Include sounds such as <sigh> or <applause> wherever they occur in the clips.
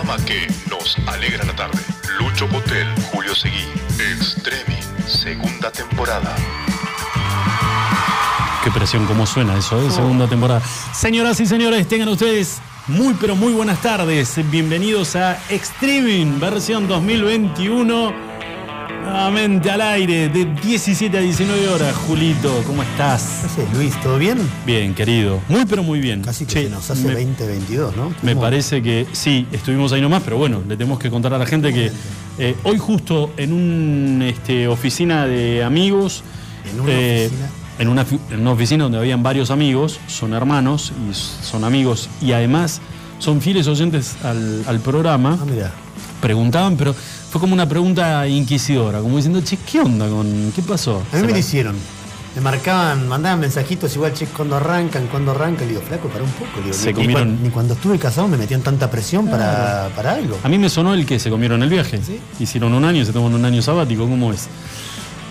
programa que nos alegra la tarde. Lucho Potel, Julio Seguí, Extremi, segunda temporada. Qué presión, cómo suena eso, ¿eh? segunda temporada. Señoras y señores, tengan ustedes muy pero muy buenas tardes. Bienvenidos a Extreming, versión 2021. Nuevamente al aire, de 17 a 19 horas. Julito, ¿cómo estás? ¿Qué haces, Luis? ¿Todo bien? Bien, querido. Muy pero muy bien. Casi que Che, se nos hace me- 2022, ¿no? Me parece que sí, estuvimos ahí nomás, pero bueno, le tenemos que contar a la gente que eh, hoy justo en una este, oficina de amigos, ¿En una eh, oficina? en, una, fi- en una oficina donde habían varios amigos, son hermanos y son amigos y además son fieles oyentes al, al programa, Ah, mira. preguntaban, pero fue como una pregunta inquisidora, como diciendo, che, ¿qué onda con, qué pasó? A mí me lo hicieron. Me marcaban, mandaban mensajitos igual, che, cuando arrancan, cuando arrancan. Le digo, flaco, para un poco. Le digo, Se ni, comieron- cuan- ni cuando estuve casado me metían tanta presión para, para algo. A mí me sonó el que se comieron el viaje. ¿Sí? Hicieron un año, se toman un año sabático, ¿cómo es?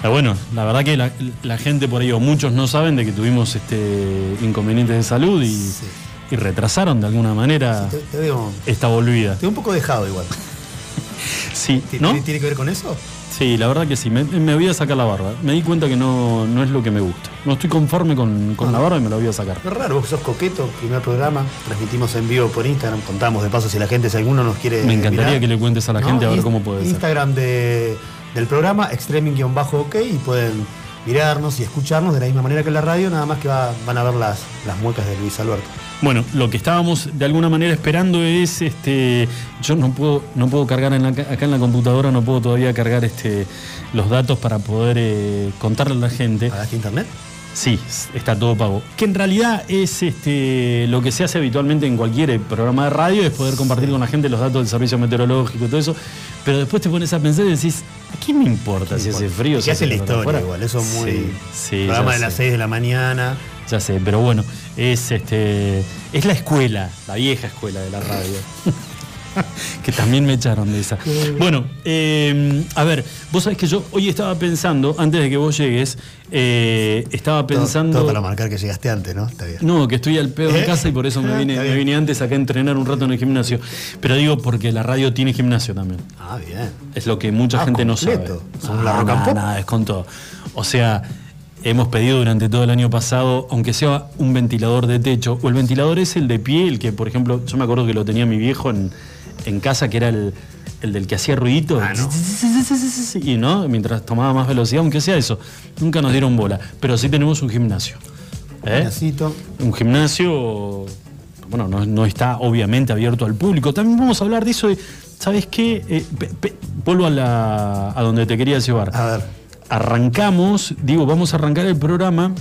Ah, bueno, la verdad que la, la gente por ahí, o muchos no saben de que tuvimos este inconvenientes de salud y, Sí. y retrasaron de alguna manera Te, te veo, esta volvida. te un poco dejado igual. Sí, ¿Tiene, ¿no? tiene- que ver con eso? Sí, la verdad que sí. Me, me voy a sacar la barba. Me di cuenta que no, no es lo que me gusta. No estoy conforme con, con la barba y me la voy a sacar. Es raro, vos sos coqueto, primer programa, transmitimos en vivo por Instagram, contamos de paso si la gente, si alguno nos quiere. Me encantaría mirar. que le cuentes a la No, gente a ver cómo puede ser. Instagram de, del programa, extreming-ok, y pueden mirarnos y escucharnos de la misma manera que en la radio, nada más que va- van a ver las, las muecas de Luis Alberto. Bueno, lo que estábamos de alguna manera esperando es, este, yo no puedo, no puedo cargar en la acá en la computadora, no puedo todavía cargar este, los datos para poder eh, contarle a la gente. ¿Pagaste internet? Sí, está todo pago. Que en realidad es este, lo que se hace habitualmente en cualquier programa de radio, es poder compartir con la gente los datos del servicio meteorológico y todo eso. Pero después te pones a pensar y decís, ¿a quién me importa si hace frío? ¿Qué si hace la historia igual? Eso es muy. Sí, sí, programa de las sé. 6 de la mañana. Ya sé, pero bueno, es este es la escuela, la vieja escuela de la radio. <laughs> <laughs> que también me echaron de esa. Bueno, eh, a ver, vos sabés que yo hoy estaba pensando, antes de que vos llegues, eh, estaba Todo- pensando. Todo, para marcar que llegaste antes, ¿no? Está bien. No, que estoy al pedo de ¿Eh? casa y por eso me vine, Está me vine antes acá a entrenar un rato en el gimnasio. Pero digo porque la radio tiene gimnasio también. Ah, bien. Es lo que mucha Ah, gente no sabe. Son la rock and nada, pop. nada, es con todo. O sea, hemos pedido durante todo el año pasado, aunque sea un ventilador de techo, o el ventilador es el de pie, el que, por ejemplo, yo me acuerdo que lo tenía mi viejo en, en casa, que era el, el del que hacía ruidito. Ah, no. Y no, mientras tomaba más velocidad, aunque sea eso. Nunca nos dieron bola. Pero sí tenemos un gimnasio. ¿Eh? Un gimnasio, bueno, no, no está obviamente abierto al público. También vamos a hablar de eso de, ¿sabes qué? Eh, pe- pe- vuelvo a, la, a donde te quería llevar. A ver. Arrancamos, digo, vamos a arrancar el programa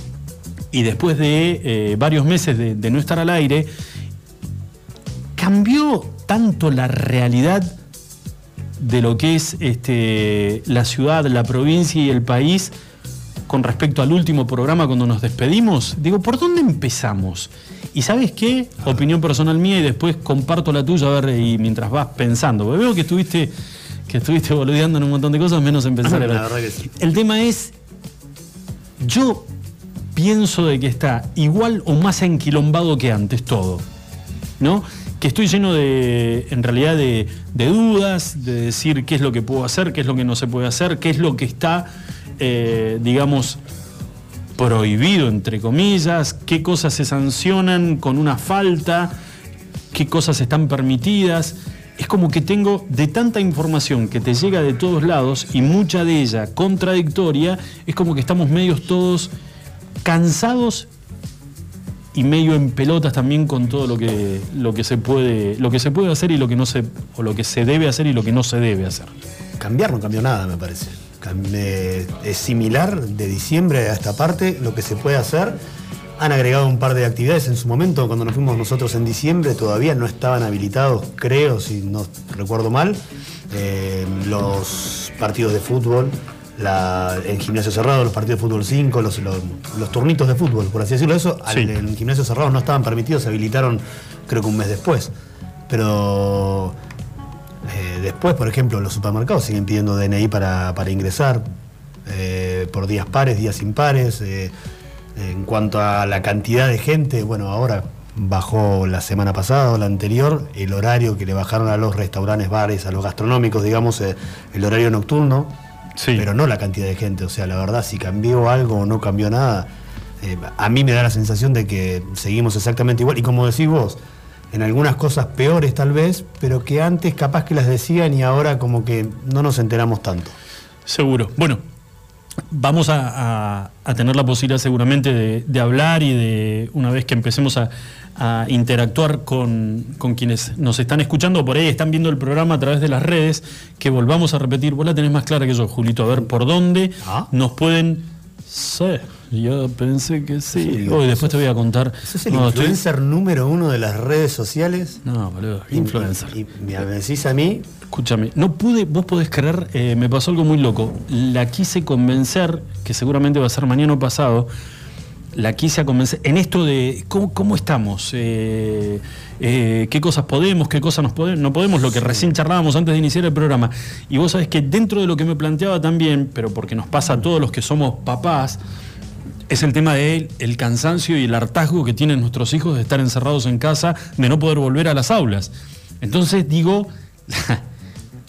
y después de eh, varios meses de, de no estar al aire, cambió tanto la realidad de lo que es este, la ciudad, la provincia y el país con respecto al último programa cuando nos despedimos? Digo, ¿por dónde empezamos? Y sabes qué? Opinión personal mía y después comparto la tuya a ver y mientras vas pensando. Porque veo que estuviste, que estuviste boludeando en un montón de cosas, menos en pensar. <laughs> La verdad que sí. El tema es, yo pienso de que está igual o más enquilombado que antes todo. ¿no? Que estoy lleno de, en realidad, de, dudas, de decir qué es lo que puedo hacer, qué es lo que no se puede hacer, qué es lo que está, eh, digamos, prohibido, entre comillas, qué cosas se sancionan con una falta, qué cosas están permitidas. Es como que tengo de tanta información que te llega de todos lados y mucha de ella contradictoria, es como que estamos medios todos cansados y medio en pelotas también con todo lo que, lo que se puede, lo que se puede hacer y lo que no se, o lo que se debe hacer y lo que no se debe hacer. Cambiar no cambió nada, me parece. Eh, es similar de diciembre a esta parte lo que se puede hacer. Han agregado un par de actividades en su momento, cuando nos fuimos nosotros en diciembre, todavía no estaban habilitados, creo, si no recuerdo mal, eh, los partidos de fútbol, la, en gimnasio cerrado, los partidos de fútbol 5, los, los, los turnitos de fútbol, por así decirlo. Eso al- Sí. en gimnasio cerrado no estaban permitidos, se habilitaron creo que un mes después. Pero eh, después, por ejemplo, los supermercados siguen pidiendo DNI para, para ingresar eh, por días pares, días impares. eh, en cuanto a la cantidad de gente, bueno, ahora bajó la semana pasada o la anterior el horario que le bajaron a los restaurantes, bares, a los gastronómicos, digamos, el horario nocturno, Sí. pero no la cantidad de gente. O sea, la verdad, si cambió algo o no cambió nada, eh, a mí me da la sensación de que seguimos exactamente igual. Y como decís vos, en algunas cosas peores tal vez, pero que antes capaz que las decían y ahora como que no nos enteramos tanto. Seguro. Bueno, vamos a, a- a tener la posibilidad seguramente de, de hablar y de, una vez que empecemos a, a interactuar con, con quienes nos están escuchando, por ahí están viendo el programa a través de las redes, que volvamos a repetir, vos la tenés más clara que yo, Julito, a ver por dónde Ah. nos pueden... Sí, yo pensé que sí. Sí, Hoy después te voy a contar. ¿Sos el No, estoy- influencer número uno de las redes sociales? No, boludo, influencer. Y, y me decís a mí, Escúchame, no pude, vos podés creer, eh, me pasó algo muy loco. La quise convencer, que seguramente va a ser mañana o pasado, la quise convencer en esto de cómo, cómo estamos, eh, eh, qué cosas podemos, qué cosas nos podemos, no podemos, lo que recién charlábamos antes de iniciar el programa. Y vos sabés que dentro de lo que me planteaba también, pero porque nos pasa a todos los que somos papás, es el tema de el cansancio y el hartazgo que tienen nuestros hijos de estar encerrados en casa, de no poder volver a las aulas. Entonces digo, <laughs>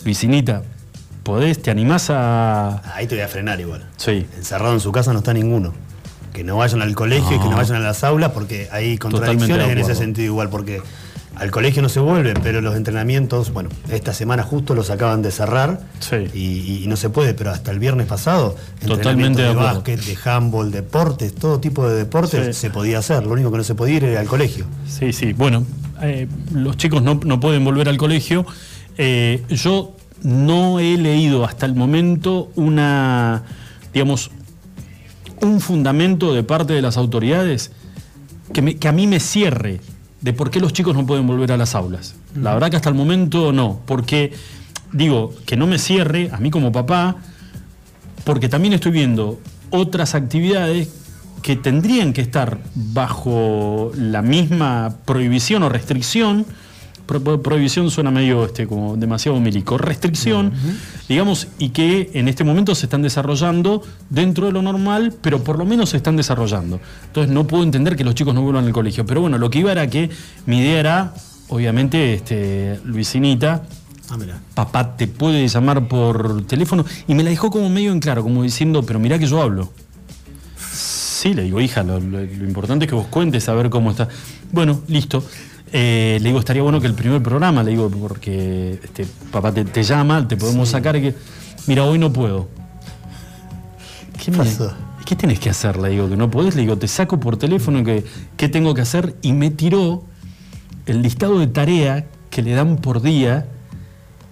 Luisinita, ¿podés, te animás a...? ahí te voy a frenar igual. Sí, Encerrado en su casa no está ninguno. Que no vayan al colegio y que No. vayan a las aulas porque hay contradicciones de en ese sentido igual, porque al colegio no se vuelve, pero los entrenamientos, bueno, esta semana justo los acaban de cerrar Sí. y, y no se puede, pero hasta el viernes pasado, Totalmente entrenamiento de de, básquet, de handball, deportes, todo tipo de deportes Sí. se podía hacer. Lo único que no se podía ir era al colegio. sí, sí. Bueno, eh, los chicos no, no pueden volver al colegio. Eh, yo no he leído hasta el momento una, digamos, un fundamento de parte de las autoridades que, me- que a mí me cierre de por qué los chicos no pueden volver a las aulas. La verdad que hasta el momento no, porque digo, que no me cierre, a mí como papá, porque también estoy viendo otras actividades que tendrían que estar bajo la misma prohibición o restricción. Pro- pro- prohibición suena medio este, como demasiado milico. Restricción, digamos, y que en este momento se están desarrollando dentro de lo normal, pero por lo menos se están desarrollando. Entonces no puedo entender que los chicos no vuelvan al colegio. Pero bueno, lo que iba era que mi idea era, obviamente, este, Luisinita, Ah, papá te puede llamar por teléfono y me la dejó como medio en claro, como diciendo, pero mirá que yo hablo. Sí, le digo, hija, lo, lo- lo importante es que vos cuentes a ver cómo está. Bueno, listo. Eh, le digo, estaría bueno que el primer programa, le digo, porque este, papá te, te llama, te podemos sacar y que. Mira, hoy no puedo. ¿Qué, me- pasó? ¿Qué tenés que hacer? Le digo, que no podés, le digo, te saco por teléfono, que, ¿qué tengo que hacer? Y me tiró el listado de tarea que le dan por día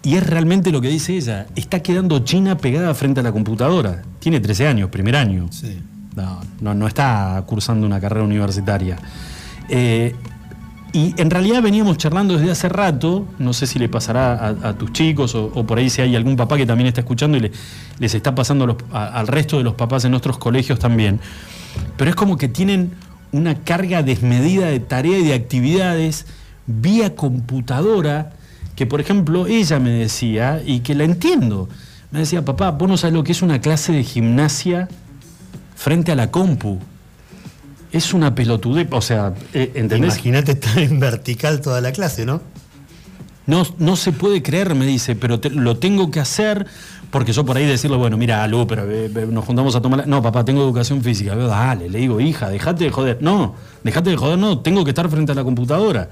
y es realmente lo que dice ella. Está quedando China pegada frente a la computadora. Tiene 13 años, primer año. Sí. No, no, no está cursando una carrera universitaria. Eh, y en realidad veníamos charlando desde hace rato, no sé si le pasará a, tus chicos o, por ahí si hay algún papá que también está escuchando y le- les está pasando al resto de los papás en nuestros colegios también. Pero es como que tienen una carga desmedida de tarea y de actividades vía computadora que, por ejemplo, ella me decía, y que la entiendo, me decía, papá, vos no sabés lo que es una clase de gimnasia frente a la compu. Es una pelotude, o sea, eh, ¿entendés? Imagínate estar en vertical toda la clase, ¿no? No, no se puede creer, me dice, pero te- lo tengo que hacer porque yo por ahí decirle, bueno, mira, Lu, pero eh, eh, nos juntamos a tomar... la-". No, papá, tengo educación física. Dale, le digo, hija, dejate de joder. No, dejate de joder, no, tengo que estar frente a la computadora.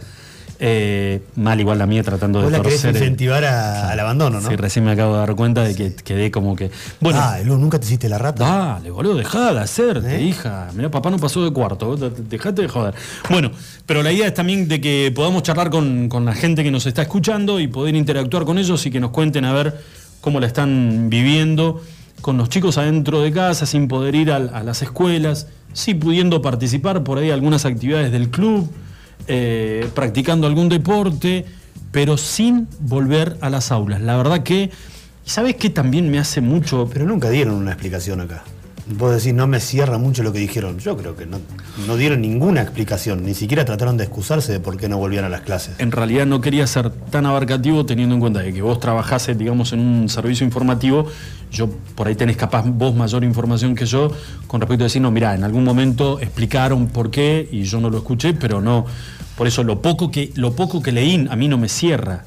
Eh, mal igual la mía tratando de la querés incentivar a- al abandono, ¿no? Sí, recién me acabo de dar cuenta de que quedé como que... Bueno, ah, Lu, nunca te hiciste la rata. Dale, boludo, dejá de hacerte, ¿Eh? hija. Mirá, papá no pasó de cuarto, dejate de joder. Bueno, pero la idea es también de que podamos charlar con, con la gente que nos está escuchando y poder interactuar con ellos y que nos cuenten a ver cómo la están viviendo con los chicos adentro de casa, sin poder ir al- a, las escuelas, sí pudiendo participar por ahí algunas actividades del club, eh, practicando algún deporte, pero sin volver a las aulas. La verdad que, ¿y ¿sabes qué también me hace mucho? Pero nunca dieron una explicación acá. Vos decís, no me cierra mucho lo que dijeron. Yo creo que no, no dieron ninguna explicación, ni siquiera trataron de excusarse de por qué no volvían a las clases. En realidad no quería ser tan abarcativo teniendo en cuenta de que vos trabajases, digamos, en un servicio informativo. Yo por ahí tenés capaz vos mayor información que yo con respecto a decir, no, mira, en algún momento explicaron por qué y yo no lo escuché, pero no. Por eso lo poco que, lo poco que leí a mí no me cierra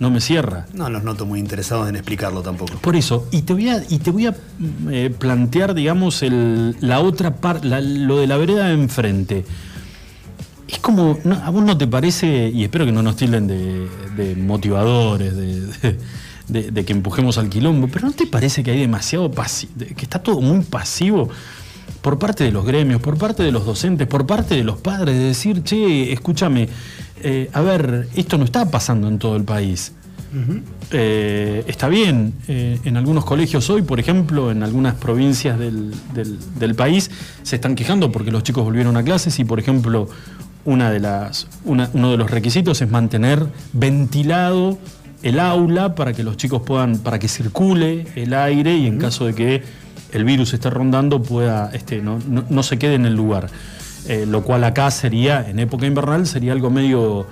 no me cierra. No los noto muy interesados en explicarlo tampoco. Por eso, y te voy a, y te voy a eh, plantear, digamos, el, la otra parte, lo de la vereda de enfrente. Es como, ¿a vos no te parece, y espero que no nos tilden de, motivadores, de, que empujemos al quilombo, pero ¿no te parece que hay demasiado pasivo, que está todo muy pasivo? por parte de los gremios, por parte de los docentes, por parte de los padres, de decir, che, escúchame, eh, a ver, esto no está pasando en todo el país. Eh, está bien, eh, en algunos colegios hoy, por ejemplo, en algunas provincias del, país, se están quejando porque los chicos volvieron a clases y, por ejemplo, una de las, uno de los requisitos es mantener ventilado el aula para que los chicos puedan, para que circule el aire y en caso de que el virus esté rondando pueda, este, no, no se quede en el lugar. Eh, lo cual acá sería, en época invernal, sería algo medio,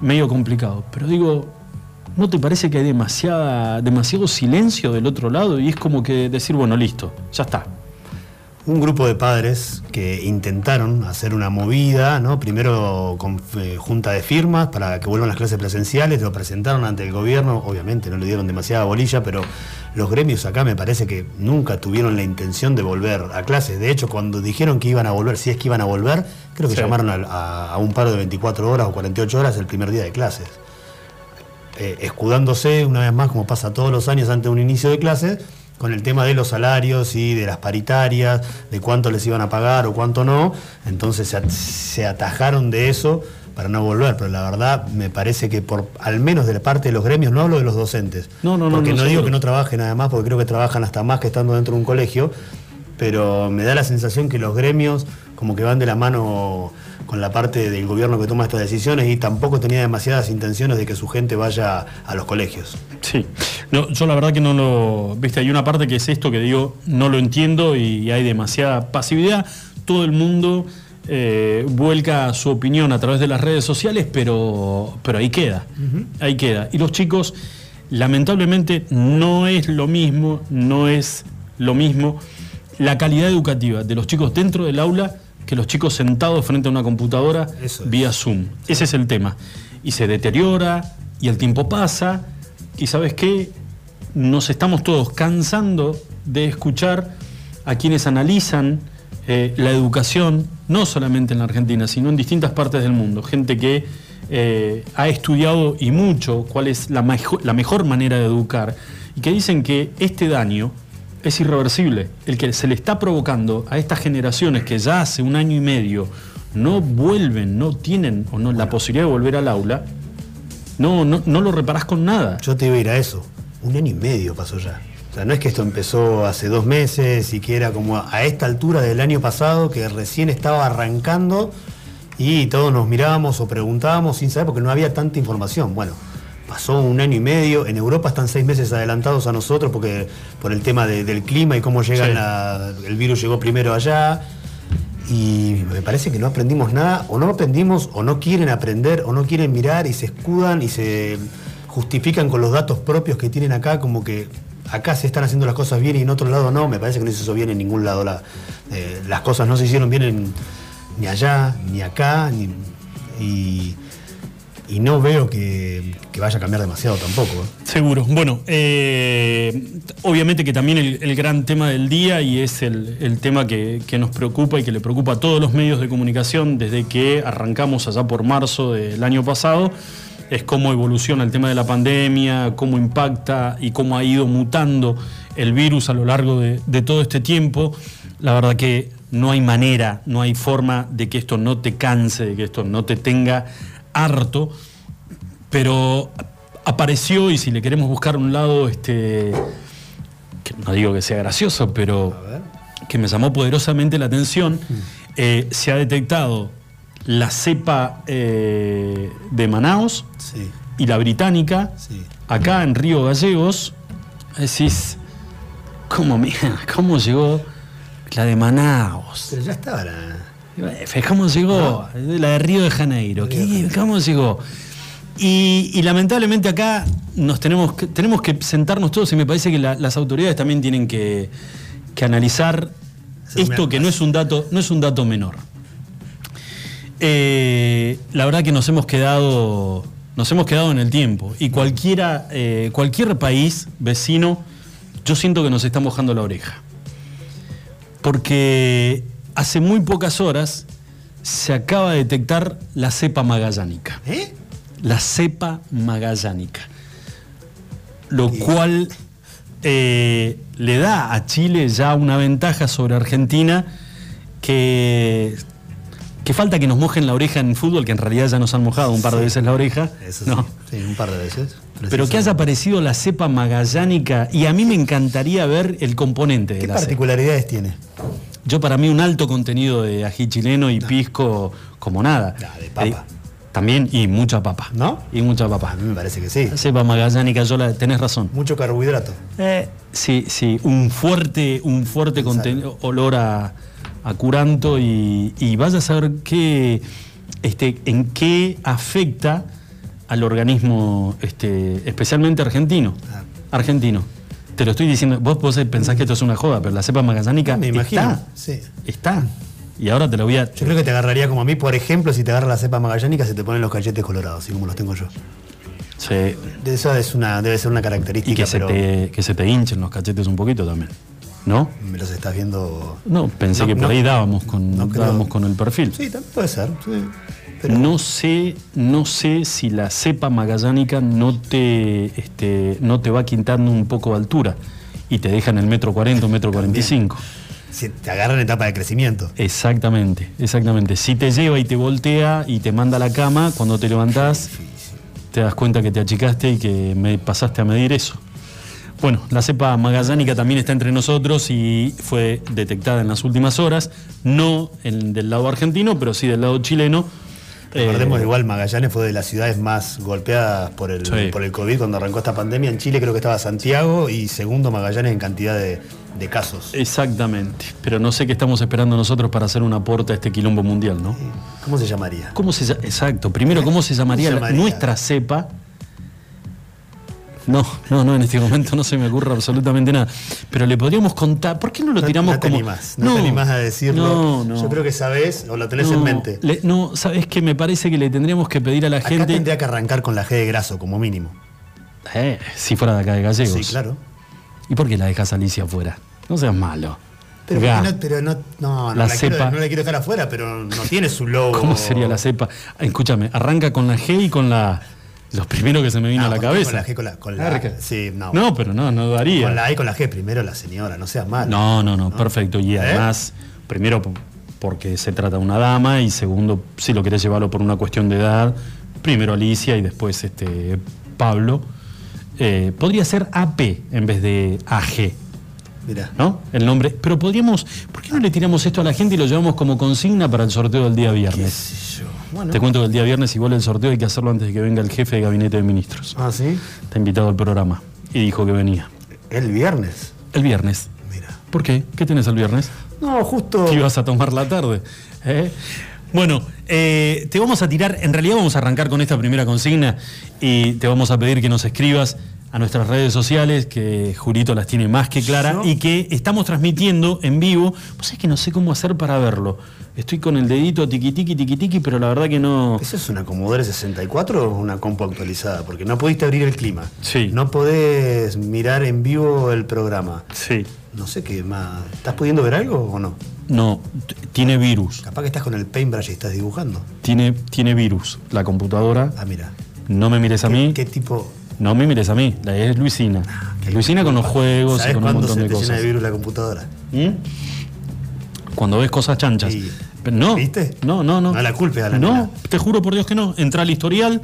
medio complicado. Pero digo, ¿no te parece que hay demasiada, demasiado silencio del otro lado? Y es como que decir, bueno, listo, ya está. Un grupo de padres que intentaron hacer una movida, ¿no? primero con eh, junta de firmas para que vuelvan las clases presenciales, lo presentaron ante el gobierno, obviamente no le dieron demasiada bolilla, pero los gremios acá me parece que nunca tuvieron la intención de volver a clases. De hecho, cuando dijeron que iban a volver, si es que iban a volver, creo que llamaron a, un paro de 24 horas o 48 horas el primer día de clases. Eh, escudándose una vez más, como pasa todos los años antes de un inicio de clases, con el tema de los salarios y de las paritarias, de cuánto les iban a pagar o cuánto no. Entonces se atajaron de eso para no volver, pero la verdad me parece que por al menos de la parte de los gremios, no hablo de los docentes, no, no, porque no, no, digo que no trabajen nada más, porque creo que trabajan hasta más que estando dentro de un colegio, pero me da la sensación que los gremios como que van de la mano con la parte del gobierno que toma estas decisiones y tampoco tenía demasiadas intenciones de que su gente vaya a los colegios. Sí, no, yo la verdad que no lo, viste, hay una parte que es esto que digo, no lo entiendo y hay demasiada pasividad, todo el mundo eh, vuelca su opinión a través de las redes sociales, pero, pero ahí queda, ahí queda. Y los chicos, lamentablemente, no es lo mismo, no es lo mismo la calidad educativa de los chicos dentro del aula que los chicos sentados frente a una computadora vía Zoom. Ese es el tema. Y se deteriora, y el tiempo pasa, y sabes qué, nos estamos todos cansando de escuchar a quienes analizan eh, la educación, no solamente en la Argentina, sino en distintas partes del mundo. Gente que eh, ha estudiado y mucho cuál es la, la mejor manera de educar y que dicen que este daño es irreversible. El que se le está provocando a estas generaciones que ya hace un año y medio no vuelven, no tienen o no la posibilidad de volver al aula, no, no, no lo reparás con nada. Yo te iba a ir a eso. Un año y medio pasó ya no es que esto empezó hace dos meses y que era como a esta altura del año pasado que recién estaba arrancando y todos nos mirábamos o preguntábamos sin saber porque no había tanta información. Bueno, pasó un año y medio, en Europa están seis meses adelantados a nosotros porque por el tema del clima y cómo llega el virus llegó primero allá. Y me parece que no aprendimos nada, o no aprendimos, o no quieren aprender, o no quieren mirar y se escudan y se justifican con los datos propios que tienen acá, como que acá se están haciendo las cosas bien y en otro lado no, me parece que no se hizo bien en ningún lado. Eh, las cosas no se hicieron bien ni allá, ni acá, y, no veo que, vaya a cambiar demasiado tampoco. ¿eh? Seguro. Bueno, eh, obviamente que también el, gran tema del día y es el, tema que, nos preocupa y que le preocupa a todos los medios de comunicación desde que arrancamos allá por marzo del año pasado es cómo evoluciona el tema de la pandemia, cómo impacta y cómo ha ido mutando el virus a lo largo de, todo este tiempo. La verdad que no hay manera, no hay forma de que esto no te canse, de que esto no te tenga harto, pero apareció y si le queremos buscar un lado, este, que no digo que sea gracioso, pero que me llamó poderosamente la atención, mm. eh, se ha detectado la cepa eh, de Manaus y la británica, acá en Río Gallegos, decís, ¿cómo, <laughs> ¿cómo llegó? La de Manaus. Pero ya estaba la. ¿Cómo llegó? La de Río de Janeiro. ¿Qué- ¿Cómo llegó? Y, y lamentablemente acá nos tenemos que, tenemos que sentarnos todos y me parece que la- las autoridades también tienen que, que analizar esto que no es un dato, no es un dato menor. Eh, la verdad que nos hemos quedado, nos hemos quedado en el tiempo. Y cualquiera, eh, cualquier país vecino, yo siento que nos está mojando la oreja. Porque hace muy pocas horas se acaba de detectar la cepa magallánica. ¿Eh? La cepa magallánica. Lo cual eh, le da a Chile ya una ventaja sobre Argentina que, que falta que nos mojen la oreja en fútbol, que en realidad ya nos han mojado un par de Sí. veces la oreja. Eso No. sí. Sí, un par de veces. Pero que haya aparecido la cepa magallánica y a mí me encantaría ver el componente de ¿Qué la cepa. particularidades tiene? Yo para mí un alto contenido de ají chileno y pisco como nada. No, de papa. Eh, también y mucha papa. ¿No? Y mucha papa. A mí me parece que sí. La cepa magallánica, yo la, tenés razón. Mucho carbohidrato. Eh, sí, sí, un fuerte, un fuerte conten- olor a, a curanto y, y vaya a saber qué, este, en qué afecta al organismo, este, especialmente argentino. Ah. Argentino. Te lo estoy diciendo, vos, vos pensás que esto es una joda, pero la cepa magallánica Me imagino. está. Sí. Está. Y ahora te lo voy a. Yo creo que te agarraría como a mí, por ejemplo, si te agarra la cepa magallánica, se te ponen los cachetes colorados, así como los tengo yo. Sí. De Eso es una, debe ser una característica, Y que se, te, que se te hinchen los cachetes un poquito también. ¿No? me los estás viendo. No, pensé No, que por no. ahí dábamos con, No dábamos con el perfil. Sí, puede ser. sí. Pero No sé, no sé si la cepa magallánica no te, este, no te va quitando un poco de altura y te deja en el metro 40 o metro 45. si te agarra en etapa de crecimiento. Exactamente, exactamente. Si te lleva y te voltea y te manda a la cama, cuando te levantás, te das cuenta que te achicaste y que me pasaste a medir eso. Bueno, la cepa magallánica también está entre nosotros y fue detectada en las últimas horas, no en- del lado argentino, pero sí del lado chileno. Recordemos Eh, igual, Magallanes fue de las ciudades más golpeadas por el, Sí. por el COVID cuando arrancó esta pandemia. En Chile creo que estaba Santiago y segundo Magallanes en cantidad de, de casos. Exactamente, pero no sé qué estamos esperando nosotros para hacer un aporte a este quilombo mundial, ¿no? ¿Cómo se llamaría? ¿Cómo se? Exacto, primero, ¿cómo se llamaría, la- llamaría? nuestra cepa? No, no, no, en este momento no se me ocurre absolutamente nada. Pero le podríamos contar, ¿por qué no lo No- tiramos no te como. animás, no, te animás a decirlo. No, no. Yo creo que sabés o lo tenés no, en mente. le- no, sabes que me parece que le tendríamos que pedir a la Acá gente. tendría que arrancar con la G de graso, como mínimo. Eh, si fuera de acá de Gallegos. Sí, claro. ¿Y por qué la dejas Alicia afuera? No seas malo. Pero, Ga. ¿por qué no, pero no, no, no La la, quiero, no la quiero dejar afuera, pero no tiene su logo. <laughs> ¿Cómo sería la cepa? Escúchame, arranca con la G y con la. Los primeros que se me vino No, a la ¿por qué cabeza. Con la G, con la, con la Arca. Sí, no. No, pero no, no daría. Con la A y con la G primero la señora, no seas mal. No, no, no, perfecto. Y ¿Eh? además, primero porque se trata de una dama y segundo, si lo querés llevarlo por una cuestión de edad, primero Alicia y después este Pablo. Eh, podría ser AP en vez de AG, Mira. ¿no? El nombre. Pero podríamos, ¿por qué no le tiramos esto a la gente y lo llevamos como consigna para el sorteo del día viernes? Bueno. Te cuento que el día viernes igual el sorteo hay que hacerlo antes de que venga el jefe de gabinete de ministros. Ah, sí. Está invitado al programa y dijo que venía. El viernes. El viernes. Mira. ¿Por qué? ¿Qué tenés el viernes? No, justo. que ibas a tomar la tarde. ¿eh? Bueno, eh, te vamos a tirar, en realidad vamos a arrancar con esta primera consigna y te vamos a pedir que nos escribas a nuestras redes sociales, que Jurito las tiene más que clara, Yo- y que estamos transmitiendo en vivo. Pues es que no sé cómo hacer para verlo. Estoy con el dedito tiqui tiqui tiqui tiqui, pero la verdad que no. ¿Eso es una Commodore 64 o una compu actualizada? Porque no pudiste abrir el clima. Sí. No podés mirar en vivo el programa. Sí. No sé qué más. ¿Estás pudiendo ver algo o no? No, tiene virus. Capaz que estás con el paintbrush y estás dibujando. Tiene, tiene virus la computadora. Ah, mira. No me mires a ¿Qué, mí. qué tipo? No me mires a mí. La es Luisina. qué Luisina con los juegos y ¿Sabes con un montón se de te llena cosas. de virus la computadora? ¿Mm? Cuando ves cosas chanchas. No. ¿Viste? No, no, no. No la culpes a la No, nena. te juro por Dios que no. Entra al historial,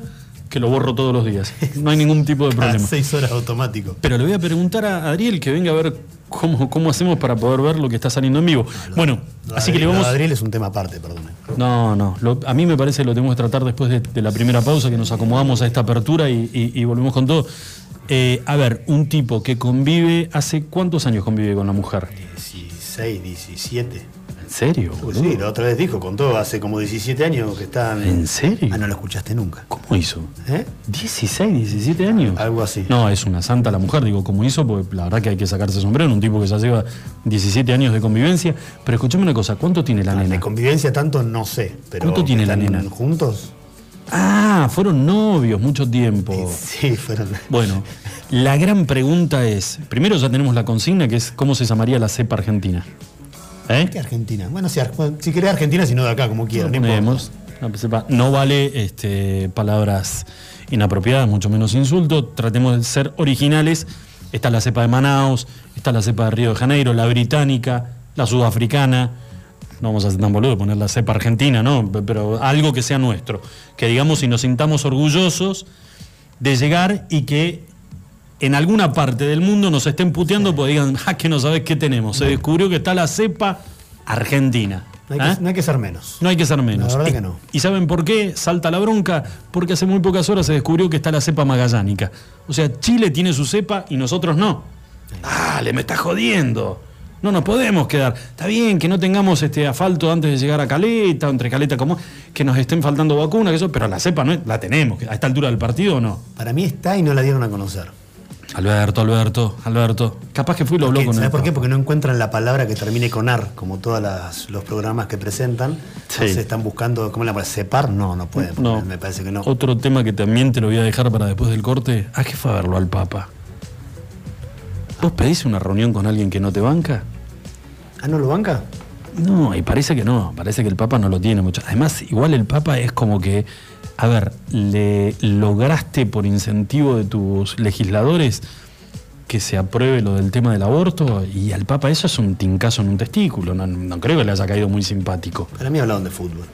que lo borro todos los días. No hay ningún tipo de <laughs> Cada problema. seis horas automático. Pero le voy a preguntar a Adriel que venga a ver cómo, cómo hacemos para poder ver lo que está saliendo en vivo. bueno, Lo así que le vamos. lo Adriel es un tema aparte, perdón. No, no. lo- a mí me parece que lo tenemos que tratar después de, de la primera pausa, que nos acomodamos a esta apertura y, y- y volvemos con todo. Eh, a ver, un tipo que convive, ¿hace cuántos años convive con la mujer? 16, 17. ¿En serio? Pues sí, la otra vez dijo, contó hace como 17 años que están. ¿En serio? Ah, no lo escuchaste nunca. ¿Cómo hizo? ¿Eh? 16, 17 años. Algo así. No, es una santa la mujer, digo, ¿cómo hizo? Porque la verdad que hay que sacarse sombrero, un tipo que ya lleva 17 años de convivencia. Pero escúchame una cosa, ¿cuánto tiene la Ah, nena? De convivencia tanto no sé. Pero ¿Cuánto tiene la ¿están nena? ¿Juntos? Ah, fueron novios mucho tiempo. Sí, fueron. Bueno, la gran pregunta es, primero ya tenemos la consigna que es cómo se llamaría la cepa argentina. ¿Eh? ¿Qué Argentina? Bueno, si, si querés Argentina, si no de acá, como quieran. no cepa. No vale este, palabras inapropiadas, mucho menos insultos. Tratemos de ser originales. Está la cepa de Manaus, está la cepa de Río de Janeiro, la británica, la sudafricana. No vamos a ser tan boludo poner la cepa argentina, ¿no? Pero algo que sea nuestro. Que digamos y nos sintamos orgullosos de llegar y que en alguna parte del mundo nos estén puteando porque digan, ah, que no sabes qué tenemos. Se descubrió que está la cepa argentina. No hay, que, no hay que ser menos. No hay que ser menos. La verdad ¿Y- que no. ¿Y saben por qué salta la bronca? Porque hace muy pocas horas se descubrió que está la cepa magallánica. O sea, Chile tiene su cepa y nosotros no. Dale, me está jodiendo. No nos podemos quedar. Está bien que no tengamos este asfalto antes de llegar a Caleta, entre Caleta como que nos estén faltando vacunas, que eso, pero la cepa no es- la tenemos. ¿A esta altura del partido o no? Para mí está y no la dieron a conocer. Alberto, Alberto, Alberto. Capaz que fui y lo habló con ¿Sabes por qué? Porque no encuentran la palabra que termine con ar, como todos los programas que presentan. Sí. Entonces están buscando, ¿cómo la palabra? ¿Separ? No, no pueden. No. Me parece que no. Otro tema que también te lo voy a dejar para después del corte. ¿A qué fue a verlo al Papa? ¿Vos pedís una reunión con alguien que no te banca? ¿Ah, no lo banca? No, y parece que no, parece que el Papa no lo tiene mucho. Además, igual el Papa es como que, a ver, le lograste por incentivo de tus legisladores que se apruebe lo del tema del aborto y al Papa eso es un tincazo en un testículo, no, no creo que le haya caído muy simpático. Para mí hablaban de fútbol.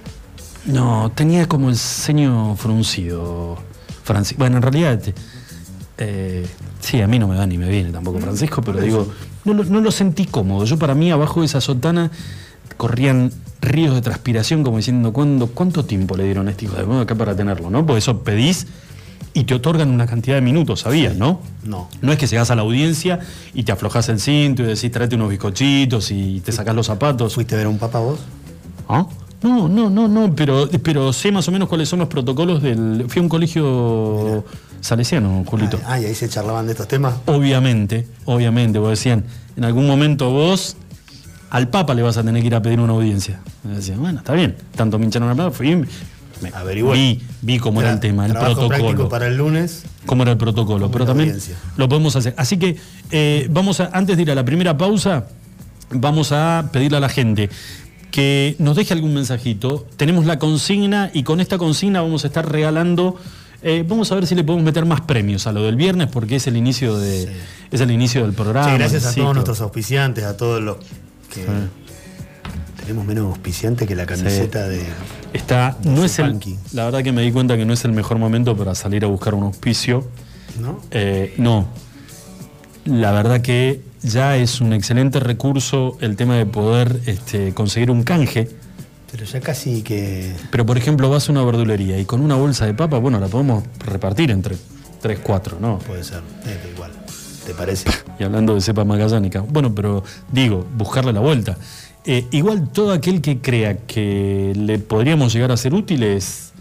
No, tenía como el ceño fruncido, Francisco. Bueno, en realidad, eh, sí, a mí no me va ni me viene tampoco Francisco, pero digo, no, no lo sentí cómodo. Yo para mí abajo de esa sotana corrían ríos de transpiración como diciendo, ¿cuándo, ¿cuánto tiempo le dieron a este hijo de acá para tenerlo? ¿no? Porque eso pedís y te otorgan una cantidad de minutos, ¿sabías, no? No. No es que llegás a la audiencia y te aflojas el cinto y decís, tráete unos bizcochitos y te sacás los zapatos. ¿Fuiste a ver a un papa vos? ¿Ah? No, no, no, no, pero, pero sé más o menos cuáles son los protocolos del. Fui a un colegio salesiano, Julito. Ah, y ahí se charlaban de estos temas. Obviamente, obviamente, porque decían, en algún momento vos al Papa le vas a tener que ir a pedir una audiencia. Me decían, bueno, está bien, tanto me hincharon al Papa, fui, me, Averigué. vi, vi cómo era el tema, el protocolo para el lunes. cómo era el protocolo, pero también audiencia. lo podemos hacer. Así que eh, vamos a, antes de ir a la primera pausa, vamos a pedirle a la gente que nos deje algún mensajito. Tenemos la consigna y con esta consigna vamos a estar regalando. eh, vamos a ver si le podemos meter más premios a lo del viernes porque es el inicio de Sí. es el inicio del programa. Sí, gracias a todos nuestros auspiciantes, a todos los que tenemos menos auspiciante que la camiseta de. Está, no es el, la verdad que me di cuenta que no es el mejor momento para salir a buscar un auspicio. ¿No? Eh, no. La verdad que ya es un excelente recurso el tema de poder este, conseguir un canje. Pero ya casi que. Pero por ejemplo vas a una verdulería y con una bolsa de papa, bueno, la podemos repartir entre 3, 4, ¿no? Puede ser. Eh, da igual. ¿Te parece? Y hablando de cepa magallánica. Bueno, pero digo, buscarle la vuelta. Eh, igual todo aquel que crea que le podríamos llegar a ser útiles,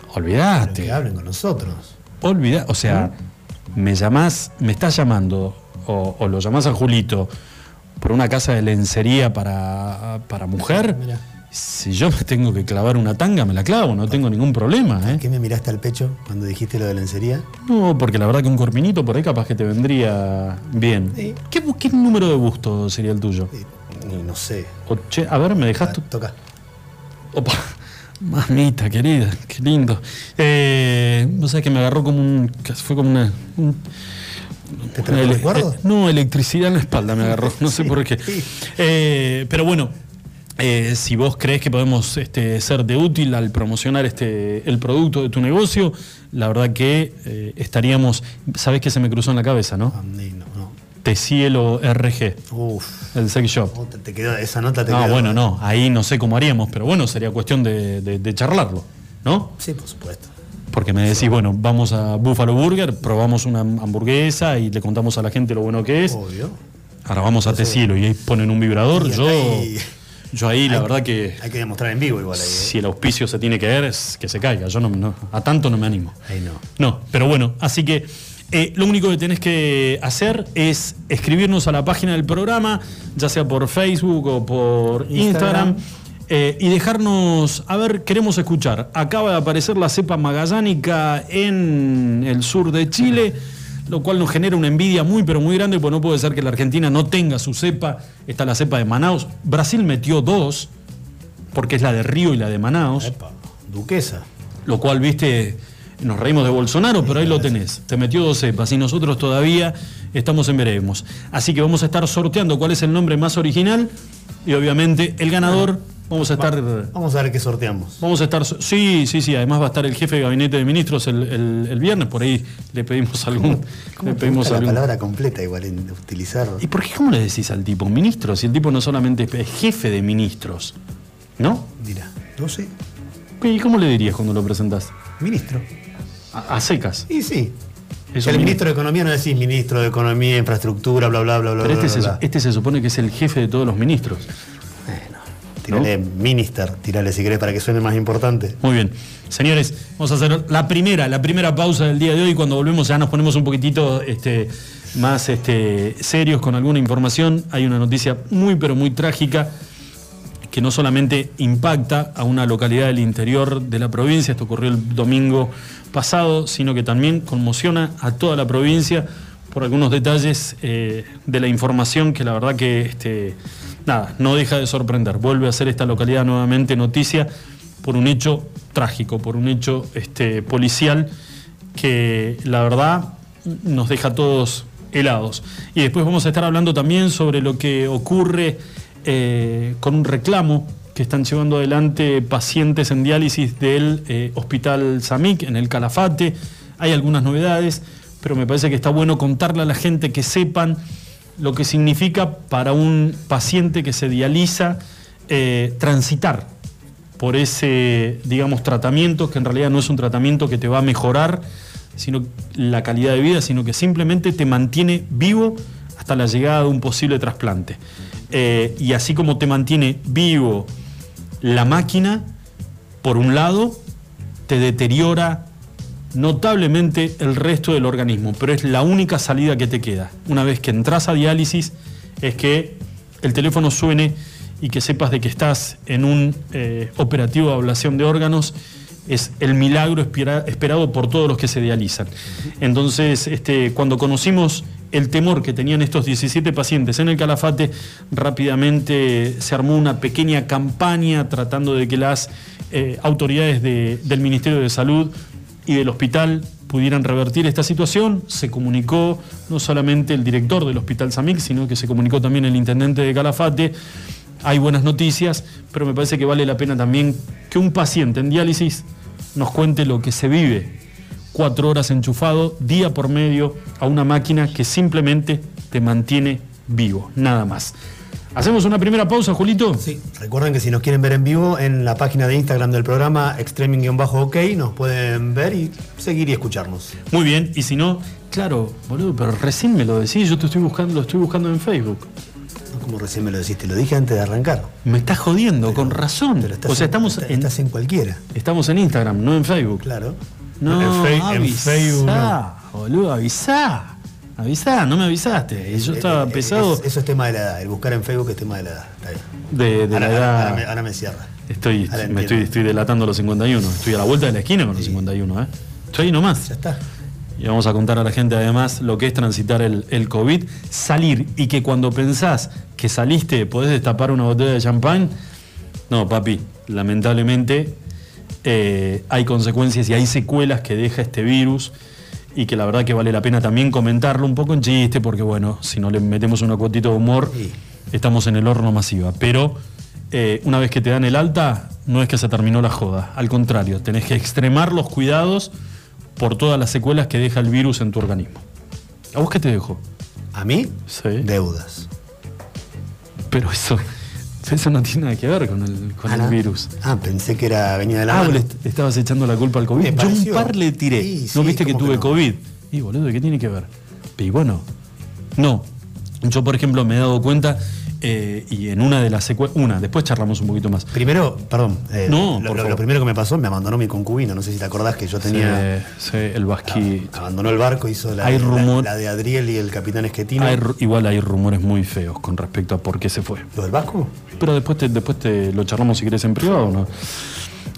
Pero olvídate. que hablen con nosotros. Olvida, o sea, me llamás, me estás llamando, o, o lo llamás a Julito por una casa de lencería para, para mujer. Mirá. Si yo me tengo que clavar una tanga, me la clavo, no tengo ningún problema, ¿eh? ¿Qué me miraste al pecho cuando dijiste lo de lencería? No, porque la verdad que un corpinito por ahí capaz que te vendría bien. Sí. ¿Qué, qué número de busto sería el tuyo? Eh, ni- no sé. O, che, a ver, ¿me dejas tu...? Ah, Toca. Opa, mamita querida, qué lindo. Eh, vos sabés que me agarró como un... fue como una... un- ¿Te trajo recuerdos? eh, no, electricidad en la espalda me agarró, no sé por qué. Eh, pero bueno, eh, si vos crees que podemos este, ser de útil al promocionar este, el producto de tu negocio, la verdad que eh, estaríamos... ¿Sabés qué se me cruzó en la cabeza, no? Ah, ni- no. Tecielo RG, Uf. el sex shop. Oh, te, te quedó, esa nota te No, quedó. bueno, no, ahí no sé cómo haríamos, pero bueno, sería cuestión de, de- de charlarlo, ¿no? Sí, por supuesto. Porque me decís, bueno, vamos a Buffalo Burger, probamos una hamburguesa y le contamos a la gente lo bueno que es. Obvio. Ahora vamos a Te Cielo y ahí ponen un vibrador. Yo, yo ahí la hay- verdad que Hay que demostrar en vivo igual ahí. ¿eh? si el auspicio se tiene que ver es que se caiga. Yo no, no- a tanto no me animo. Ahí no. No, pero bueno, así que eh, lo único que tenés que hacer es escribirnos a la página del programa, ya sea por Facebook o por Instagram. Instagram. eh, y dejarnos, a ver, queremos escuchar. Acaba de aparecer la cepa magallánica en el sur de Chile, lo cual nos genera una envidia muy, pero muy grande, porque no puede ser que la Argentina no tenga su cepa. Está la cepa de Manaus. Brasil metió dos, porque es la de Río y la de Manaus. Epa, duquesa. Lo cual, viste, nos reímos de Bolsonaro, pero ahí lo tenés. Te metió dos cepas y nosotros todavía estamos en veremos. Así que vamos a estar sorteando cuál es el nombre más original y obviamente el ganador vamos a estar... Vamos a ver qué sorteamos. Vamos a estar... Sí, sí, sí. Además va a estar el jefe de gabinete de ministros el, el- el viernes. Por ahí le pedimos algún... ¿Cómo Le pedimos la palabra completa igual en utilizar? ¿Y por qué cómo le decís al tipo ministro? Si el tipo no solamente es jefe de ministros, ¿no? Mira, no sé. ¿Y cómo le dirías cuando lo presentás? Ministro. A, a secas. Y sí. Eso el ministro de Economía no decís ministro de Economía, Infraestructura, bla, bla, bla, bla, Pero bla, este se, bla. este se supone que es el jefe de todos los ministros. Bueno, tírale minister, tírale si querés para que suene más importante. Muy bien. Señores, vamos a hacer la primera, la primera pausa del día de hoy. Cuando volvemos ya nos ponemos un poquitito este, más este, serios con alguna información. Hay una noticia muy, pero muy trágica que no solamente impacta a una localidad del interior de la provincia, esto ocurrió el domingo pasado, sino que también conmociona a toda la provincia por algunos detalles eh, de la información que la verdad que este, nada, no deja de sorprender. Vuelve a ser esta localidad nuevamente noticia por un hecho trágico, por un hecho este, policial que la verdad nos deja todos helados. Y después vamos a estar hablando también sobre lo que ocurre eh, con un reclamo que están llevando adelante pacientes en diálisis del eh, Hospital Samic en el Calafate. Hay algunas novedades, pero me parece que está bueno contarle a la gente que sepan lo que significa para un paciente que se dializa eh, transitar por ese, digamos, tratamiento, que en realidad no es un tratamiento que te va a mejorar sino la calidad de vida, sino que simplemente te mantiene vivo hasta la llegada de un posible trasplante. Eh, y así como te mantiene vivo la máquina, por un lado, te deteriora notablemente el resto del organismo, pero es la única salida que te queda. Una vez que entras a diálisis, es que el teléfono suene y que sepas de que estás en un eh, operativo de ablación de órganos es el milagro espera- esperado por todos los que se dializan. Entonces, este, cuando conocimos el temor que tenían estos 17 pacientes en el Calafate, rápidamente se armó una pequeña campaña tratando de que las eh, autoridades de- del Ministerio de Salud y del hospital pudieran revertir esta situación. Se comunicó no solamente el director del Hospital Samic, sino que se comunicó también el intendente de Calafate. Hay buenas noticias, pero me parece que vale la pena también que un paciente en diálisis nos cuente lo que se vive cuatro horas enchufado día por medio a una máquina que simplemente te mantiene vivo, nada más. ¿Hacemos una primera pausa, Julito? Sí, recuerden que si nos quieren ver en vivo, en la página de Instagram del programa, extreming-ok, nos pueden ver y seguir y escucharnos. Muy bien, y si no, claro, boludo, pero recién me lo decís, yo te estoy buscando, lo estoy buscando en Facebook. No como recién me lo deciste, lo dije antes de arrancar. Me estás jodiendo, con razón. Pero estás o sea, en- estamos en, estás en cualquiera, estamos en Instagram, no en Facebook. claro. No, en, Fe- en avisá, Facebook no. boludo, avisá. Avisá, no me avisaste. Y yo estaba Eh, eh, pesado es- eso es tema de la edad, el buscar en Facebook es tema de la edad. Está bien. de, de ahora, la edad. ahora me, ahora me cierra. Estoy, me entiendo. estoy, estoy delatando a los 51. Estoy a la vuelta de la esquina con los 51, ¿eh? Estoy ahí nomás. Ya está. Y vamos a contar a la gente además lo que es transitar el, el COVID, salir y que cuando pensás que saliste podés destapar una botella de champán. No, papi, lamentablemente eh, hay consecuencias y hay secuelas que deja este virus y que la verdad que vale la pena también comentarlo un poco en chiste, porque bueno, si no le metemos una cuotita de humor, Sí. estamos en el horno masiva. Pero eh, una vez que te dan el alta, no es que se terminó la joda, al contrario, tenés que extremar los cuidados por todas las secuelas que deja el virus en tu organismo. ¿A vos qué te dejó? ¿A mí? Sí. Deudas. Pero eso, <laughs> eso no tiene nada que ver con el, con Ah, el ¿no? virus. Ah, pensé que era venía de la Ah, mano. le est- estabas echando la culpa al COVID. Yo un par le tiré. Sí, ¿No sí, viste que ¿cómo tuve que no? COVID? Y boludo, ¿qué tiene que ver? Y bueno, no. Yo, por ejemplo, me he dado cuenta eh, y en una de las secuelas, una, después charlamos un poquito más. Primero, perdón, eh, No, lo, por lo- favor. lo primero que me pasó, me abandonó mi concubina, no sé si te acordás que yo tenía... Sí, sí, el basqui. Abandonó el barco, hizo la, Hay la- rumor- la de Adriel y el capitán Esquetino. Hay igual hay rumores muy feos con respecto a por qué se fue. ¿Lo del Vasco? Pero después te, después te lo charlamos si querés en privado, ¿no?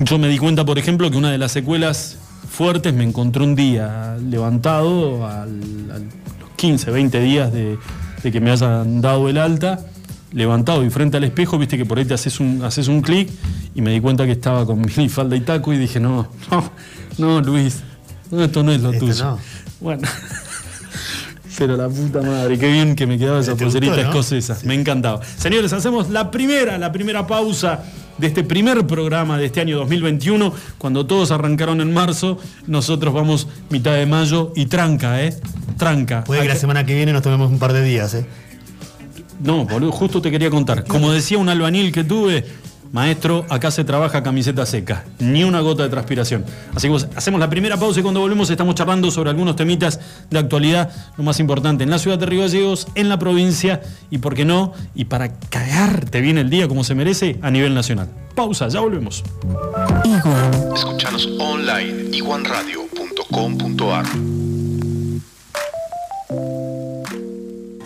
Yo me di cuenta, por ejemplo, que una de las secuelas fuertes me encontré un día levantado al- a los 15, 20 días de, de que me hayan dado el alta, levantado y frente al espejo, viste que por ahí te haces un, haces un clic y me di cuenta que estaba con mi falda y taco y dije, no, <laughs> no, no, Luis, no, esto no es lo Esto tuyo. no. Bueno. <laughs> Pero la puta madre, qué bien que me quedaba esa ¿Te pulserita no? escocesa. Me encantaba. Señores, hacemos la primera, la primera pausa de este primer programa de este año 2021. Cuando todos arrancaron en marzo, nosotros vamos mitad de mayo y tranca, ¿eh? Tranca. Puede que la semana que viene nos tomemos un par de días, ¿eh? No, boludo, justo te quería contar. Como decía un albañil que tuve, maestro, acá se trabaja camiseta seca, ni una gota de transpiración. Así que hacemos la primera pausa y cuando volvemos estamos charlando sobre algunos temitas de actualidad, lo más importante en la ciudad de Río Gallegos, en la provincia y, por qué no, y para cagarte bien el día como se merece a nivel nacional. Pausa, ya volvemos. Escuchanos online iguanradio.com.ar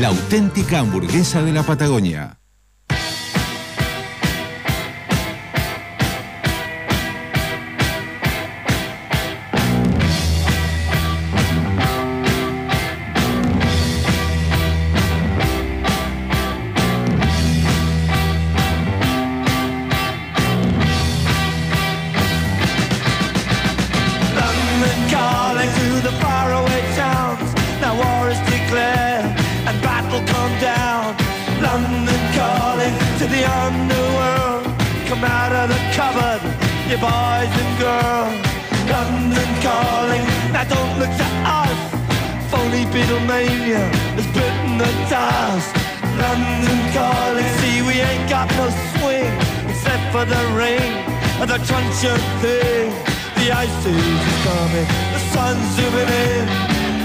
la auténtica hamburguesa de la Patagonia. Beatlemania has bitten the dust. London calling, see we ain't got no swing except for the rain and the crunch of thing. The ice is coming, the sun's zooming in.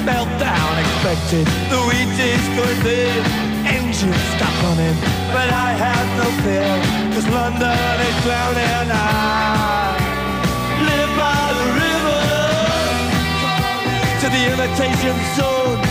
Meltdown expected, the wheat is going thin. Engines stop running, but I have no fear, cause London is drowning. I live by the river to the imitation zone.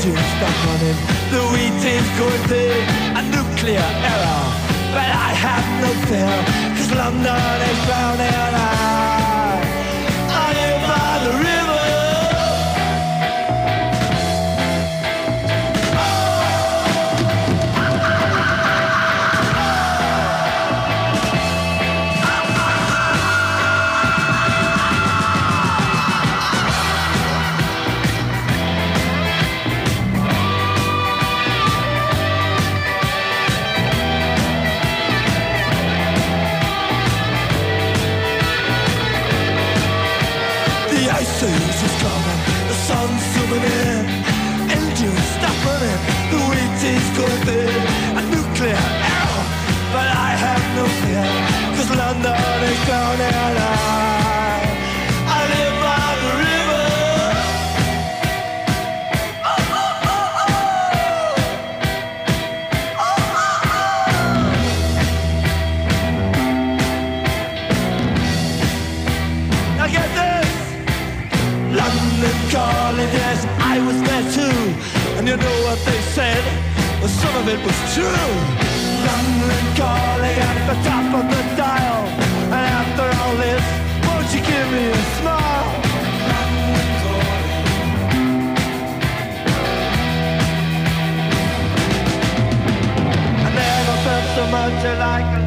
engine stuck on him. is James could be a nuclear error, but I have no fear, cause London is drowning out. Coming in. Engine stopping it, the wheat is going thin. A nuclear arrow, but I have no fear. Cause London is drowning and of it was true. London calling at the top of the dial. And after all this, won't you give me a smile? I never felt so much alike,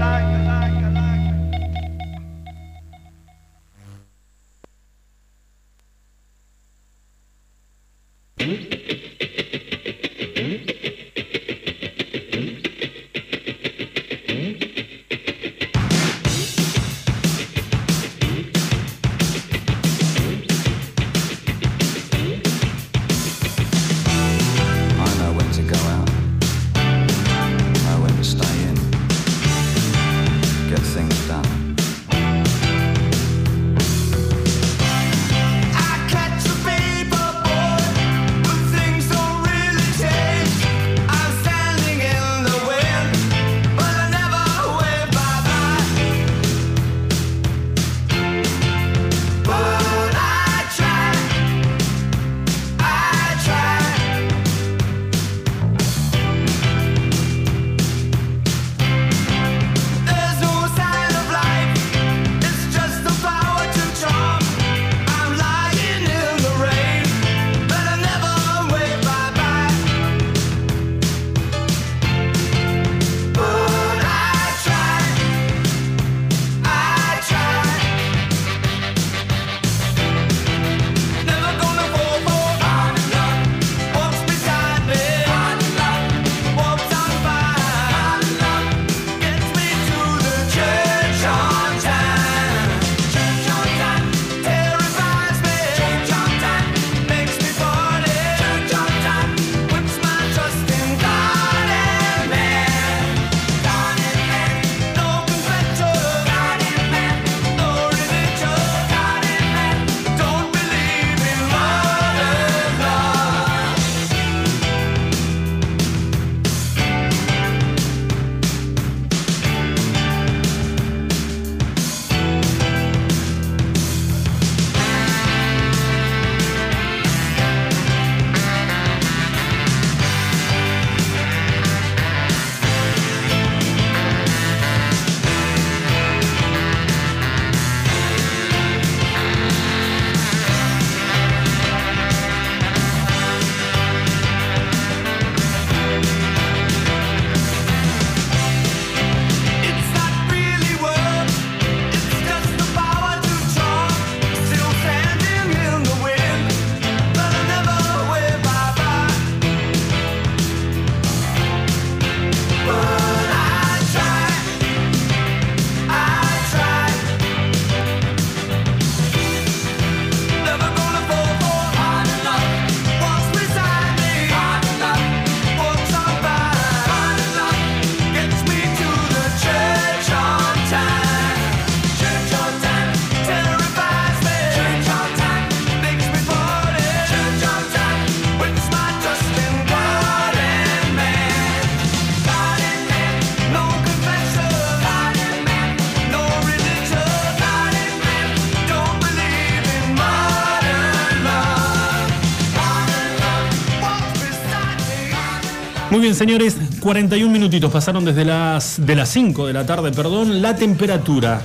bien, señores, 41 minutitos pasaron desde las de las 5 de la tarde, perdón. La temperatura.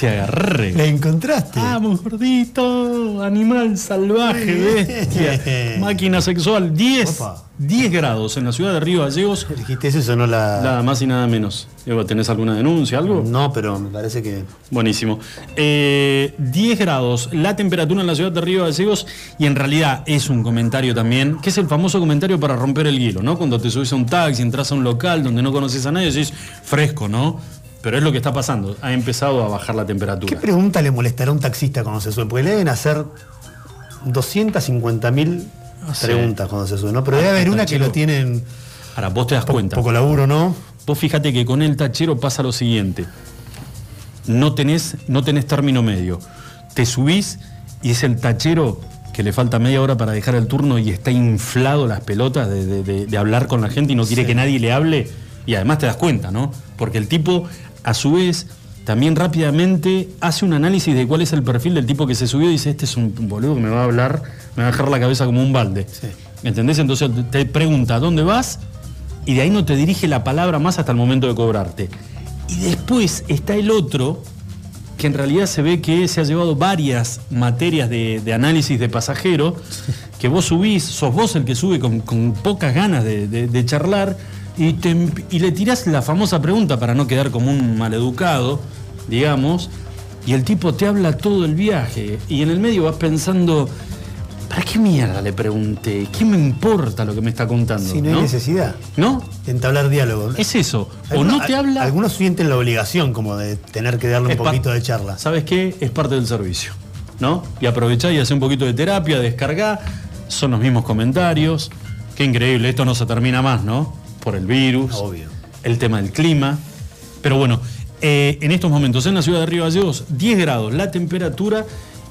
Te agarré. ¿La encontraste? Vamos, gordito, animal salvaje, bestia, <laughs> máquina sexual, 10, Opa. 10 grados en la ciudad de Río Gallegos, Dijiste eso, sonó la. nada más y nada menos. ¿Tenés alguna denuncia, algo? No, pero me parece que. Buenísimo. Eh, 10 grados, la temperatura en la ciudad de Río Gallegos, y en realidad es un comentario también, que es el famoso comentario para romper el hielo, ¿no? Cuando te subes a un taxi, entras a un local donde no conoces a nadie, decís, fresco, ¿no? Pero es lo que está pasando, ha empezado a bajar la ¿Qué temperatura. pregunta le molestará a un taxista cuando se sube? Porque le deben hacer 250 mil sé. preguntas cuando se sube, ¿no? Pero debe haber una que lo tienen Ahora, vos te das cuenta. poco laburo, ¿no? Vos fíjate que con el tachero pasa lo siguiente. No tenés, no tenés término medio. Te subís y es el tachero que le falta media hora para dejar el turno y está inflado las pelotas de, de- de- de hablar con la gente y no quiere que nadie le hable. Y además te das cuenta, ¿no? Porque el tipo, a su vez, también rápidamente hace un análisis de cuál es el perfil del tipo que se subió y dice, este es un boludo que me va a hablar, me va a dejar la cabeza como un balde. ¿Entendés? Entonces te pregunta, ¿dónde vas? y de ahí no te dirige la palabra más hasta el momento de cobrarte. Y después está el otro, que en realidad se ve que se ha llevado varias materias de, de análisis de pasajero, que vos subís, sos vos el que sube con, con pocas ganas de, de- de charlar, y, te emp- y le tirás la famosa pregunta para no quedar como un maleducado, digamos, y el tipo te habla todo el viaje, y en el medio vas pensando, ¿para qué mierda le pregunté? ¿Qué me importa lo que me está contando? Si no hay necesidad. ¿No? Entablar diálogo. Es eso. O no te habla. Algunos sienten la obligación como de tener que darle un poquito de charla. ¿Sabes qué? Es parte del servicio. ¿No? Y aprovechá y hace un poquito de terapia, descargá. Son los mismos comentarios. Qué increíble, esto no se termina más, ¿no? Por el virus. Obvio. El tema del clima. Pero bueno, eh, en estos momentos en la ciudad de Río Gallegos, 10 grados la temperatura.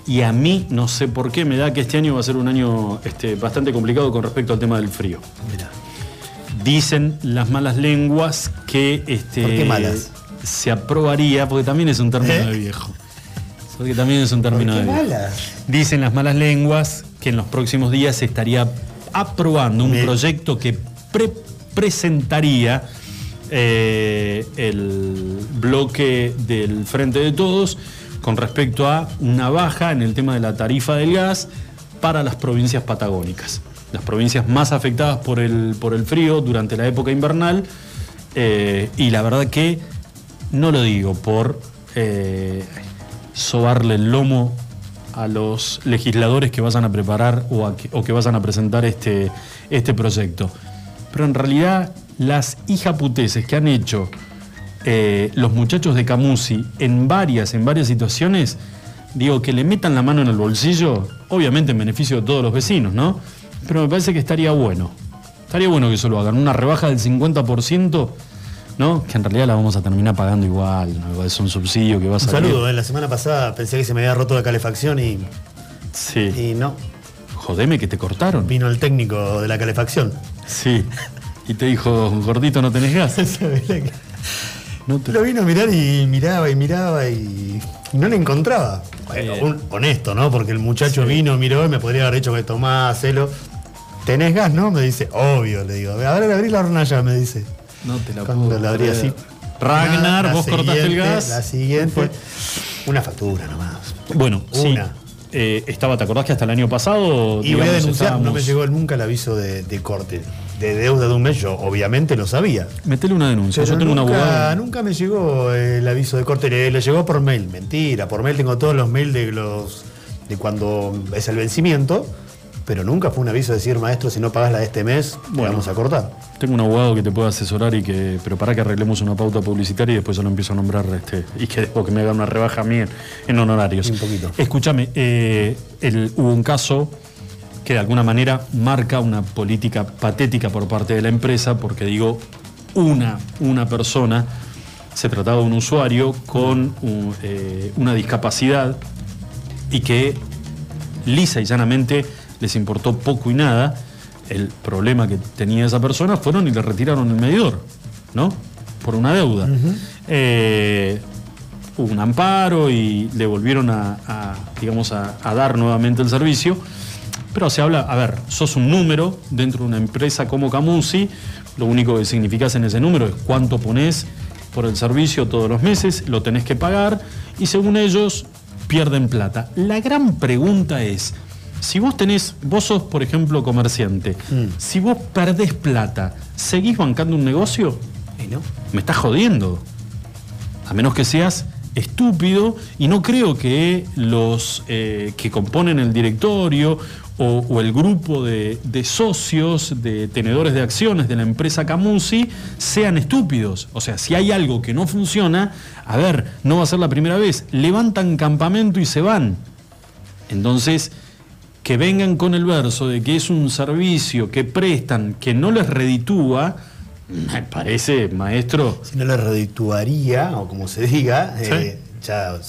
Y a mí, no sé por qué, me da que este año va a ser un año este, bastante complicado con respecto al tema del frío. Mirá. Dicen las malas lenguas que este, ¿Por qué malas? se aprobaría, porque también es un término ¿Eh? de viejo. Porque también es un término ¿Por de qué viejo. malas? Dicen las malas lenguas que en los próximos días se estaría aprobando un proyecto que pre- presentaría eh, el bloque del Frente de Todos con respecto a una baja en el tema de la tarifa del gas para las provincias patagónicas, las provincias más afectadas por el, por el frío durante la época invernal. eh, y la verdad que no lo digo por eh, sobarle el lomo a los legisladores que vayan a preparar o, que, o que vayan a presentar este, este proyecto. Pero en realidad las hijaputeces que han hecho eh, los muchachos de Camusi en varias, en varias situaciones, digo, que le metan la mano en el bolsillo, obviamente en beneficio de todos los vecinos, ¿no? Pero me parece que estaría bueno. Estaría bueno que eso lo hagan. Una rebaja del 50%, ¿no? Que en realidad la vamos a terminar pagando igual. ¿no? Es un subsidio que va a Un salir. saludo, ¿eh? la semana pasada pensé que se me había roto la calefacción y, Sí. y no. Jodeme que te cortaron. Vino el técnico de la calefacción. Sí. Y te dijo, gordito, no tenés gas. <laughs> No te- Lo vino a mirar y miraba y miraba y no le encontraba. Bueno, un- honesto, ¿no? Porque el muchacho vino, miró y me podría haber dicho que tomás, celo. ¿Tenés gas, no? Me dice, obvio, le digo. A ver, abrí la hornalla, me dice. No te la Cuando la abrí así. Ragnar, Nada, vos cortaste el gas. La siguiente. Una factura nomás. Bueno, sí. Eh, estaba, ¿te acordás que hasta el año pasado? Y voy a denunciar, no me llegó nunca el aviso de, de corte. De deuda de un mes, yo obviamente lo sabía. Metele una denuncia. Pero Yo tengo un nunca, abogado. nunca me llegó el aviso de corte, le, le llegó por mail. Mentira, por mail tengo todos los mails de los de cuando es el vencimiento, pero nunca fue un aviso de decir, maestro, si no pagas la de este mes, Bueno. vamos a cortar. Tengo un abogado que te pueda asesorar y que. Pero para que arreglemos una pauta publicitaria y después yo lo empiezo a nombrar este. Y que después que me haga una rebaja a mí en, en honorarios. Un poquito. Escúchame, eh, el- hubo un caso que de alguna manera marca una política patética por parte de la empresa, porque digo, una, una persona, se trataba de un usuario con un, eh, una discapacidad y que lisa y llanamente les importó poco y nada el problema que tenía esa persona, fueron y le retiraron el medidor, ¿no? Por una deuda. Eh, hubo un amparo y le volvieron a, a, digamos, a, a dar nuevamente el servicio. Pero se habla, a ver, sos un número dentro de una empresa como Camusi, lo único que significás en ese número es cuánto ponés por el servicio todos los meses, lo tenés que pagar y según ellos pierden plata. La gran pregunta es, si vos tenés, vos sos por ejemplo comerciante, si vos perdés plata, ¿seguís bancando un negocio? ¿Y no? Me estás jodiendo. A menos que seas estúpido y no creo que los eh, que componen el directorio o, o el grupo de, de socios, de tenedores de acciones de la empresa Camusi sean estúpidos. O sea, si hay algo que no funciona, a ver, no va a ser la primera vez. Levantan campamento y se van. Entonces, que vengan con el verso de que es un servicio que prestan, que no les reditúa, me parece, maestro, Si no le redituaría, o como se diga, Sí. eh, ya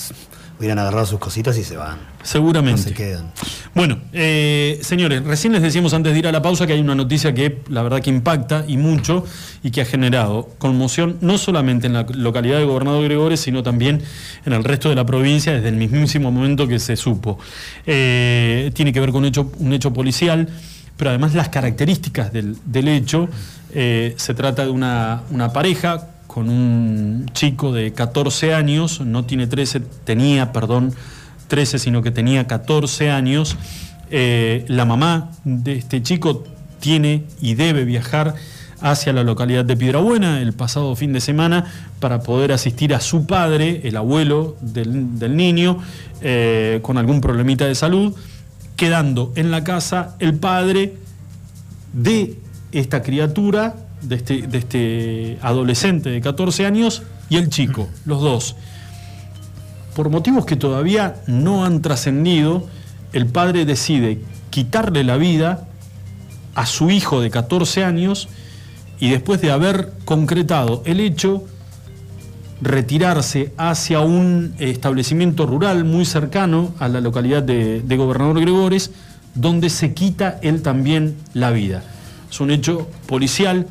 hubieran agarrado sus cositas y se van. No seguramente. se quedan. Bueno, eh, señores, recién les decíamos antes de ir a la pausa que hay una noticia que la verdad que impacta y mucho y que ha generado conmoción no solamente en la localidad de Gobernador Gregores, sino también en el resto de la provincia desde el mismísimo momento que se supo. Eh, tiene que ver con un hecho, un hecho policial, pero además las características del, del hecho. eh, se trata de una, una pareja con un chico de 14 años, no tiene 13, tenía, perdón, 13, sino que tenía 14 años. Eh, la mamá de este chico tiene y debe viajar hacia la localidad de Piedrabuena el pasado fin de semana para poder asistir a su padre, el abuelo del, del niño, eh, con algún problemita de salud, quedando en la casa el padre de esta criatura, de este, de este adolescente de 14 años y el chico, los dos. Por motivos que todavía no han trascendido, el padre decide quitarle la vida a su hijo de 14 años y después de haber concretado el hecho, retirarse hacia un establecimiento rural muy cercano a la localidad de Gobernador Gregores, donde se quita él también la vida. Es un hecho policial.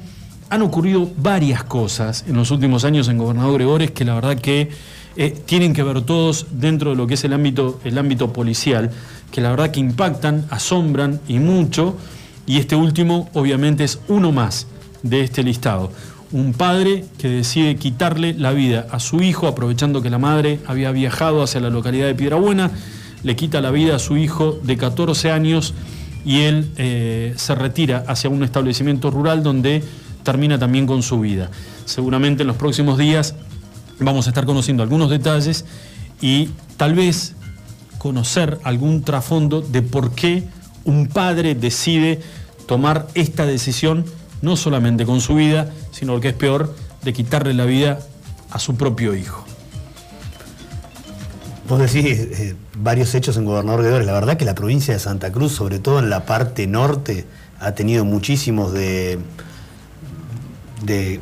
Han ocurrido varias cosas en los últimos años en Gobernador Gregores que la verdad que eh, tienen que ver todos dentro de lo que es el ámbito, el ámbito policial, que la verdad que impactan, asombran y mucho. Y este último obviamente es uno más de este listado. Un padre que decide quitarle la vida a su hijo, aprovechando que la madre había viajado hacia la localidad de Piedrabuena, le quita la vida a su hijo de 14 años y él eh, se retira hacia un establecimiento rural donde termina también con su vida. Seguramente en los próximos días vamos a estar conociendo algunos detalles y tal vez conocer algún trasfondo de por qué un padre decide tomar esta decisión, no solamente con su vida, sino lo que es peor, de quitarle la vida a su propio hijo. Vos decís eh, varios hechos en Gobernador Gregores. La verdad que la provincia de Santa Cruz, sobre todo en la parte norte, ha tenido muchísimos de, de,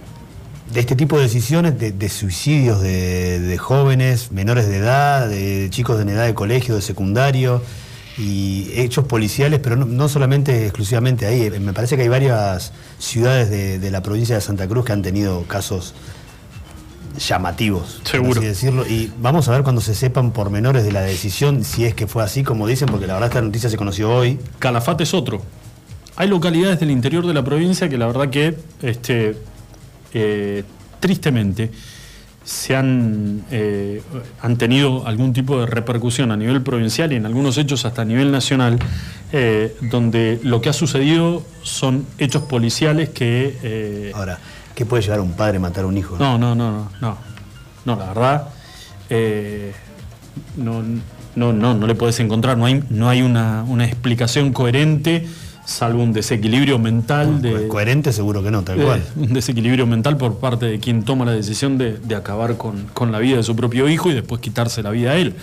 de este tipo de decisiones, de, de suicidios de, de jóvenes, menores de edad, de chicos en edad de colegio, de secundario, y hechos policiales, pero no, no solamente exclusivamente ahí. Eh, Me parece que hay varias ciudades de, de la provincia de Santa Cruz que han tenido casos llamativos, por Seguro. así decirlo. Y vamos a ver cuando se sepan pormenores de la decisión, si es que fue así como dicen, porque la verdad esta noticia se conoció hoy. Calafate es otro. Hay localidades del interior de la provincia que la verdad que este, eh, tristemente se han, eh, han tenido algún tipo de repercusión a nivel provincial y en algunos hechos hasta a nivel nacional, eh, donde lo que ha sucedido son hechos policiales que... eh, Ahora, ¿qué puede llevar a un padre a matar a un hijo? no, no, no, no, no. No, la verdad, no, no, no, no le puedes encontrar, no hay, no hay una, una explicación coherente, salvo un desequilibrio mental de. Coherente seguro que no, tal de- cual. un desequilibrio mental por parte de quien toma la decisión de, de acabar con, con la vida de su propio hijo y después quitarse la vida a él.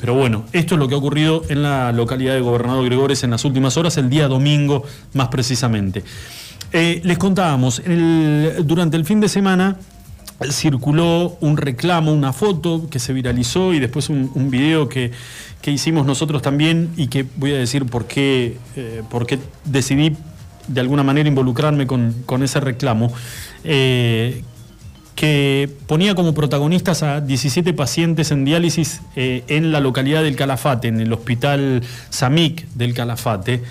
Pero bueno, esto es lo que ha ocurrido en la localidad de Gobernador Gregores en las últimas horas, el día domingo más precisamente. Eh, les contábamos, el- durante el fin de semana circuló un reclamo, una foto que se viralizó y después un, video que, que hicimos nosotros también y que voy a decir por qué, eh, por qué decidí de alguna manera involucrarme con, con ese reclamo, eh, que ponía como protagonistas a 17 pacientes en diálisis eh, en la localidad del Calafate, en el hospital SAMIC del Calafate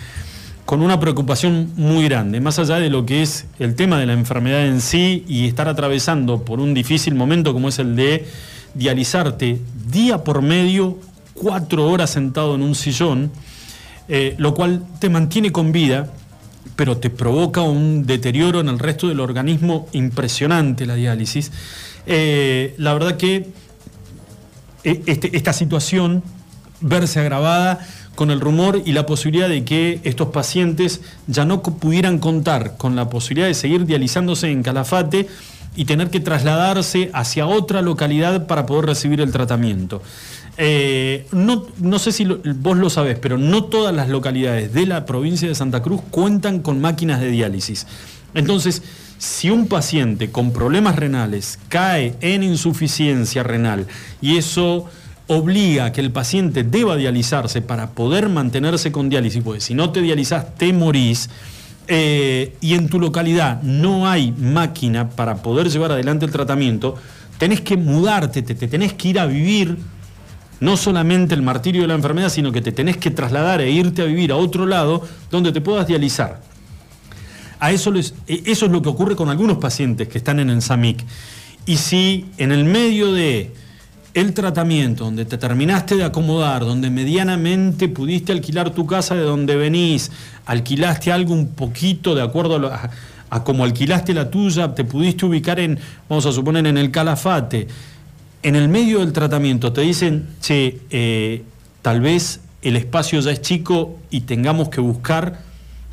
con una preocupación muy grande, más allá de lo que es el tema de la enfermedad en sí y estar atravesando por un difícil momento como es el de dializarte día por medio, cuatro horas sentado en un sillón, eh, lo cual te mantiene con vida, pero te provoca un deterioro en el resto del organismo impresionante la diálisis. Eh, la verdad que eh, este- esta situación verse agravada con el rumor y la posibilidad de que estos pacientes ya no pudieran contar con la posibilidad de seguir dializándose en Calafate y tener que trasladarse hacia otra localidad para poder recibir el tratamiento. Eh, no, no, sé si vos lo sabés, pero no todas las localidades de la provincia de Santa Cruz cuentan con máquinas de diálisis. Entonces, si un paciente con problemas renales cae en insuficiencia renal y eso obliga a que el paciente deba dializarse para poder mantenerse con diálisis, porque si no te dializás te morís, eh, y en tu localidad no hay máquina para poder llevar adelante el tratamiento, tenés que mudarte, te, te tenés que ir a vivir no solamente el martirio de la enfermedad, sino que te tenés que trasladar e irte a vivir a otro lado donde te puedas dializar. A eso, e, eso es lo que ocurre con algunos pacientes que están en el SAMIC. Y si en el medio de el tratamiento, donde te terminaste de acomodar, donde medianamente pudiste alquilar tu casa de donde venís, alquilaste algo un poquito de acuerdo a, a cómo alquilaste la tuya, te pudiste ubicar en, vamos a suponer, en el calafate, en el medio del tratamiento te dicen, che, eh, tal vez el espacio ya es chico y tengamos que buscar,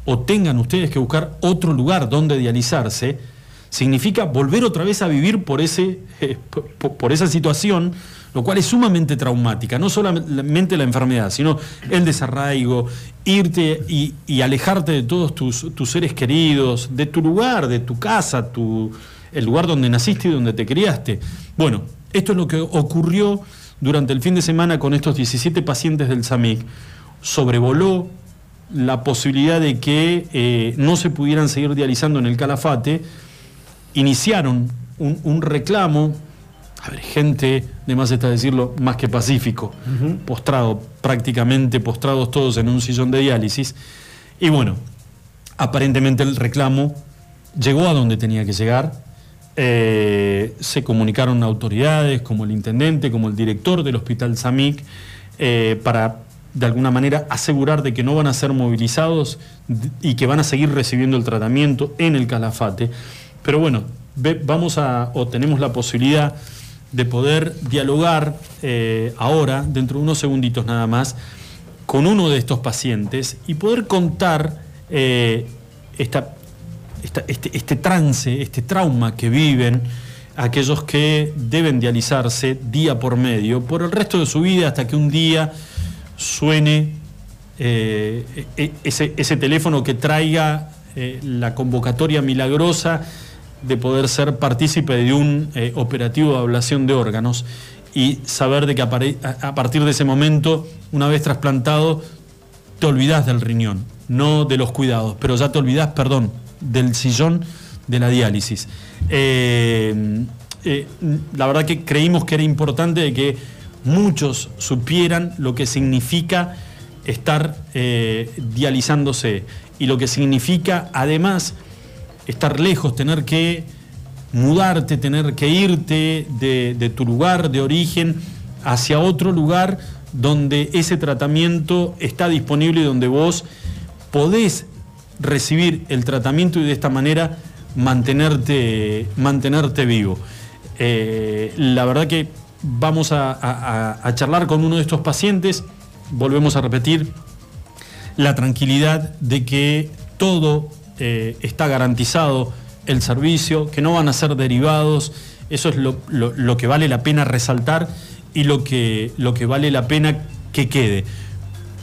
o tengan ustedes que buscar otro lugar donde dializarse, significa volver otra vez a vivir por, ese, <laughs> eh, por, esa situación, lo cual es sumamente traumática, no solamente la enfermedad, sino el desarraigo, irte y, alejarte de todos tus, tus, seres queridos, de tu lugar, de tu casa, tu, el lugar donde naciste y donde te criaste. Bueno, esto es lo que ocurrió durante el fin de semana con estos 17 pacientes del SAMIC. Sobrevoló la posibilidad de que eh, no se pudieran seguir dializando en el Calafate, iniciaron un, reclamo, a ver, gente, de más está decirlo, más que pacífico, postrado, prácticamente postrados todos en un sillón de diálisis, y bueno, aparentemente el reclamo llegó a donde tenía que llegar, eh, se comunicaron autoridades como el intendente, como el director del hospital SAMIC, eh, para de alguna manera asegurar de que no van a ser movilizados y que van a seguir recibiendo el tratamiento en el Calafate. Pero bueno, vamos a, o tenemos la posibilidad de poder dialogar eh, ahora, dentro de unos segunditos nada más, con uno de estos pacientes y poder contar esta este, este, trance, este trauma que viven aquellos que deben dializarse día por medio, por el resto de su vida, hasta que un día suene eh, e, ese, teléfono que traiga eh, la convocatoria milagrosa de poder ser partícipe de un eh, operativo de ablación de órganos y saber de que a, partir de ese momento, una vez trasplantado, te olvidas del riñón, no de los cuidados, pero ya te olvidas, perdón, del sillón de la diálisis. Eh, eh, la verdad que creímos que era importante que muchos supieran lo que significa estar dializándose y lo que significa además estar lejos, tener que mudarte, tener que irte de, tu lugar de origen hacia otro lugar donde ese tratamiento está disponible y donde vos podés recibir el tratamiento y de esta manera mantenerte, mantenerte vivo. Eh, la verdad que vamos a, charlar con uno de estos pacientes, volvemos a repetir, la tranquilidad de que todo eh, está garantizado, el servicio, que no van a ser derivados, eso es lo, que vale la pena resaltar y lo que, lo que vale la pena que quede.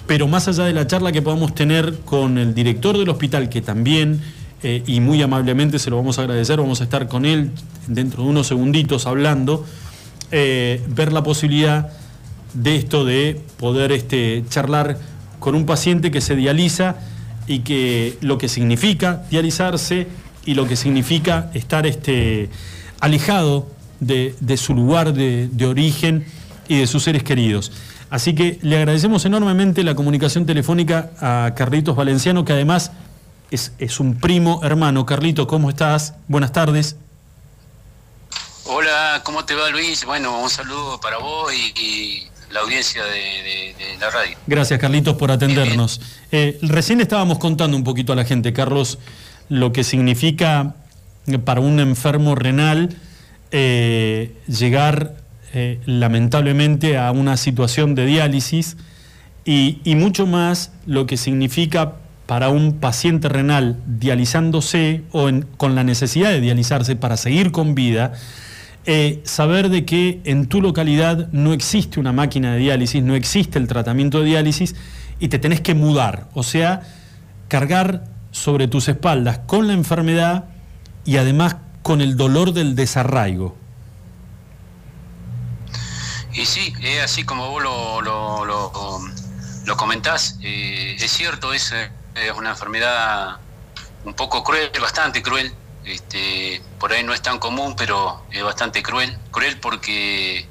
Pero más allá de la charla que podamos tener con el director del hospital, que también, eh, y muy amablemente se lo vamos a agradecer, vamos a estar con él dentro de unos segunditos hablando, eh, ver la posibilidad de esto de poder este, charlar con un paciente que se dializa y que lo que significa dializarse y lo que significa estar este, alejado de, su lugar de origen y de sus seres queridos. Así que le agradecemos enormemente la comunicación telefónica a Carlitos Valenciano, que además es, un primo hermano. Carlito, ¿cómo estás? Buenas tardes. Hola, ¿cómo te va Luis? Bueno, un saludo para vos y, la audiencia de, la radio. Gracias Carlitos por atendernos. Eh, recién estábamos contando un poquito a la gente, Carlos, lo que significa para un enfermo renal eh, llegar eh, lamentablemente a una situación de diálisis y, mucho más lo que significa para un paciente renal dializándose o en- con la necesidad de dializarse para seguir con vida, eh, saber de que en tu localidad no existe una máquina de diálisis, no existe el tratamiento de diálisis y te tenés que mudar, o sea, cargar sobre tus espaldas con la enfermedad y además con el dolor del desarraigo. Y sí, es así como vos lo, lo, lo, lo comentás. eh, es cierto, es, eh, es una enfermedad un poco cruel, bastante cruel. Este, por ahí no es tan común, pero es bastante cruel. Cruel porque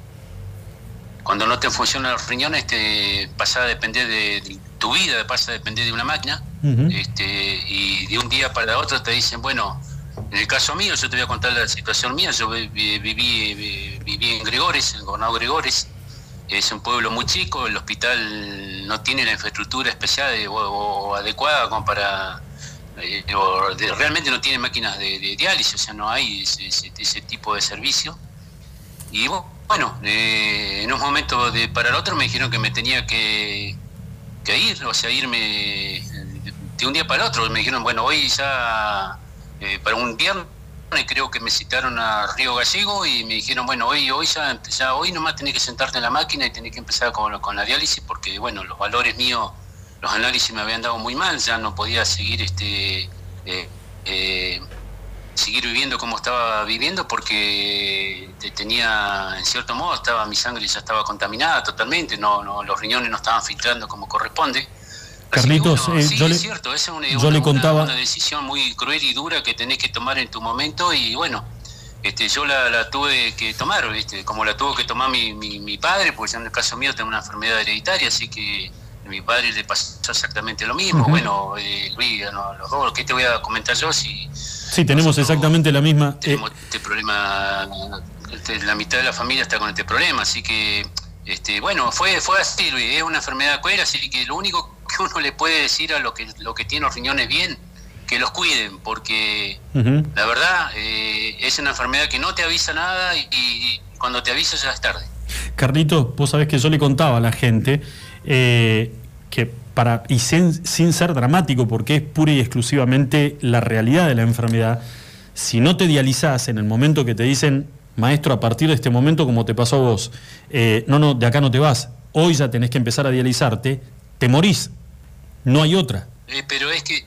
cuando no te funcionan los riñones, te pasa a depender de, de tu vida, pasa a depender de una máquina. Este, y de un día para otro te dicen, bueno, en el caso mío, yo te voy a contar la situación mía, yo vi- vi- viví, vi- viví en Gregores, en Gobernador Gregores, es un pueblo muy chico, el hospital no tiene la infraestructura especial o, o adecuada como para... eh, realmente no tiene máquinas de, de diálisis, o sea, no hay ese, ese- tipo de servicio. Y bu- bueno, eh, en un momento de para el otro me dijeron que me tenía que, ir, o sea, irme de un día para el otro. Me dijeron, bueno, hoy ya, eh, para un viernes, creo que me citaron a Río Gallego y me dijeron, bueno, hoy hoy ya, ya hoy nomás tenés que sentarte en la máquina y tenés que empezar con, con la diálisis porque, bueno, los valores míos, los análisis me habían dado muy mal, ya no podía seguir este... eh, eh, seguir viviendo como estaba viviendo porque te- tenía en cierto modo estaba mi sangre ya estaba contaminada totalmente no, no los riñones no estaban filtrando como corresponde Carlitos, bueno, eh, sí, yo le- es cierto, esa es una, yo una- le una- contaba- una decisión muy cruel y dura que tenés que tomar en tu momento y bueno, este, yo la, la tuve que tomar, ¿viste? como la tuvo que tomar mi, mi, mi padre, porque en el caso mío tengo una enfermedad hereditaria, así que a mi padre le pasó exactamente lo mismo. Bueno, eh, Luis, no, los dos, ¿qué te voy a comentar yo si Sí, tenemos exactamente la misma... eh, tenemos este problema, este, la mitad de la familia está con este problema, así que, este, bueno, fue, fue así, Luis, es una enfermedad cuera, así que lo único que uno le puede decir a los que, lo que tiene los riñones bien, que los cuiden, porque la verdad eh, es una enfermedad que no te avisa nada y, y cuando te avisa ya es tarde. Carlitos, vos sabés que yo le contaba a la gente eh, que para, y sin, ser dramático, porque es pura y exclusivamente la realidad de la enfermedad, si no te dializás en el momento que te dicen, maestro, a partir de este momento, como te pasó a vos, eh, no, no, de acá no te vas, hoy ya tenés que empezar a dializarte, te morís, no hay otra. Eh, pero es que,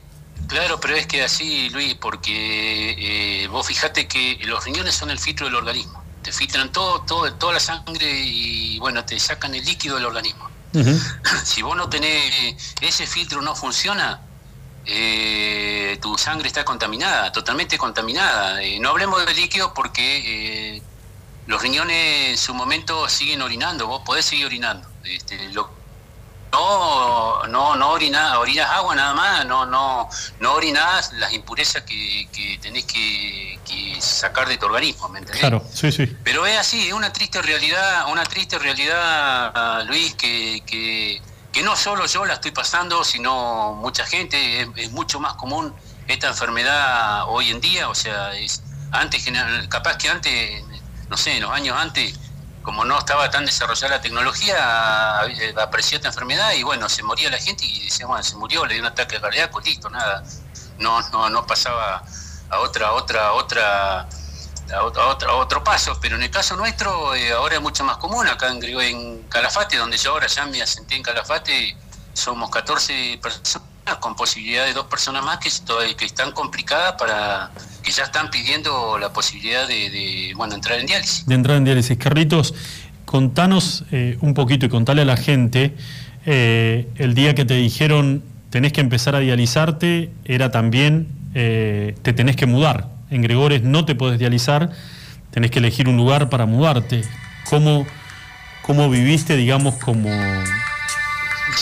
claro, pero es que así, Luis, porque vos fijate que los riñones son el filtro del organismo. Te filtran todo, todo, toda la sangre y bueno, te sacan el líquido del organismo. <laughs> Si vos no tenés, ese filtro no funciona, eh, tu sangre está contaminada, totalmente contaminada. Eh, no hablemos de líquido porque eh, los riñones en su momento siguen orinando, vos podés seguir orinando. Este, no, no, no orina- orinas agua nada más, no, no, no orinas las impurezas que, que tenés que, que sacar de tu organismo, ¿me entendés? Claro, sí, sí. Pero es así, es una triste realidad, una triste realidad, Luis, que, que, que no solo yo la estoy pasando, sino mucha gente, es, es mucho más común esta enfermedad hoy en día, o sea, es antes capaz que antes, no sé, en los años antes, como no estaba tan desarrollada la tecnología, eh, apareció esta enfermedad y bueno, se moría la gente y decía, bueno, se murió, le dio un ataque cardíaco, listo, nada, no, no, no pasaba a otra, otra, otra a otro, a otro, a otro paso, pero en el caso nuestro eh, ahora es mucho más común, acá en, en Calafate, donde yo ahora ya me asenté en Calafate, somos 14 personas con posibilidad de dos personas más que, estoy- que están complicadas para que ya están pidiendo la posibilidad de, de, bueno entrar en diálisis. de entrar en diálisis. Carlitos, contanos eh, un poquito y contale a la gente, eh, el día que te dijeron tenés que empezar a dializarte, era también, eh, te tenés que mudar. En Gregores no te podés dializar, tenés que elegir un lugar para mudarte. ¿Cómo, cómo viviste, digamos, como,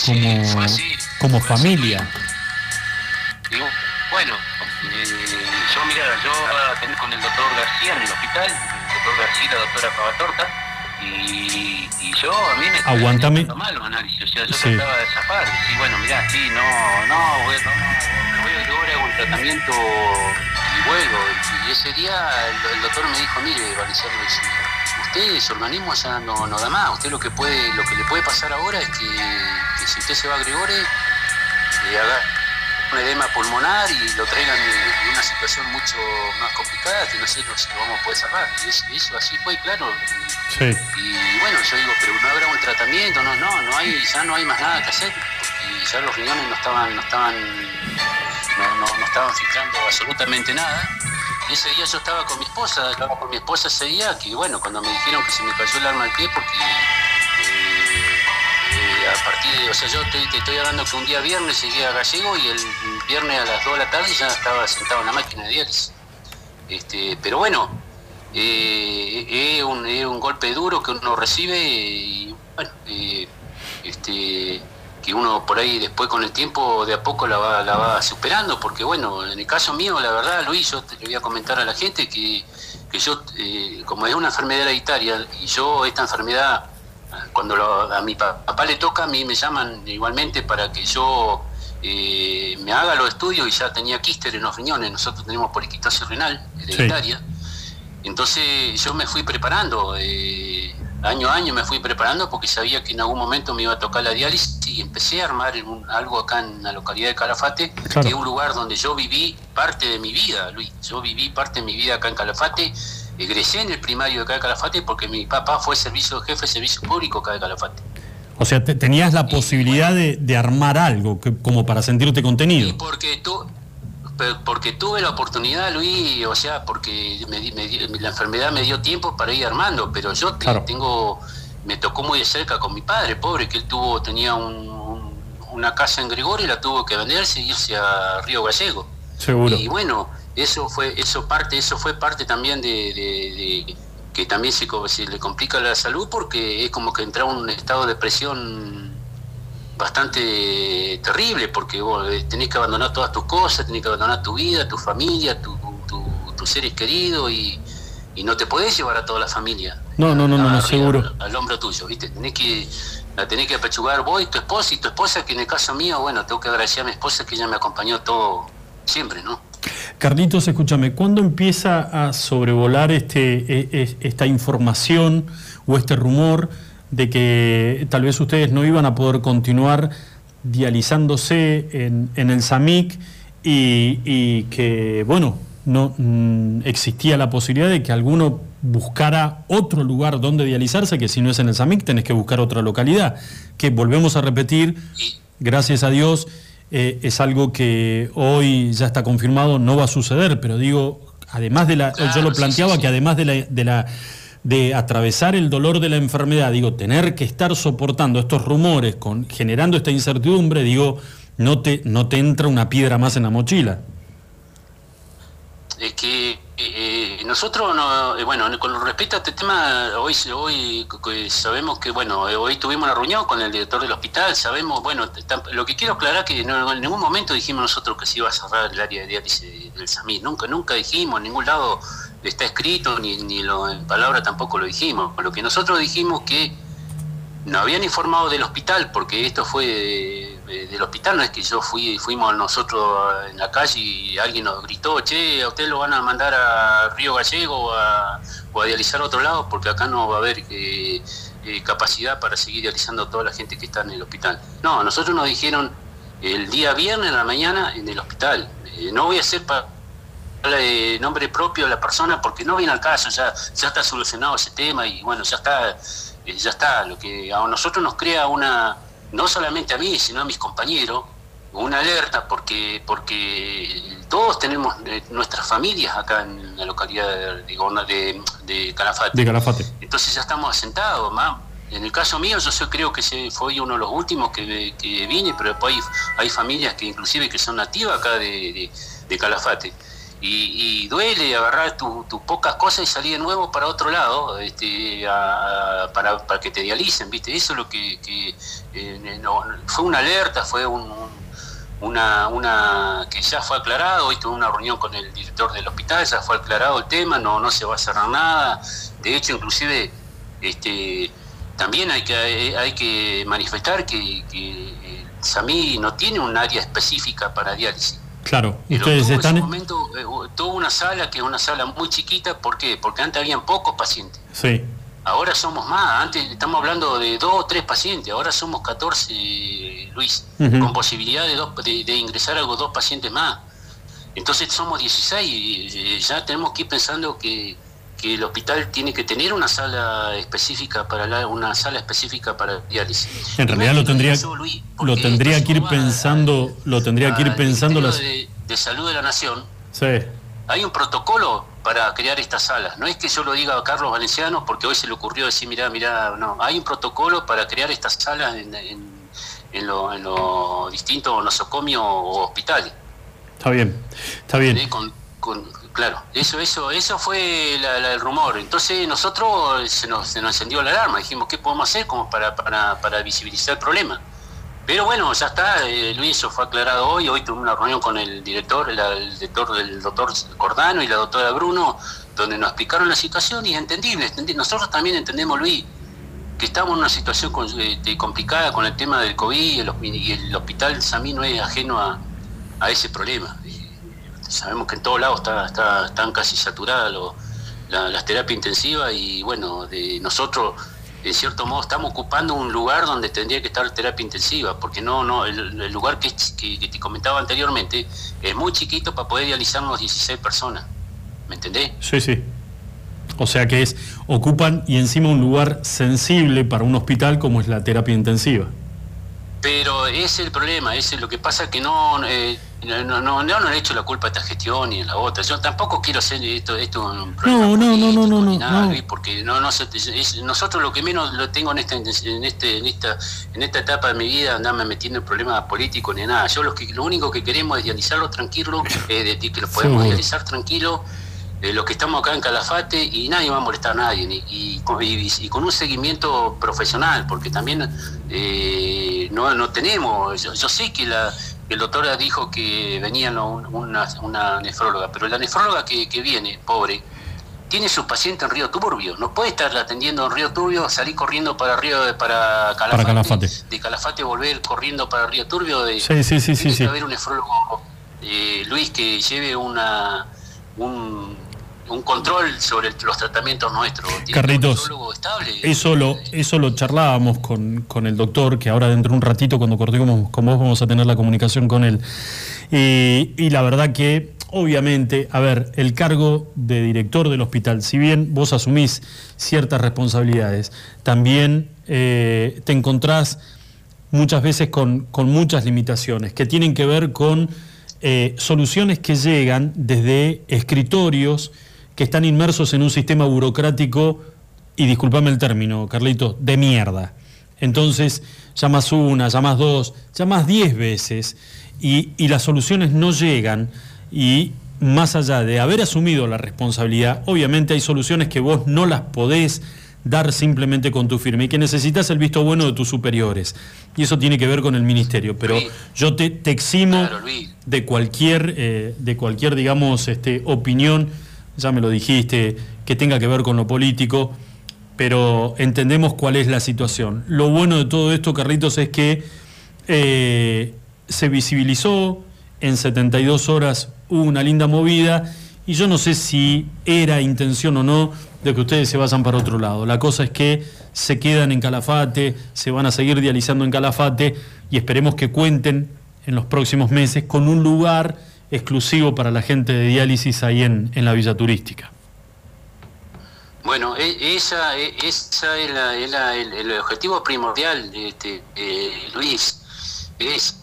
como, como familia? Digo, bueno, García en el hospital, el doctor García la doctora Cavatorta, y, y yo a mí me Aguantame. haciendo mal los análisis, o sea, yo Sí. trataba de zafar, y bueno, mirá, sí, no, no, voy, no, me voy a Gregorio, hago un tratamiento y vuelvo, y ese día el, el doctor me dijo, mire, Valenciano, usted, su organismo ya no, no da más, usted lo que puede, lo que le puede pasar ahora es que, que si usted se va a Gregorio, eh, haga- edema pulmonar y lo traigan en una situación mucho más complicada que no sé si lo vamos a poder cerrar. Y eso, eso así fue, claro. Sí. Y bueno, yo digo, pero no habrá un tratamiento, no, no, no hay, ya no hay más nada que hacer, porque ya los riñones no estaban, no estaban, no, no, no estaban filtrando absolutamente nada. Y ese día yo estaba con mi esposa, estaba con mi esposa ese día, que bueno, cuando me dijeron que se me cayó el arma al pie porque a partir de, o sea, yo te, estoy hablando que un día viernes llegué a Gallego y el viernes a las 2 de la tarde ya estaba sentado en la máquina de diálisis. Este, pero bueno, eh, es un, es un golpe duro que uno recibe y bueno, eh, este, que uno por ahí después con el tiempo de a poco la va, la va superando, porque bueno, en el caso mío, la verdad, Luis, yo te voy a comentar a la gente que, que yo, eh, como es una enfermedad hereditaria, y yo esta enfermedad, cuando lo- a mi pa- papá le toca, a mí me llaman igualmente para que yo eh, me haga los estudios y ya tenía quíster en los riñones, nosotros tenemos poliquitosis renal hereditaria. Entonces yo me fui preparando, eh, año a año me fui preparando porque sabía que en algún momento me iba a tocar la diálisis y empecé a armar un- algo acá en la localidad de Calafate, Claro. que es un lugar donde yo viví parte de mi vida, Luis. Yo viví parte de mi vida acá en Calafate, egresé en el primario de acá de Calafate porque mi papá fue servicio jefe de servicio público acá de Calafate. O sea, te- tenías la posibilidad de, de armar algo que- como para sentirte contenido. Porque tú, porque tuve la oportunidad, Luis, o sea, porque me me la enfermedad me dio tiempo para ir armando, pero yo Claro. tengo, me tocó muy de cerca con mi padre, pobre, que él tuvo, tenía un- un- una casa en Gregorio y la tuvo que venderse y irse a Río Gallego. Seguro. Y bueno, eso fue, eso parte, eso fue parte también de, de- de- que también se, le complica la salud porque es como que entra en un estado de presión bastante terrible porque vos eh, tenés que abandonar todas tus cosas, tenés que abandonar tu vida, tu familia, tu- tu- tus seres queridos y, y no te podés llevar a toda la familia. No, no, no, no, no, seguro. Al, al hombro tuyo, ¿viste? Tenés que, la tenés que apechugar vos y tu esposa y tu esposa que en el caso mío, bueno, tengo que agradecer a mi esposa que ella me acompañó todo siempre, ¿no? Carlitos, escúchame, ¿cuándo empieza a sobrevolar este, e- e- esta información o este rumor de que tal vez ustedes no iban a poder continuar dializándose en, en el SAMIC y, que, bueno, no mm, existía la posibilidad de que alguno buscara otro lugar donde dializarse, que si no es en el SAMIC tenés que buscar otra localidad, que volvemos a repetir, gracias a Dios, eh, es algo que hoy ya está confirmado, no va a suceder, pero digo, además de la, yo lo planteaba que además de la, de la de atravesar el dolor de la enfermedad, digo, tener que estar soportando estos rumores, con, generando esta incertidumbre, digo, no te, no te entra una piedra más en la mochila. Es que eh, eh, nosotros, no, eh, bueno, con respecto a este tema, hoy, sabemos que, bueno, hoy tuvimos una reunión con el director del hospital, sabemos, bueno, lo que quiero aclarar que en ningún momento dijimos nosotros que se iba a cerrar el área de diálisis del SAMI, nunca, nunca dijimos, en ningún lado está escrito, ni, ni en palabra tampoco lo dijimos. Lo que nosotros dijimos que nos habían informado del hospital, porque esto fue de- del hospital, no es que yo fui, fuimos nosotros en la calle y alguien nos gritó, che, a usted lo van a mandar a Río Gallego a, o a dializar a otro lado, porque acá no va a haber eh, eh, capacidad para seguir dializando a toda la gente que está en el hospital. No, nosotros nos dijeron el día viernes en la mañana en el hospital. Eh, no voy a hacer para de nombre propio de la persona porque no viene al caso, ya, ya está solucionado ese tema y bueno, ya está, eh, ya está. Lo que a nosotros nos crea una, no solamente a mí, sino a mis compañeros, una alerta porque, porque todos tenemos eh, nuestras familias acá en la localidad de, de, de- Calafate. De Calafate. Entonces ya estamos asentados, más. En el caso mío, yo creo que se fue uno de los últimos que, que vine, pero después hay, hay familias que inclusive que son nativas acá de, de- de Calafate. Y, duele agarrar tus pocas cosas y salir de nuevo para otro lado, este, para, para que te dialicen, ¿viste? Eso es lo que, eh, no- fue una alerta, fue un, un- una, una que ya fue aclarado, hoy tuve una reunión con el director del hospital, ya fue aclarado el tema, no, no se va a cerrar nada, de hecho inclusive este, también hay que, hay que manifestar que, que el SAMI no tiene un área específica para diálisis. Claro, Pero ustedes tuvo en su momento eh, tuvo una sala que es una sala muy chiquita, ¿por qué? Porque antes habían pocos pacientes. Sí, Ahora somos más, antes estamos hablando de dos o tres pacientes, ahora somos 14 Luis, con posibilidad de, dos, de, de ingresar a dos pacientes más. Entonces somos 16 y eh, ya tenemos que ir pensando que, que el hospital tiene que tener una sala específica para la, una sala específica para diálisis. En realidad lo tendría, eso, Luis, lo tendría que ir pensando, lo tendría que ir pensando las. De, de Salud de la Nación. Sí. Hay un protocolo para crear estas salas. No es que yo lo diga a Carlos Valenciano porque hoy se le ocurrió decir, mirá, mirá, no. Hay un protocolo para crear estas salas en, en, en lo- en los distintos nosocomios o hospitales. Está bien, está bien. ¿eh? Con- con- claro, eso, eso, eso fue el rumor. Entonces nosotros se nos, se nos encendió la alarma. Dijimos, ¿qué podemos hacer como para, para, para visibilizar el problema? Pero bueno, ya está, eh, Luis, eso fue aclarado hoy. Hoy tuve una reunión con el director, el, director del doctor Cordano y la doctora Bruno, donde nos explicaron la situación y es entendible. entendi- Nosotros también entendemos, Luis, que estamos en una situación con- de- complicada con el tema del COVID y el, y el hospital Samí no es ajeno a, a ese problema. Sabemos que en todos lados está, está- están casi saturadas la- las terapias intensivas y bueno, de nosotros en cierto modo estamos ocupando un lugar donde tendría que estar terapia intensiva, porque no, no, el, lugar que, que- te comentaba anteriormente es muy chiquito para poder dializarnos 16 personas. ¿Me entendés? Sí, sí. O sea que es, ocupan y encima un lugar sensible para un hospital como es la terapia intensiva. Pero ese es el problema, ese es lo que pasa que no, eh, no, no, no, no le he hecho la culpa a esta gestión ni a la otra. Yo tampoco quiero hacer esto, esto un problema No, no, no, no, no, ni no, nada, no. Porque no, no es- nosotros lo que menos lo tengo en esta, en este, en esta, en esta etapa de mi vida, andarme metiendo en problemas políticos ni nada. Yo lo que lo único que queremos es dializarlo tranquilo, <laughs> eh, de, de que lo podemos Seguro. dializar tranquilo. Eh, los que estamos acá en Calafate y nadie va a molestar a nadie y, con- y- y con un seguimiento profesional porque también eh, no, no tenemos yo, yo sé que la el doctor dijo que venía una, una nefróloga pero la nefróloga que, que viene pobre tiene su paciente en Río Turbio no puede estar atendiendo en Río Turbio salir corriendo para Río para Calafate, Para Calafate. de Calafate volver corriendo para Río Turbio de, Sí, sí, sí, sí, tiene sí. que haber un nefrólogo, eh, Luis, que lleve una un, un control sobre los tratamientos nuestros. Carlitos, estable. Eso lo, eso lo charlábamos con, con el doctor, que ahora dentro de un ratito, cuando cortemos con vos, vamos a tener la comunicación con él. Y, y la verdad que, obviamente, a ver, el cargo de director del hospital, si bien vos asumís ciertas responsabilidades, también eh, te encontrás muchas veces con, con muchas limitaciones que tienen que ver con eh, soluciones que llegan desde escritorios que están inmersos en un sistema burocrático, y disculpame el término, Carlito, de mierda. Entonces, llamas una, llamas dos, llamas diez veces y, y las soluciones no llegan y más allá de haber asumido la responsabilidad, obviamente hay soluciones que vos no las podés dar simplemente con tu firma y que necesitas el visto bueno de tus superiores. Y eso tiene que ver con el ministerio. Pero Luis. yo te, te eximo Claro, de cualquier, eh, de cualquier, digamos, este, opinión, ya me lo dijiste, que tenga que ver con lo político, pero entendemos cuál es la situación. Lo bueno de todo esto, Carlitos, es que eh, se visibilizó, en 72 horas hubo una linda movida, y yo no sé si era intención o no de que ustedes se vayan para otro lado. La cosa es que se quedan en Calafate, se van a seguir dializando en Calafate, y esperemos que cuenten en los próximos meses con un lugar exclusivo para la gente de diálisis ahí en, en la villa turística. Bueno, e- esa, e- esa es, el, el objetivo primordial, este, eh, Luis, es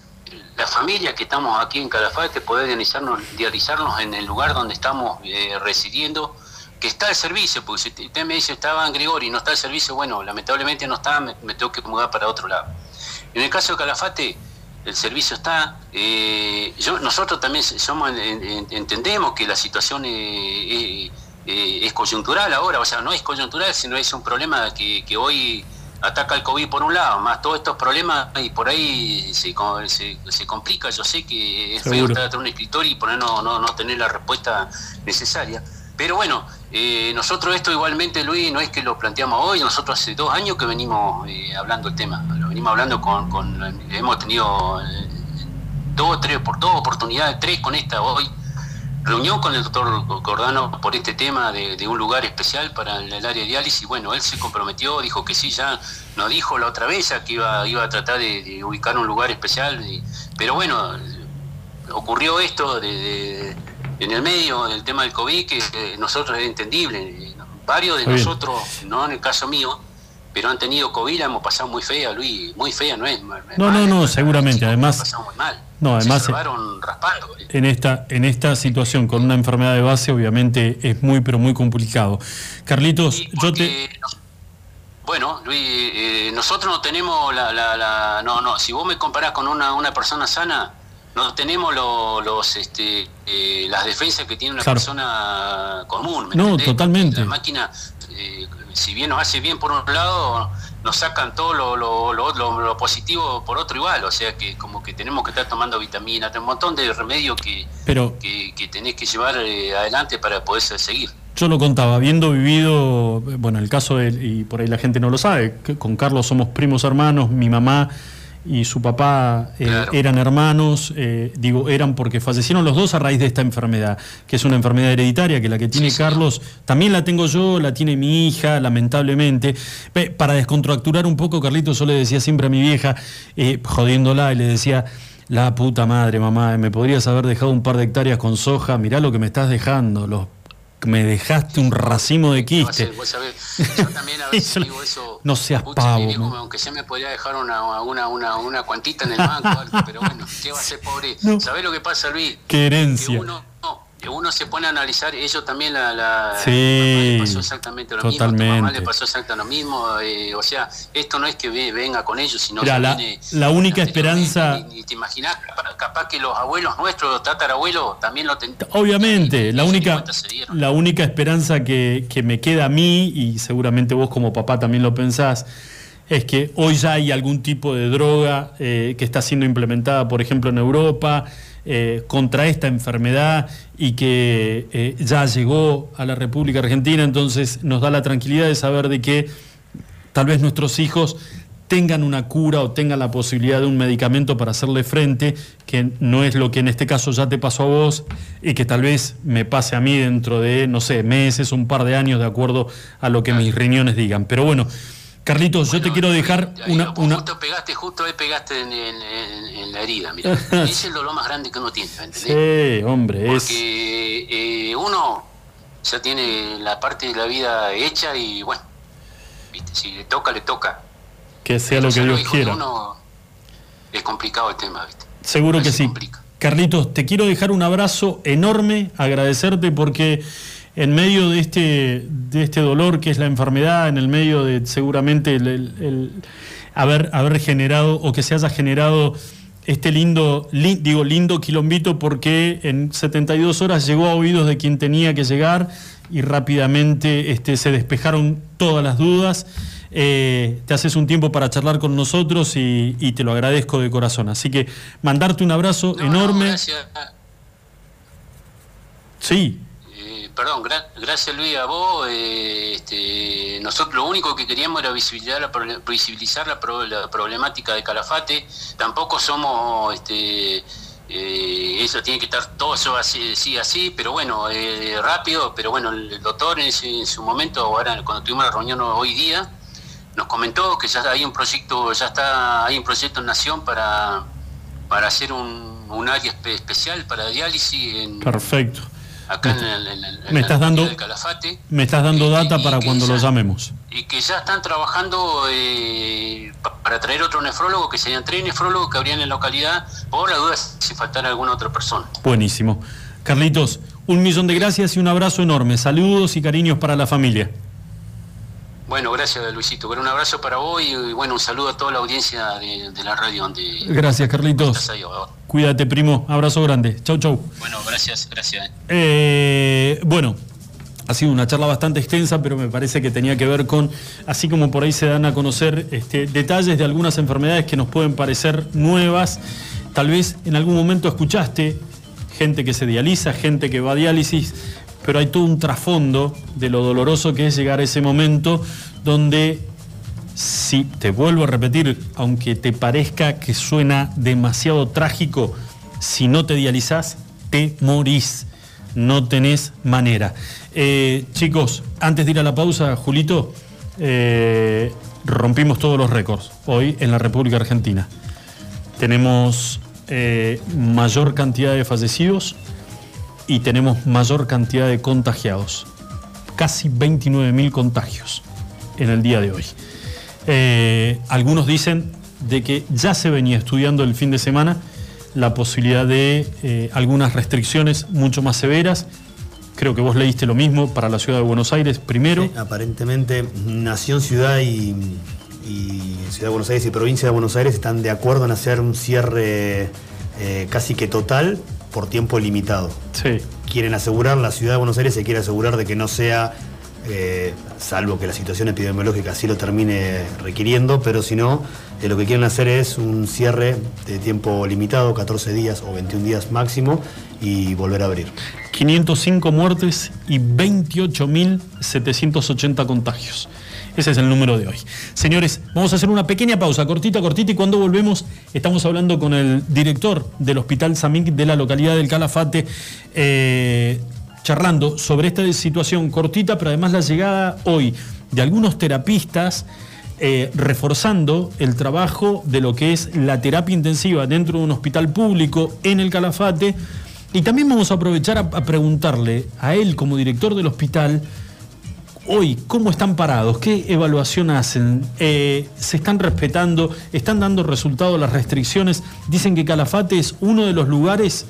la familia que estamos aquí en Calafate, poder dializarnos, dializarnos en el lugar donde estamos eh, residiendo, que está el servicio, porque si usted me dice estaba en Grigori no está el servicio, bueno, lamentablemente no está, me tengo que mudar para otro lado. En el caso de Calafate, el servicio está. eh, yo, nosotros también somos, en- en- entendemos que la situación eh, eh, es coyuntural ahora, o sea, no es coyuntural, sino es un problema que, que hoy ataca el COVID por un lado, más todos estos problemas y por ahí se, se, se complica. Yo sé que es feo Seguro. estar atrás de un escritorio y poner no, no, no tener la respuesta necesaria. Pero bueno, eh, nosotros esto igualmente, Luis, no es que lo planteamos hoy, nosotros hace dos años que venimos eh, hablando el tema, lo venimos hablando con, con hemos tenido eh, dos, tres, por dos oportunidades, tres con esta hoy, reunión con el doctor Cordano por este tema de, un lugar especial para el, área de diálisis. Bueno, él se comprometió, dijo que sí, ya nos dijo la otra vez ya que iba, iba a tratar de, ubicar un lugar especial. pero bueno, ocurrió esto de, de- en el medio del tema del COVID que eh, nosotros es entendible. Varios de bien. nosotros, no en el caso mío, pero han tenido COVID, la hemos pasado muy fea, Luis, muy fea, no es. mal, No, no, no, es- seguramente, además- muy mal. No, además- Se raspando. En esta, en esta situación, con una enfermedad de base, obviamente es muy, pero muy complicado. Carlitos, yo te... Bueno, Luis, eh, nosotros no tenemos la, la, la- No, no, si vos me comparás con una, una persona sana, no tenemos lo- los este, eh, las defensas que tiene una Claro. persona común. ¿me No, entendés? totalmente. La máquina, eh, si bien nos hace bien por un lado, nos sacan todo lo, lo, lo- lo- positivo por otro igual. O sea que como que tenemos que estar tomando vitaminas, un montón de remedios que, Pero que, que tenés que llevar eh, adelante para poder seguir. yo lo contaba, habiendo vivido, bueno, el caso de, y por ahí la gente no lo sabe, que con Carlos somos primos hermanos, mi mamá y su papá eh, Claro. eran hermanos, eh, digo, eran porque fallecieron los dos a raíz de esta enfermedad, que es una enfermedad hereditaria, que la que tiene Sí. Carlos, también la tengo yo, la tiene mi hija, lamentablemente. Para descontracturar un poco, Carlitos, yo le decía siempre a mi vieja, eh, jodiéndola, y le decía, la puta madre, mamá, me podrías haber dejado un par de hectáreas con soja, mirá lo que me estás dejando, los me dejaste un racimo de quiste. Vos sabés, yo también a <laughs> veces digo eso. no seas pucha, pavo, ¿no? aunque sea me podría dejar una, una, una, una cuantita en el banco, algo, pero bueno, ¿qué va a hacer, pobre? <laughs> No. ¿Sabés lo que pasa, Luis? Qué Que herencia. uno, no, que uno se pone a analizar, ellos también la, la Sí, mi mamá le pasó exactamente lo mismo, a tu mamá totalmente. le pasó exactamente lo mismo, eh, o sea, esto no es que ve- venga con ellos, sino Mirá, que la- viene la única esperanza- Ni, ni te imaginás, capaz, capaz que los abuelos nuestros, los tatarabuelos, también lo tenían. Obviamente, la y única, la única esperanza que, que me queda a mí, y seguramente vos como papá también lo pensás, es que hoy ya hay algún tipo de droga eh, que está siendo implementada, por ejemplo, en Europa, eh, contra esta enfermedad y que eh, ya llegó a la República Argentina, entonces nos da la tranquilidad de saber de que tal vez nuestros hijos tengan una cura o tengan la posibilidad de un medicamento para hacerle frente, que no es lo que en este caso ya te pasó a vos y que tal vez me pase a mí dentro de, no sé, meses, un par de años, de acuerdo a lo que mis riñones digan. Pero bueno, Carlitos, yo te quiero dejar ahí una... una- Justo pegaste, justo ahí pegaste en, en- en- en la herida, mira. <laughs> Ese es el dolor más grande que uno tiene, ¿me entendés? Sí, hombre, es... Porque eh, uno ya tiene la parte de la vida hecha y bueno, ¿viste? si le toca, le toca. Que sea lo que Dios de quiera. uno, es complicado el tema, ¿viste? Seguro que Se sí. complica. Carlitos, te quiero dejar un abrazo enorme, agradecerte porque en medio de este, de este dolor que es la enfermedad, en el medio de seguramente el, el- el haber, haber generado o que se haya generado este lindo, li- digo lindo quilombito porque en 72 horas llegó a oídos de quien tenía que llegar y rápidamente este, se despejaron todas las dudas. Eh, te haces un tiempo para charlar con nosotros y, y te lo agradezco de corazón. Así que mandarte un abrazo No, no, enorme. gracias, Sí, perdón, gra- gracias Luis a vos. eh, este, nosotros lo único que queríamos era visibilizar la, problemática de Calafate. Tampoco somos, este, eh, eso tiene que estar todo eso así, sí, así, pero bueno, eh, rápido. Pero bueno, el doctor en, ese- en su momento, ahora cuando tuvimos la reunión hoy día, nos comentó que ya hay un proyecto, ya está, hay un proyecto en Nación para, hacer un, área espe- especial para diálisis en, perfecto. Acá en, el- en el- en me la estás dando- de Calafate Me estás dando data y- para y cuando lo ya- llamemos. y que ya están trabajando eh, pa- para traer otro nefrólogo, que serían tres nefrólogos que habrían en la localidad, por la duda si faltara alguna otra persona. Buenísimo. Carlitos, un millón de gracias y un abrazo enorme. Saludos y cariños para la familia. Bueno, gracias Luisito. Bueno, un abrazo para vos y, y, bueno, un saludo a toda la audiencia de, de la radio donde Gracias, Carlitos. ahí. Cuídate, primo. Abrazo grande. Chau, chau. Bueno, gracias, gracias. Eh, bueno, ha sido una charla bastante extensa, pero me parece que tenía que ver con, así como por ahí se dan a conocer este, detalles de algunas enfermedades que nos pueden parecer nuevas. Tal vez en algún momento escuchaste gente que se dializa, gente que va a diálisis, pero hay todo un trasfondo de lo doloroso que es llegar a ese momento donde si te vuelvo a repetir, aunque te parezca que suena demasiado trágico, si no te dializás, te morís. no tenés manera. Eh, chicos, antes de ir a la pausa, Julito, eh, rompimos todos los récords hoy en la República Argentina. Tenemos eh, mayor cantidad de fallecidos y tenemos mayor cantidad de contagiados. Casi 29.000 contagios en el día de hoy. Eh, algunos dicen de que ya se venía estudiando el fin de semana la posibilidad de eh, algunas restricciones mucho más severas. Creo que vos leíste lo mismo para la ciudad de Buenos Aires primero. Sí, aparentemente Nación, Ciudad y, Ciudad de Buenos Aires y Provincia de Buenos Aires están de acuerdo en hacer un cierre eh, casi que total por tiempo limitado. Sí. Quieren asegurar, la Ciudad de Buenos Aires se quiere asegurar de que no sea, eh, salvo que la situación epidemiológica así lo termine requiriendo, pero si no, eh, lo que quieren hacer es un cierre de tiempo limitado, 14 días o 21 días máximo, y volver a abrir. 505 muertes y 28.780 contagios. Ese es el número de hoy. Señores, vamos a hacer una pequeña pausa, cortita, cortita, y cuando volvemos estamos hablando con el director del Hospital Samic de la localidad del Calafate, eh, charlando sobre esta situación cortita, pero además la llegada hoy de algunos terapistas eh, reforzando el trabajo de lo que es la terapia intensiva dentro de un hospital público en el Calafate. Y también vamos a aprovechar a, a preguntarle a él como director del hospital, hoy, ¿cómo están parados? ¿Qué evaluación hacen? Eh, ¿Se están respetando? ¿Están dando resultado las restricciones? Dicen que Calafate es uno de los lugares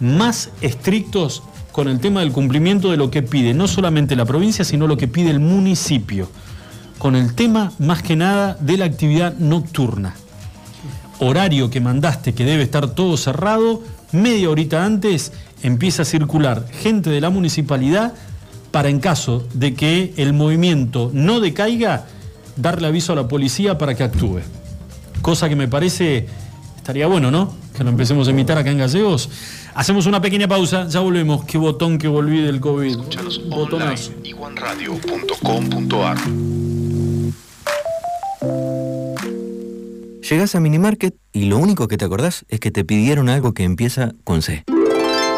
más estrictos con el tema del cumplimiento de lo que pide no solamente la provincia, sino lo que pide el municipio, con el tema más que nada de la actividad nocturna. Horario que mandaste que debe estar todo cerrado, media horita antes empieza a circular gente de la municipalidad para en caso de que el movimiento no decaiga, darle aviso a la policía para que actúe. Cosa que me parece estaría bueno, ¿no? Que lo empecemos a imitar acá en Gallegos. Hacemos una pequeña pausa, ya volvemos. Qué botón que volví del COVID. Escúchanos Botonazo. iguanradio.com.ar Llegás a Minimarket y lo único que te acordás es que te pidieron algo que empieza con C.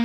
Oh,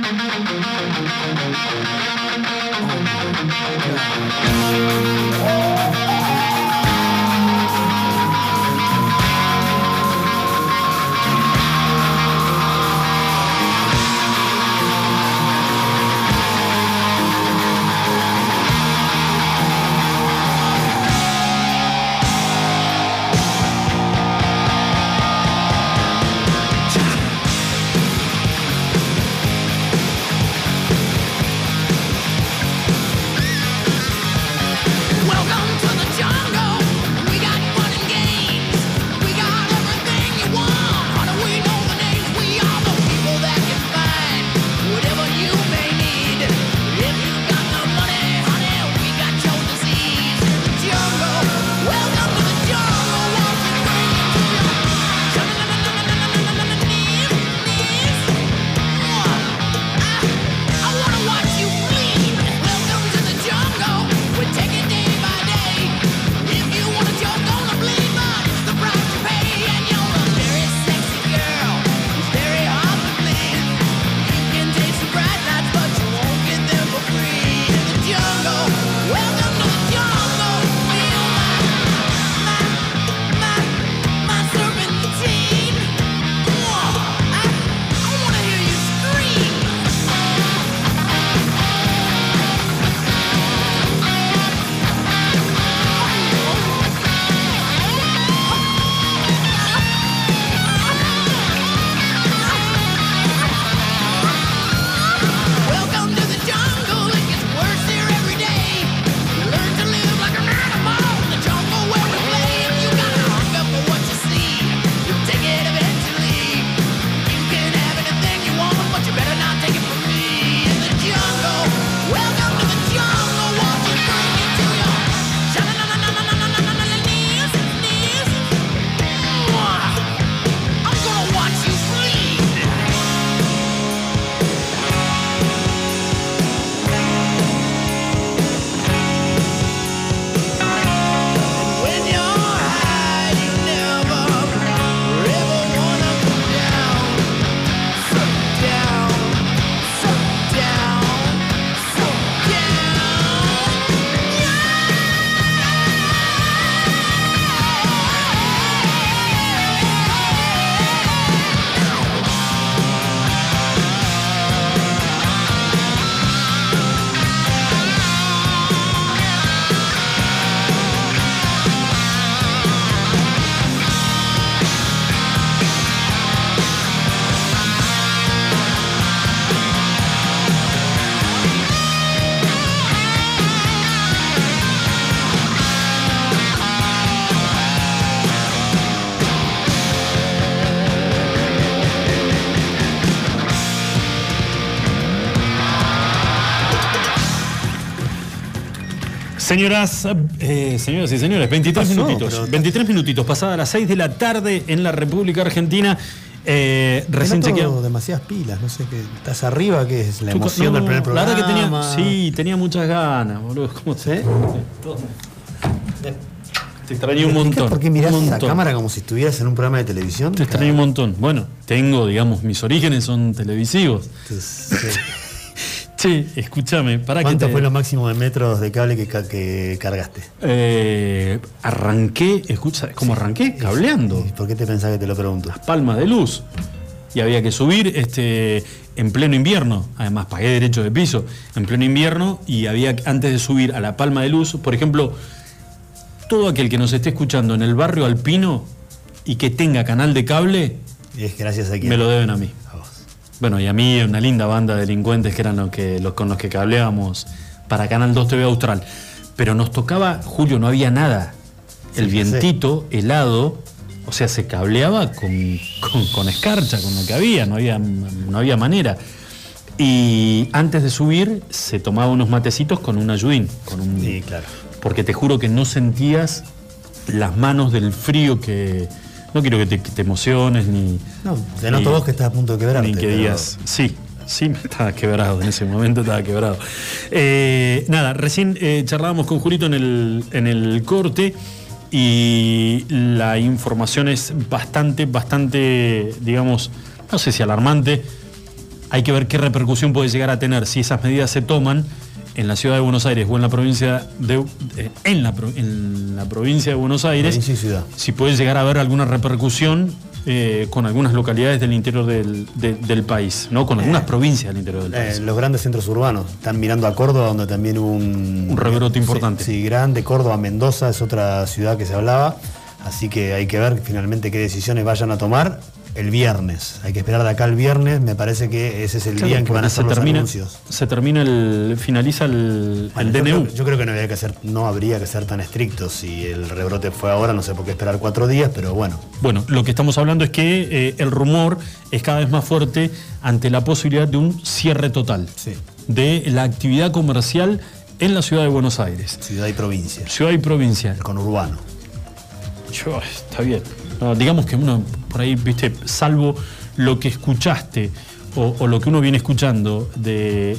Señoras, eh, señoras y señores, 23 pasó? minutitos. Pero- 23 minutitos, pasada las 6 de la tarde en la República Argentina. Eh, recién chequeado. demasiadas pilas, no sé qué. ¿Estás arriba? ¿Qué es? La emoción no, del primer La programa. verdad que tenía, sí, tenía muchas ganas, boludo. ¿Cómo se Te extrañé un ¿Me explicás montón. ¿Por qué mirás montón. cámara como si estuvieras en un programa de televisión? Te extrañé un montón. Bueno, tengo, digamos, mis orígenes son televisivos. <laughs> Che, escúchame, para que ¿Cuánto te- fue lo máximo de metros de cable que, ca- que cargaste? Eh, arranqué, escucha, ¿cómo arranqué? Cableando. ¿Por qué te pensás que te lo pregunto? Las palmas de luz. Y había que subir este, en pleno invierno. Además, pagué derecho de piso en pleno invierno. Y había, antes de subir a la palma de luz, por ejemplo, todo aquel que nos esté escuchando en el barrio alpino y que tenga canal de cable, Y es gracias a me lo deben a mí. Bueno, y a mí una linda banda de delincuentes que eran los que, los con los que cableábamos para Canal 2 TV Austral. Pero nos tocaba, Julio, no había nada. El Sí, vientito, helado, o sea, se cableaba con, con- con escarcha, con lo que había, no había, no había manera. Y antes de subir se tomaba unos matecitos con un ayudín. Con un, Sí, claro. Porque te juro que no sentías las manos del frío que... No quiero que te, que te emociones ni... No, te noto vos que estás a punto de quebrarte. ni que pero- digas, sí, sí, estaba quebrado, en ese momento estaba quebrado. Eh, nada, recién eh, charlábamos con Julito en el, en el corte y la información es bastante, bastante, digamos, no sé si alarmante. Hay que ver qué repercusión puede llegar a tener si esas medidas se toman en la ciudad de Buenos Aires o en la provincia de eh, en, la, en la provincia de Buenos Aires si puede llegar a haber alguna repercusión eh, con algunas localidades del interior del, de- del país, ¿no? Con algunas provincias del interior del Eh, país. los grandes centros urbanos. Están mirando a Córdoba, donde también hubo un. Un rebrote Sí, importante. Sí, grande. Córdoba, Mendoza es otra ciudad que se hablaba. Así que hay que ver finalmente qué decisiones vayan a tomar el viernes. Hay que esperar de acá el viernes. Me parece que ese es el Claro, día en que van a hacer se los termina, anuncios. se termina el, finaliza el, Bueno, el yo DNU. creo- Yo, creo que no habría que ser, no habría que ser tan estrictos. Si el rebrote fue ahora, no sé por qué esperar cuatro días, pero bueno. Bueno, lo que estamos hablando es que eh, el rumor es cada vez más fuerte ante la posibilidad de un cierre total de la actividad comercial en la ciudad de Buenos Aires. Ciudad y provincia. Ciudad y provincia. El conurbano. Yo, está bien. No, digamos que uno por ahí, viste, salvo lo que escuchaste o, o lo que uno viene escuchando de eh,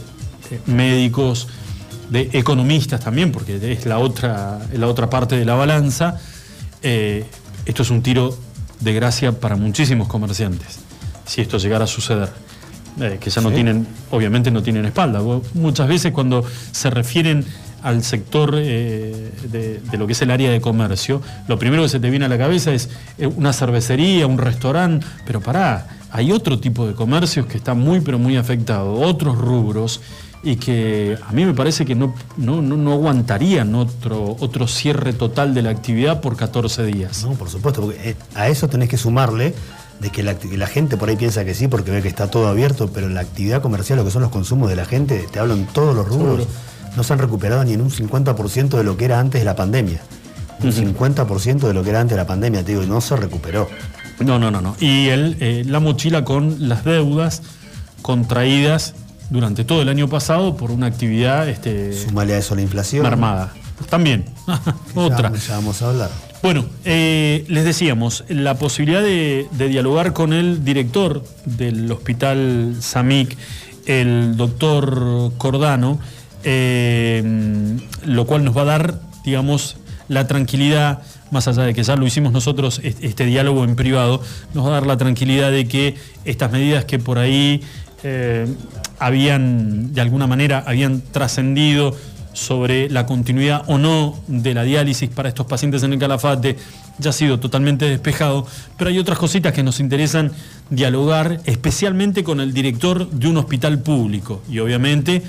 médicos, de economistas también, porque es la otra, la otra parte de la balanza, eh, esto es un tiro de gracia para muchísimos comerciantes, si esto llegara a suceder. Eh, que ya no Sí. tienen, obviamente no tienen espalda. Muchas veces cuando se refieren al sector eh, de, de lo que es el área de comercio, lo primero que se te viene a la cabeza es eh, una cervecería, un restaurante, pero pará, hay otro tipo de comercios que están muy pero muy afectados, otros rubros, y que a mí me parece que no, no, no, no aguantarían otro, otro cierre total de la actividad por 14 días. No, por supuesto, porque eh, a eso tenés que sumarle de que la, gente por ahí piensa que sí porque ve que está todo abierto, pero la actividad comercial, lo que son los consumos de la gente, te hablo en todos los rubros, Seguro. No se han recuperado ni en un 50% de lo que era antes de la pandemia. Un 50% de lo que era antes de la pandemia, te digo, y no se recuperó. No, no, no, no. Y el, eh, la mochila con las deudas contraídas durante todo el año pasado por una actividad este, Sumale a eso la inflación. mermada. También, <laughs> otra. Ya, ya vamos a hablar. Bueno, eh, les decíamos, la posibilidad de, de dialogar con el director del hospital SAMIC, el doctor Cordano, eh, lo cual nos va a dar, digamos, la tranquilidad, más allá de que ya lo hicimos nosotros, es- este diálogo en privado, nos va a dar la tranquilidad de que estas medidas que por ahí eh, habían, de alguna manera, habían trascendido sobre la continuidad o no de la diálisis para estos pacientes en el Calafate ya ha sido totalmente despejado, pero hay otras cositas que nos interesan dialogar, especialmente con el director de un hospital público. Y obviamente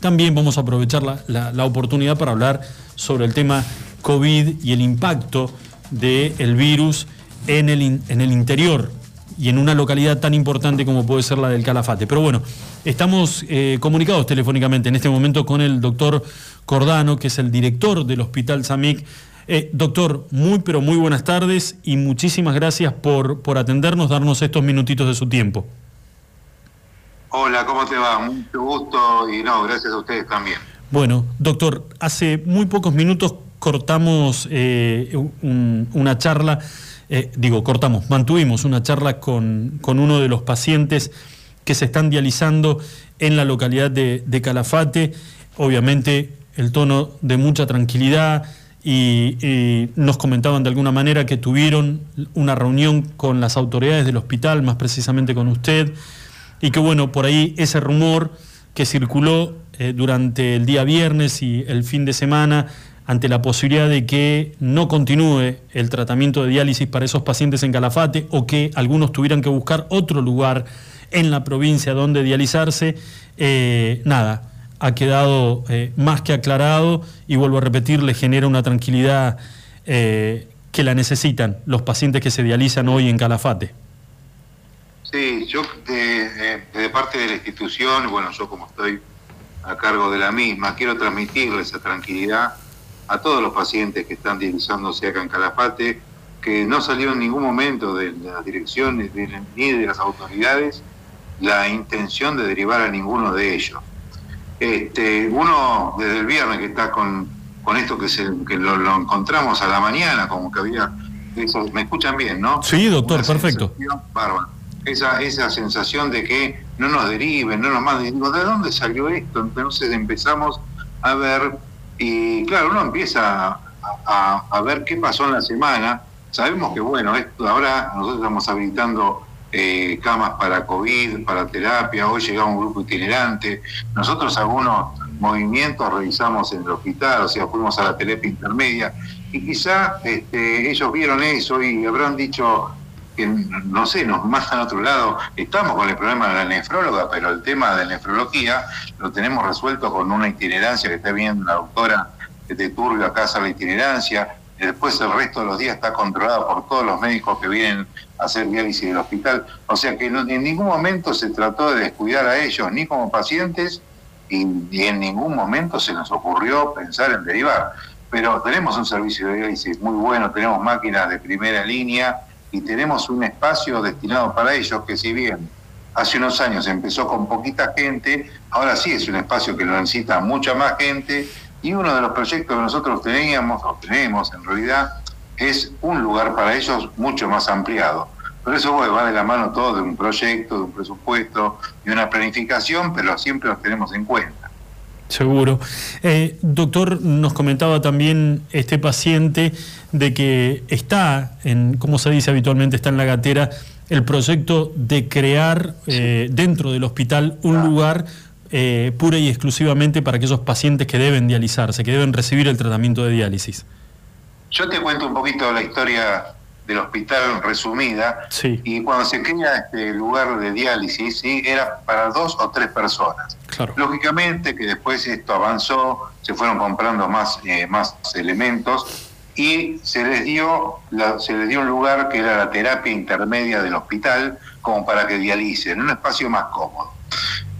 también vamos a aprovechar la, la- oportunidad para hablar sobre el tema COVID y el impacto del virus en el, en el interior y en una localidad tan importante como puede ser la del Calafate. Pero bueno, estamos eh, comunicados telefónicamente en este momento con el doctor Cordano, que es el director del Hospital SAMIC. Eh, doctor, muy pero muy buenas tardes y muchísimas gracias por, por atendernos, darnos estos minutitos de su tiempo. Hola, ¿cómo te va? Mucho gusto y no, gracias a ustedes también. Bueno, doctor, hace muy pocos minutos cortamos eh, un- una charla, eh, digo, cortamos, mantuvimos una charla con, con uno de los pacientes que se están dializando en la localidad de, Calafate. Obviamente el tono de mucha tranquilidad y nos comentaban de alguna manera que tuvieron una reunión con las autoridades del hospital, más precisamente con usted, y que bueno, por ahí ese rumor que circuló eh, durante el día viernes y el fin de semana ante la posibilidad de que no continúe el tratamiento de diálisis para esos pacientes en Calafate o que algunos tuvieran que buscar otro lugar en la provincia donde dializarse, eh, nada, ha quedado eh, más que aclarado y vuelvo a repetir, le genera una tranquilidad que la necesitan los pacientes que se dializan hoy en Calafate. Sí, yo de, parte de la institución, bueno, yo como estoy a cargo de la misma, quiero transmitirle esa tranquilidad a todos los pacientes que están dializándose acá en Calafate, que no salió en ningún momento de las direcciones de ni de las autoridades la intención de derivar a ninguno de ellos. Este, uno desde el viernes que está con, con esto que, se, que lo, lo encontramos a la mañana, como que había... eso- ¿Me escuchan bien, no? Sí, doctor, Una perfecto. bárbara. Esa, esa sensación de que no nos deriven, no nos manden. Digo, ¿de dónde salió esto? Entonces empezamos a ver, y claro, uno empieza a, a- ver qué pasó en la semana. Sabemos que, bueno, esto ahora nosotros estamos habilitando eh, camas para COVID, para terapia. Hoy llega un grupo itinerante. Nosotros algunos movimientos realizamos en el hospital, o sea, fuimos a la terapia intermedia. Y quizá este, ellos vieron eso y habrán dicho, que no sé, nos mandan a otro lado. Estamos con el problema de la nefróloga, pero el tema de nefrología lo tenemos resuelto con una itinerancia que está viendo la doctora de Turbio acá hacer la itinerancia. Después el resto de los días está controlado por todos los médicos que vienen a hacer diálisis del hospital. O sea que en ningún momento se trató de descuidar a ellos, ni como pacientes, y, y en ningún momento se nos ocurrió pensar en derivar. Pero tenemos un servicio de diálisis muy bueno, tenemos máquinas de primera línea y tenemos un espacio destinado para ellos que si bien hace unos años empezó con poquita gente, ahora sí es un espacio que lo necesita mucha más gente y uno de los proyectos que nosotros teníamos, o tenemos en realidad, es un lugar para ellos mucho más ampliado. Por eso bueno, va de la mano todo de un proyecto, de un presupuesto, de una planificación, pero siempre los tenemos en cuenta. Seguro. Eh, doctor, nos comentaba también este paciente de que está, en, como se dice habitualmente, está en la gatera el proyecto de crear eh, dentro del hospital un lugar eh, pura y exclusivamente para aquellos pacientes que deben dializarse, que deben recibir el tratamiento de diálisis. Yo te cuento un poquito la historia del hospital resumida. Sí. Y cuando se crea este lugar de diálisis, ¿sí? era para dos o tres personas. Claro. Lógicamente que después esto avanzó, se fueron comprando más, eh, más elementos y se les, dio la- se les dio un lugar que era la terapia intermedia del hospital como para que dialicen, un espacio más cómodo.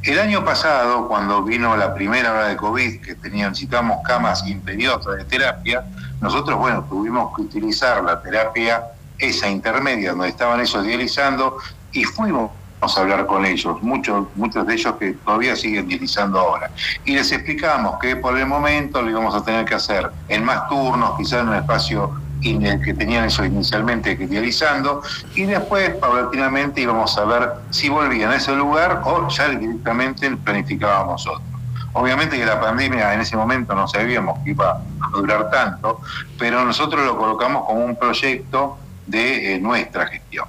El año pasado, cuando vino la primera hora de COVID, que tenían, necesitamos camas imperiosas de terapia, nosotros, bueno, tuvimos que utilizar la terapia, esa intermedia, donde estaban ellos dializando, y fuimos a hablar con ellos, muchos, muchos de ellos que todavía siguen dializando ahora. Y les explicamos que por el momento lo íbamos a tener que hacer en más turnos, quizás en un espacio el que tenían ellos inicialmente que dializando, y después, paulatinamente, íbamos a ver si volvían a ese lugar o ya directamente planificábamos otro. Obviamente que la pandemia en ese momento no sabíamos que iba a durar tanto, pero nosotros lo colocamos como un proyecto de eh, nuestra gestión.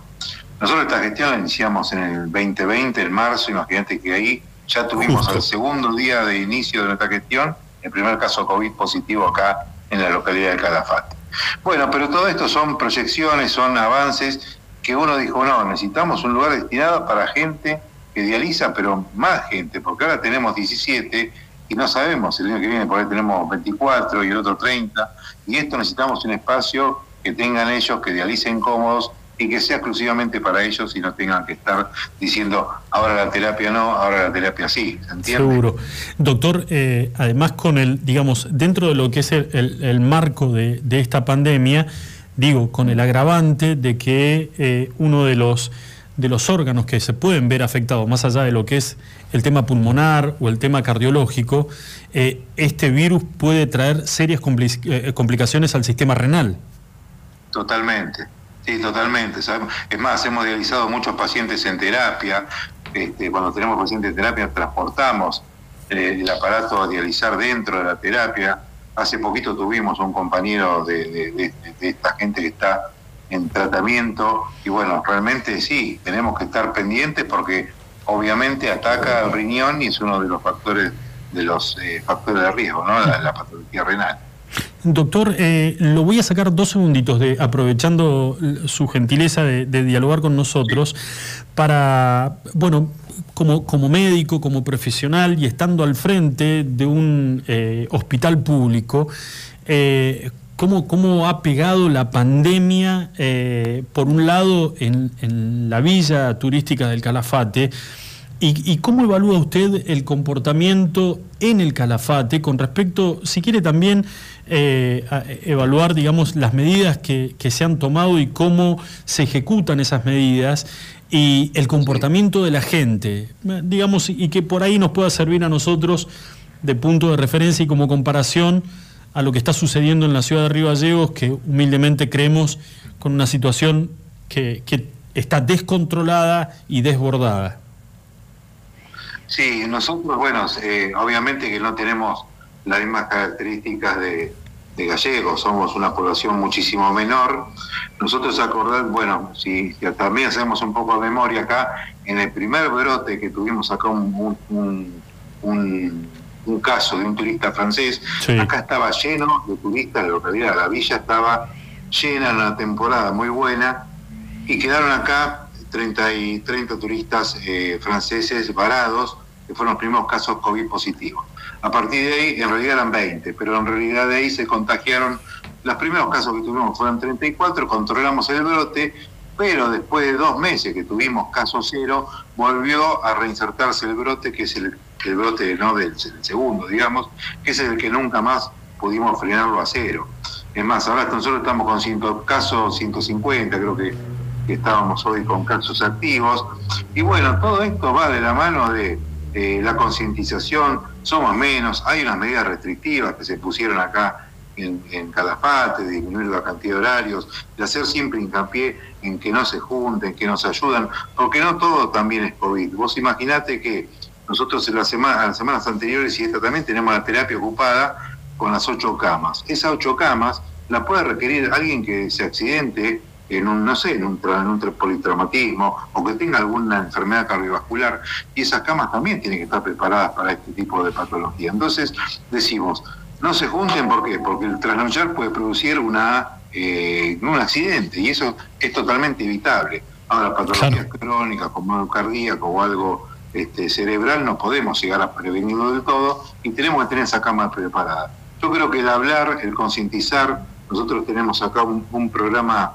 Nosotros esta gestión la iniciamos en el 2020, en marzo, imagínate que ahí ya tuvimos Justo. el segundo día de inicio de nuestra gestión, el primer caso COVID positivo acá en la localidad de Calafate. Bueno, pero todo esto son proyecciones, son avances que uno dijo, no, necesitamos un lugar destinado para gente que dializa, pero más gente, porque ahora tenemos 17 y no sabemos, el año que viene por ahí tenemos 24 y el otro 30, y esto necesitamos un espacio que tengan ellos, que dialicen cómodos y que sea exclusivamente para ellos y no tengan que estar diciendo ahora la terapia no, ahora la terapia sí, ¿se entiende? Seguro. Doctor, eh, además con el, digamos, dentro de lo que es el, marco de, esta pandemia, digo, con el agravante de que eh, uno de los de los órganos que se pueden ver afectados, más allá de lo que es el tema pulmonar o el tema cardiológico, eh, este virus puede traer serias compli- complicaciones al sistema renal. Totalmente, sí, totalmente. Sabemos- Es más, hemos dializado muchos pacientes en terapia. Este, cuando tenemos pacientes en terapia, transportamos eh, el aparato a dializar dentro de la terapia. Hace poquito tuvimos un compañero de, esta gente que está en tratamiento y bueno, realmente sí, tenemos que estar pendientes porque obviamente ataca al riñón y es uno de los factores de los eh, factores de riesgo, ¿no? La patología renal. Doctor, eh, lo voy a sacar dos segunditos, de, aprovechando su gentileza de, de dialogar con nosotros, para, bueno, como, como médico, como profesional y estando al frente de un eh, hospital público, eh, ¿cómo, cómo ha pegado la pandemia, por un lado, en, en la villa turística del Calafate? ¿Y, y cómo evalúa usted el comportamiento en el Calafate con respecto, si quiere también eh, evaluar, digamos, las medidas que, que se han tomado y cómo se ejecutan esas medidas y el comportamiento de la gente, eh, digamos, y que por ahí nos pueda servir a nosotros de punto de referencia y como comparación a lo que está sucediendo en la ciudad de Río Gallegos, que humildemente creemos con una situación que, que está descontrolada y desbordada. Sí, nosotros, bueno, eh, obviamente que no tenemos las mismas características de, de gallegos, somos una población muchísimo menor. Nosotros acordar, bueno, si, si también hacemos un poco de memoria acá, en el primer brote que tuvimos acá un, un- un- un- un caso de un turista francés, Sí. acá estaba lleno de turistas, la localidad, la villa estaba llena en una temporada muy buena y quedaron acá 30, y 30 turistas eh, franceses varados, que fueron los primeros casos COVID positivos. A partir de ahí, en realidad eran 20, pero en realidad de ahí se contagiaron, los primeros casos que tuvimos fueron 34, controlamos el brote, pero después de dos meses que tuvimos caso cero, volvió a reinsertarse el brote, que es el, el brote no del, del segundo, digamos, que es el que nunca más pudimos frenarlo a cero. Es más, ahora nosotros estamos con 100 casos, 150, creo que, que estábamos hoy con casos activos. Y bueno, todo esto va de la mano de eh, la concientización, somos menos, hay unas medidas restrictivas que se pusieron acá en, en Calafate, disminuir la cantidad de horarios, de hacer siempre hincapié en que no se junten, que nos ayudan, porque no todo también es COVID. Vos imaginate que nosotros en, las semanas anteriores y esta también tenemos la terapia ocupada con las ocho camas. Esas ocho camas la puede requerir alguien que se accidente en un, no sé, en un, en un tra- politraumatismo o que tenga alguna enfermedad cardiovascular y esas camas también tienen que estar preparadas para este tipo de patología. Entonces decimos, no se junten, ¿por qué? Porque el trasnochar puede producir una, eh, un accidente y eso es totalmente evitable. Ahora, patologías crónicas como algo cardíaco o algo este, cerebral no podemos llegar a prevenirlo del todo y tenemos que tener esa cama preparada. Yo creo que el hablar, el concientizar, nosotros tenemos acá un, un programa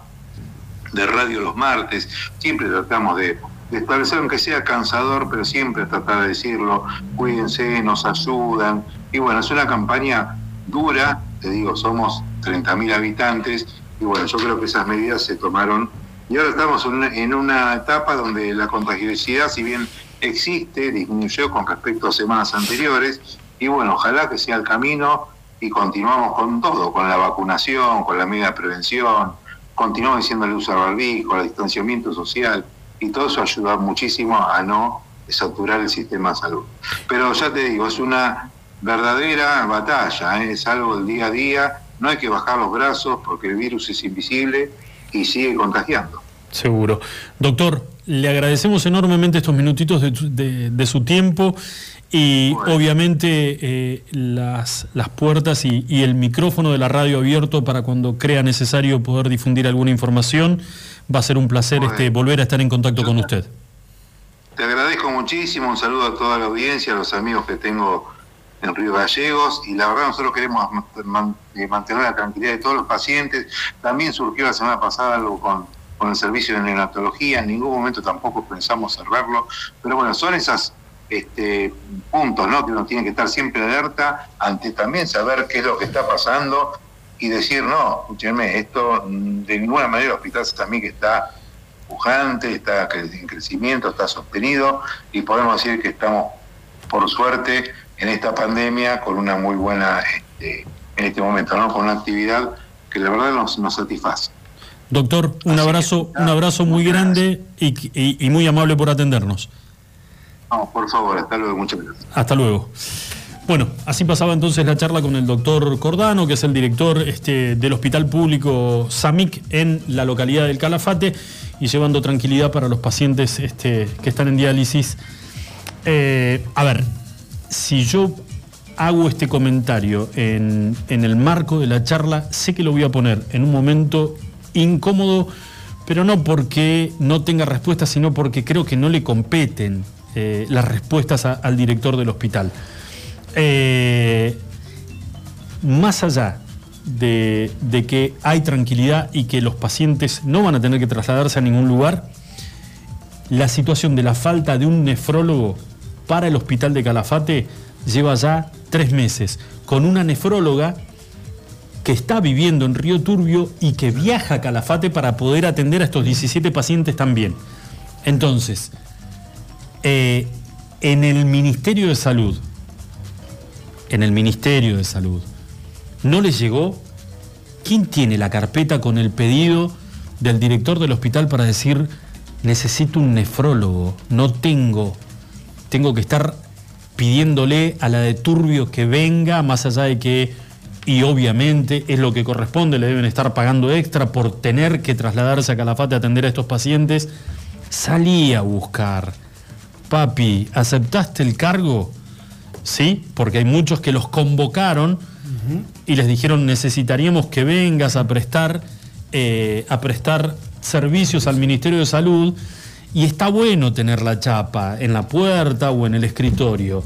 de radio los martes, siempre tratamos de, establecer, aunque sea cansador, pero siempre tratar de decirlo, cuídense, nos ayudan. Y bueno, es una campaña dura, te digo, somos 30.000 habitantes, y bueno, yo creo que esas medidas se tomaron. Y ahora estamos en una, en una etapa donde la contagiosidad, si bien existe, disminuyó con respecto a semanas anteriores, y bueno, ojalá que sea el camino y continuamos con todo, con la vacunación, con la medida de prevención, continuamos uso del barbijo, el distanciamiento social, y todo eso ayuda muchísimo a no saturar el sistema de salud. Pero ya te digo, es una verdadera batalla, ¿eh? es algo del día a día, no hay que bajar los brazos porque el virus es invisible y sigue contagiando. Seguro. Doctor, le agradecemos enormemente estos minutitos de su tiempo y obviamente eh, las, las puertas y, y el micrófono de la radio abierto para cuando crea necesario poder difundir alguna información. Va a ser un placer este, volver a estar en contacto con usted. Te agradezco muchísimo, un saludo a toda la audiencia, a los amigos que tengo en Río Gallegos y la verdad nosotros queremos eh, mantener la tranquilidad de todos los pacientes. También surgió la semana pasada algo con, con el servicio de neonatología, en ningún momento tampoco pensamos cerrarlo, pero bueno, son esas este, puntos ¿no? que uno tiene que estar siempre alerta ante también saber qué es lo que está pasando y decir, no, escúchenme, esto mm, de ninguna manera el hospital también que está pujante, está en crecimiento, está sostenido y podemos decir que estamos, por suerte, en esta pandemia con una muy buena, este, en este momento, ¿no? con una actividad que la verdad nos, nos satisface. Doctor, un abrazo, un abrazo muy grande y, y- y muy amable por atendernos. No, por favor, hasta luego, muchas gracias. Hasta luego. Bueno, así pasaba entonces la charla con el doctor Cordano, que es el director este, del Hospital Público SAMIC en la localidad del Calafate y llevando tranquilidad para los pacientes este, que están en diálisis. Eh, a ver, si yo hago este comentario en, el marco de la charla, sé que lo voy a poner en un momento incómodo, pero no porque no tenga respuestas, sino porque creo que no le competen eh, las respuestas al director del hospital. Eh, más allá de, de que hay tranquilidad y que los pacientes no van a tener que trasladarse a ningún lugar, la situación de la falta de un nefrólogo para el hospital de Calafate lleva ya tres meses, con una nefróloga que está viviendo en Río Turbio y que viaja a Calafate para poder atender a estos 17 pacientes también. Entonces, eh, en el Ministerio de Salud, en el Ministerio de Salud, ¿no les llegó? ¿Quién tiene la carpeta con el pedido del director del hospital para decir, necesito un nefrólogo, no tengo, tengo que estar pidiéndole a la de Turbio que venga, más allá de que, y obviamente es lo que corresponde, le deben estar pagando extra por tener que trasladarse a Calafate a atender a estos pacientes, salí a buscar. Papi, ¿aceptaste el cargo? Sí, porque hay muchos que los convocaron y les dijeron necesitaríamos que vengas a prestar, eh, a prestar servicios al Ministerio de Salud y está bueno tener la chapa en la puerta o en el escritorio,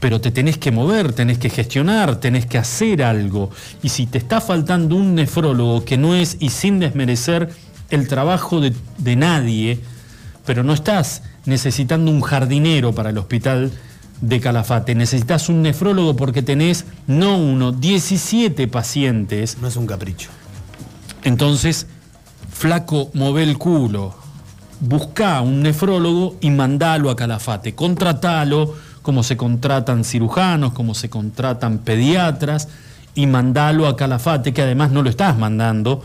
pero te tenés que mover, tenés que gestionar, tenés que hacer algo. Y si te está faltando un nefrólogo que no es, y sin desmerecer el trabajo de, de nadie, pero no estás necesitando un jardinero para el hospital de Calafate, necesitas un nefrólogo porque tenés no uno, 17 pacientes. No es un capricho. Entonces, flaco, move el culo, busca un nefrólogo y mandalo a Calafate, contratalo como se contratan cirujanos, como se contratan pediatras y mandalo a Calafate, que además no lo estás mandando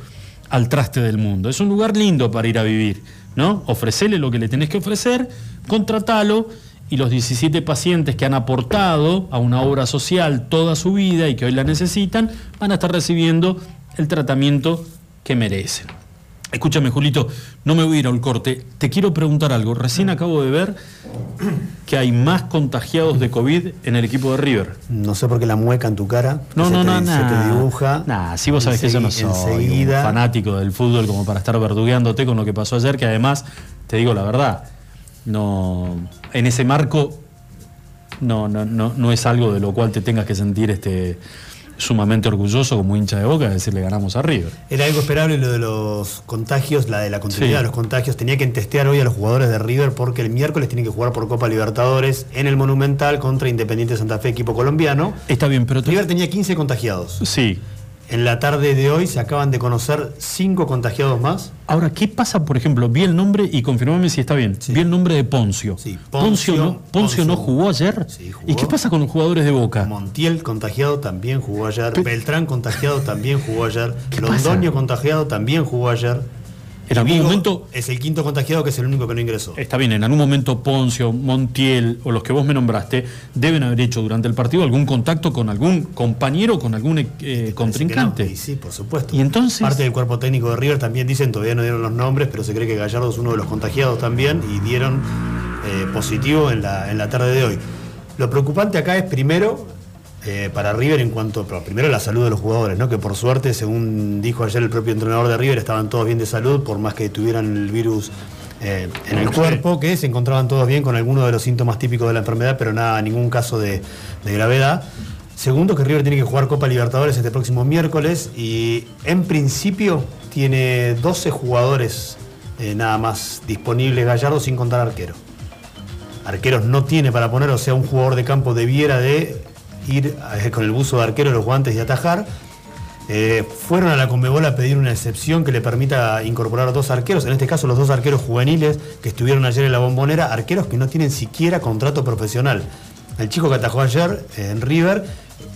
al traste del mundo. Es un lugar lindo para ir a vivir, ¿no? Ofrecele lo que le tenés que ofrecer, contratalo y los 17 pacientes que han aportado a una obra social toda su vida y que hoy la necesitan, van a estar recibiendo el tratamiento que merecen. Escúchame, Julito, no me voy a ir al corte. Te quiero preguntar algo. Recién acabo de ver que hay más contagiados de COVID en el equipo de River. No sé por qué la mueca en tu cara. No, no, te- no, Se te dibuja. Nah, si vos sabés que yo no soy Enseguida. un fanático del fútbol como para estar verdugueándote con lo que pasó ayer, que además, te digo la verdad, no, en ese marco no, no, no, no es algo de lo cual te tengas que sentir este, sumamente orgulloso como hincha de boca de decirle ganamos a River. Era algo esperable lo de los contagios, la de la continuidad Sí. de los contagios. Tenía que testear hoy a los jugadores de River porque el miércoles tienen que jugar por Copa Libertadores en el Monumental contra Independiente Santa Fe, equipo colombiano. Está bien, pero... River tenía 15 contagiados. Sí. En la tarde de hoy se acaban de conocer 5 contagiados más. Ahora, ¿qué pasa, por ejemplo? Vi el nombre y confirmame si está bien. Vi el nombre de Poncio. Poncio, Poncio- no, Poncio no jugó ayer. ¿Y qué pasa con los jugadores de Boca? Montiel contagiado también jugó ayer. Beltrán contagiado también jugó ayer. pasa? Londoño contagiado también jugó ayer. En algún Vigo momento- Es el quinto contagiado que es el único que no ingresó. Está bien, en algún momento Poncio, Montiel o los que vos me nombraste deben haber hecho durante el partido algún contacto con algún compañero, con algún eh, contrincante. Y sí, por supuesto. Y entonces. Parte del cuerpo técnico de River también dicen, todavía no dieron los nombres, pero se cree que Gallardo es uno de los contagiados también y dieron eh, positivo en la, en la tarde de hoy. Lo preocupante acá es primero eh, para River en cuanto, primero la salud de los jugadores, ¿no? que por suerte, según dijo ayer el propio entrenador de River, estaban todos bien de salud, por más que tuvieran el virus eh, en el cuerpo, que se encontraban todos bien con algunos de los síntomas típicos de la enfermedad, pero nada, ningún caso de, de gravedad. Segundo, que River tiene que jugar Copa Libertadores este próximo miércoles y en principio tiene 12 jugadores eh, nada más disponibles Gallardo sin contar arquero. Arqueros no tiene para poner, o sea, un jugador de campo debiera de ir eh, con el buzo de arquero, los guantes y atajar. Eh, fueron a la Conmebol a pedir una excepción que le permita incorporar dos arqueros, en este caso los dos arqueros juveniles que estuvieron ayer en la bombonera, arqueros que no tienen siquiera contrato profesional. El chico que atajó ayer en River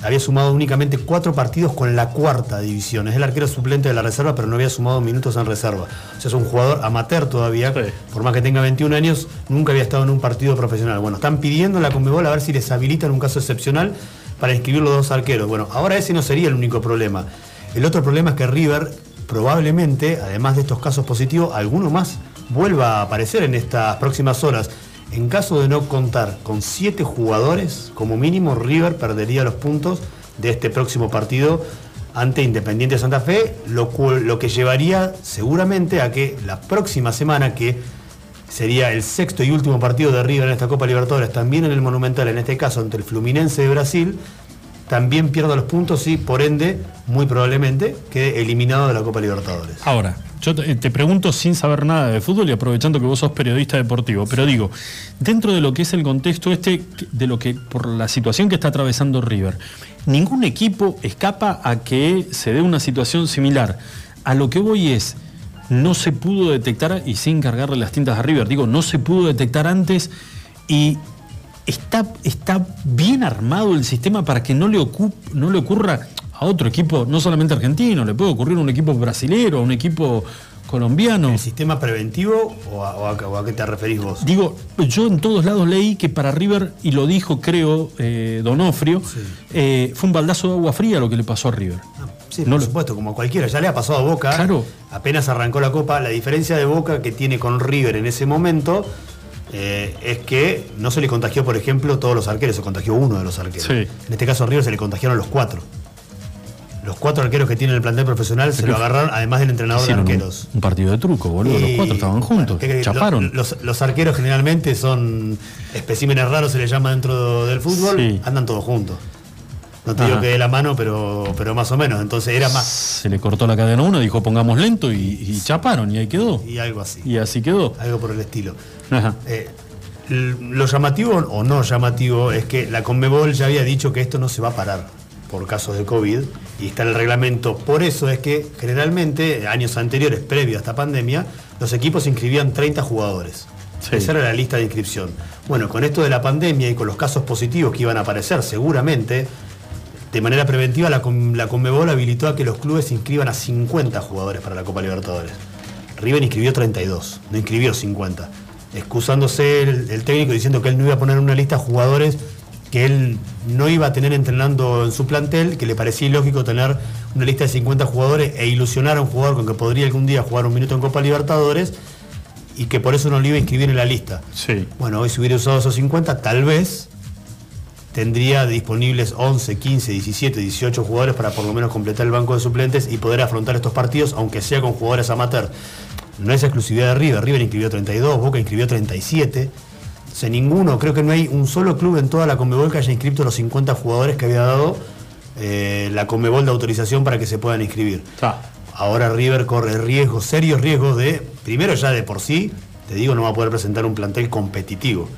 había sumado únicamente cuatro partidos con la cuarta división. Es el arquero suplente de la reserva, pero no había sumado minutos en reserva. O sea, es un jugador amateur todavía, por más que tenga 21 años, nunca había estado en un partido profesional. Bueno, están pidiendo la Conmebol a ver si les habilitan un caso excepcional para inscribir los dos arqueros. Bueno, ahora ese no sería el único problema. El otro problema es que River probablemente, además de estos casos positivos, alguno más vuelva a aparecer en estas próximas horas. En caso de no contar con siete jugadores, como mínimo River perdería los puntos de este próximo partido ante Independiente Santa Fe, lo, lo que llevaría seguramente a que la próxima semana, que sería el sexto y último partido de River en esta Copa Libertadores, también en el Monumental, en este caso ante el Fluminense de Brasil, también pierda los puntos y por ende, muy probablemente, quede eliminado de la Copa Libertadores. Ahora, yo te, te pregunto sin saber nada de fútbol y aprovechando que vos sos periodista deportivo, pero digo, dentro de lo que es el contexto este, de lo que, por la situación que está atravesando River, ningún equipo escapa a que se dé una situación similar. A lo que voy es, no se pudo detectar, y sin cargarle las tintas a River, digo, no se pudo detectar antes y está, está bien armado el sistema para que no le, no le ocurra a otro equipo, no solamente argentino, le puede ocurrir a un equipo brasilero, a un equipo colombiano. ¿El sistema preventivo o a, o a- o a qué te referís vos? Digo, yo en todos lados leí que para River, y lo dijo creo eh, Donofrio, eh, fue un baldazo de agua fría lo que le pasó a River. Sí, No por lo- supuesto, como a cualquiera. Ya le ha pasado a Boca. Claro. Apenas arrancó la Copa. La diferencia de Boca que tiene con River en ese momento eh, es que no se le contagió, por ejemplo, todos los arqueros, se contagió uno de los arqueros. Sí. En este caso a River se le contagiaron los cuatro. Los cuatro arqueros que tiene el plantel profesional se lo agarraron, además del entrenador de un, arqueros. un partido de truco, boludo. Los cuatro estaban juntos, chaparon. Los, los- los arqueros generalmente son especímenes raros, se les llama dentro del fútbol, Sí. andan todos juntos. No te digo Ajá. que de la mano, pero, pero más o menos. Entonces era más. Se le cortó la cadena a uno, dijo pongamos lento y, y chaparon, y ahí quedó. Y algo así. Y así quedó. Algo por el estilo. Ajá. Eh, lo llamativo o no llamativo es que la Conmebol ya había dicho que esto no se va a parar por casos de COVID y está en el reglamento. Por eso es que generalmente, años anteriores, previo a esta pandemia, los equipos inscribían 30 jugadores. Sí. Esa era la lista de inscripción. Bueno, con esto de la pandemia y con los casos positivos que iban a aparecer seguramente, de manera preventiva la, la Conmebol habilitó a que los clubes inscriban a 50 jugadores para la Copa Libertadores. River inscribió 32, no inscribió 50. Excusándose el, el técnico diciendo que él no iba a poner en una lista jugadores que él no iba a tener entrenando en su plantel, que le parecía ilógico tener una lista de 50 jugadores e ilusionar a un jugador con que podría algún día jugar un minuto en Copa Libertadores y que por eso no lo iba a inscribir en la lista. Sí. Bueno, hoy si hubiera usado esos 50, tal vez tendría disponibles 11, 15, 17, 18 jugadores para por lo menos completar el banco de suplentes y poder afrontar estos partidos, aunque sea con jugadores amateur. No es exclusividad de River, River inscribió 32, Boca inscribió 37. O sea, ninguno, creo que no hay un solo club en toda la Conmebol que haya inscrito los 50 jugadores que había dado eh, la Conmebol de autorización para que se puedan inscribir. Ahora River corre riesgos, serios riesgos de, primero ya de por sí, te digo, no va a poder presentar un plantel competitivo.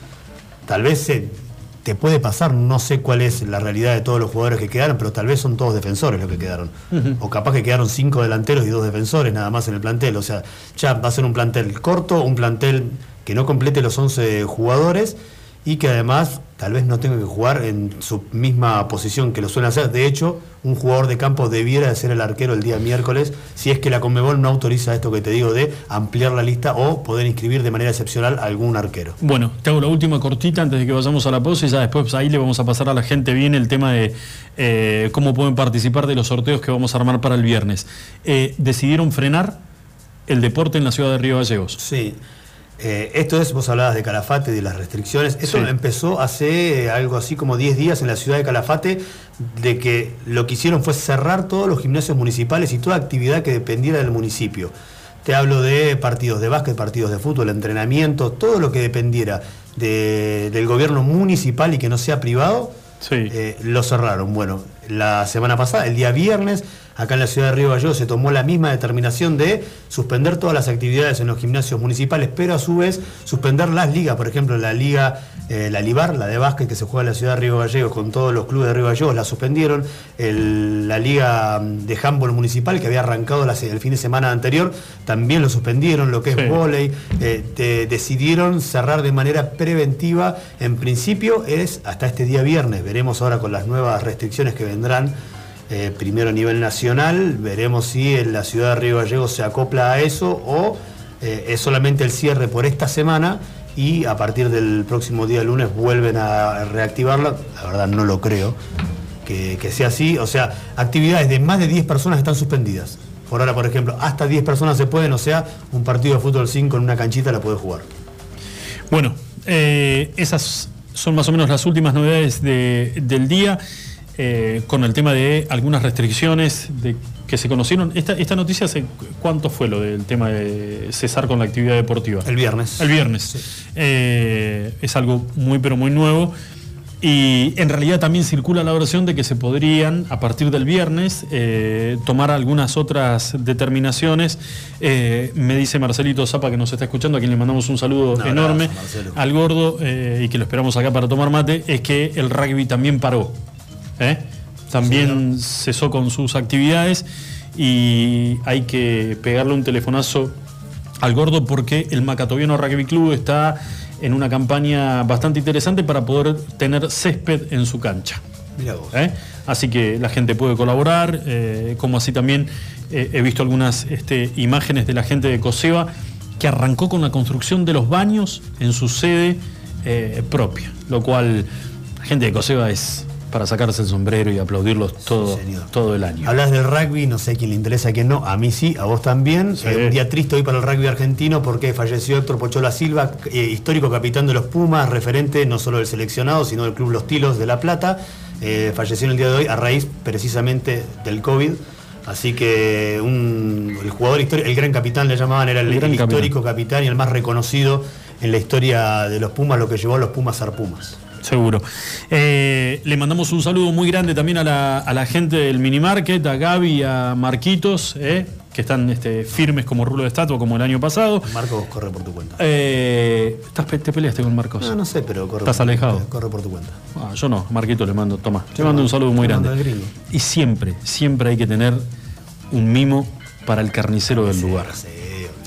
Tal vez se- te puede pasar, no sé cuál es la realidad de todos los jugadores que quedaron, pero tal vez son todos defensores los que quedaron. O capaz que quedaron cinco delanteros y dos defensores nada más en el plantel. O sea, ya va a ser un plantel corto, un plantel que no complete los 11 jugadores y que además tal vez no tenga que jugar en su misma posición que lo suelen hacer. De hecho, un jugador de campo debiera de ser el arquero el día miércoles si es que la Conmebol no autoriza esto que te digo de ampliar la lista o poder inscribir de manera excepcional a algún arquero. Bueno, te hago la última cortita antes de que vayamos a la pausa y ya después ahí le vamos a pasar a la gente bien el tema de eh, cómo pueden participar de los sorteos que vamos a armar para el viernes. Eh, decidieron frenar el deporte en la ciudad de Río Gallegos. Sí. Eh, esto es, vos hablabas de Calafate, de las restricciones. Esto Sí. empezó hace eh, algo así como 10 días en la ciudad de Calafate, de que lo que hicieron fue cerrar todos los gimnasios municipales y toda actividad que dependiera del municipio. Te hablo de partidos de básquet, partidos de fútbol, entrenamiento, todo lo que dependiera de- del gobierno municipal y que no sea privado, eh, lo cerraron. Bueno, la semana pasada, el día viernes, Acá en la ciudad de Río Gallegos se tomó la misma determinación de suspender todas las actividades en los gimnasios municipales, pero a su vez suspender las ligas, por ejemplo, la liga, eh, la Libar, la de básquet que se juega en la ciudad de Río Gallegos con todos los clubes de Río Gallegos, la suspendieron. El- la liga mm, de handball municipal que había arrancado el fin de semana anterior, también lo suspendieron, lo que es Sí. vóley, eh, te- decidieron cerrar de manera preventiva. En principio es hasta este día viernes, veremos ahora con las nuevas restricciones que vendrán. Eh, primero a nivel nacional, veremos si en la ciudad de Río Gallegos se acopla a eso o eh, es solamente el cierre por esta semana y a partir del próximo día lunes vuelven a reactivarla. La verdad no lo creo que, sea así. O sea, actividades de más de 10 personas están suspendidas. Por ahora, por ejemplo, hasta 10 personas se pueden, o sea, un partido de fútbol 5 en una canchita la puede jugar. Bueno, eh, esas son más o menos las últimas novedades de- del día, eh, con el tema de algunas restricciones de, que se conocieron. Esta, esta noticia, hace, ¿cuánto fue lo del tema de cesar con la actividad deportiva? El viernes. El viernes. Eh, es algo muy, pero muy nuevo. Y en realidad también circula la versión de que se podrían, a partir del viernes, eh, tomar algunas otras determinaciones. Eh, me dice Marcelito Zapa, que nos está escuchando, a quien le mandamos un saludo enorme, al gordo, eh, y que lo esperamos acá para tomar mate, es que el rugby también paró. ¿Eh? También cesó con sus actividades y hay que pegarle un telefonazo al gordo porque el Macatoviano Rugby Club está en una campaña bastante interesante para poder tener césped en su cancha. Vos. ¿eh? Así que la gente puede colaborar, eh, como así también eh, he visto algunas este, imágenes de la gente de Coseba que arrancó con la construcción de los baños en su sede propia, lo cual la gente de Coseba es para sacarse el sombrero y aplaudirlos todo, todo el año. Hablas del rugby, no sé a quién le interesa, a quién no, a mí sí, a vos también. Sí. Eh, un día triste hoy para el rugby argentino porque falleció Héctor Pochola Silva, eh, histórico capitán de los Pumas, referente no solo del seleccionado, sino del Club Los Tilos de La Plata. Eh, falleció en el día de hoy a raíz precisamente del COVID. Así que un- el jugador histórico, el gran capitán le llamaban, era el, El capitán. histórico capitán y el más reconocido en la historia de los Pumas, lo que llevó a los Pumas a ser Pumas. Seguro. Eh, le mandamos un saludo muy grande también a la, a la gente del mini market, a Gaby a Marquitos, eh, que están este, firmes como rulo de estatua como el año pasado. Marcos corre por tu cuenta. Eh, ¿estás ¿Te peleaste con Marcos? No, no sé, pero corre ¿Estás por alejado? Corre por tu cuenta. Ah, yo no, Marquito le mando, toma. Le mando un saludo muy Te grande. Y siempre, siempre hay que tener un mimo para el carnicero del lugar.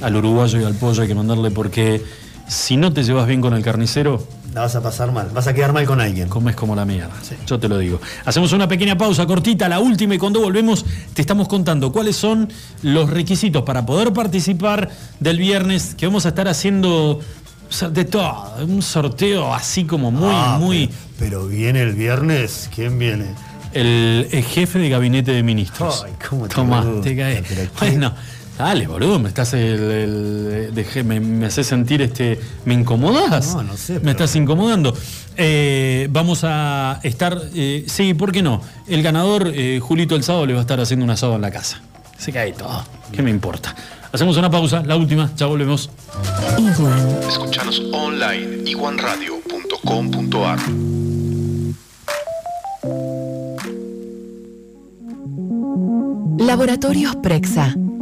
Al uruguayo y al pollo hay que mandarle porque si no te llevas bien con el carnicero, La vas a pasar mal, vas a quedar mal con alguien. comes como la mierda. Yo te lo digo. Hacemos una pequeña pausa cortita, la última, y cuando volvemos te estamos contando cuáles son los requisitos para poder participar del viernes, que vamos a estar haciendo o sea, de todo, un sorteo así como muy, Ah, muy... Pero viene el viernes, ¿quién viene? El, el jefe de gabinete de ministros. Ay, cómo te Tomá, gusta, te cae. pero qué- Bueno, dale, boludo, me estás el, el- dejé- me, me haces sentir este. ¿Me incomodas? No, no sé, Me pero- estás incomodando. Eh, vamos a estar. eh, sí, ¿por qué no? El ganador, eh, Julito el sábado, le va a estar haciendo un asado en la casa. Se cae todo. ¿Qué me importa? Hacemos una pausa, la última, ya volvemos. Igual. Escuchanos online iguanradio.com.ar Laboratorios Prexa.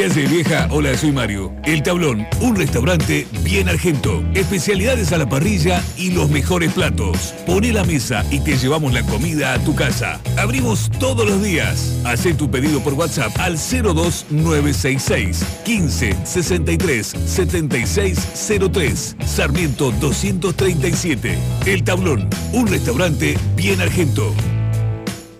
¿Qué vieja? Hola, soy Mario. El Tablón, un restaurante bien argento. Especialidades a la parrilla y los mejores platos. Poné la mesa y te llevamos la comida a tu casa. Abrimos todos los días. Haz tu pedido por WhatsApp al 02966 15 63 76 03. Sarmiento 237. El Tablón, un restaurante bien argento.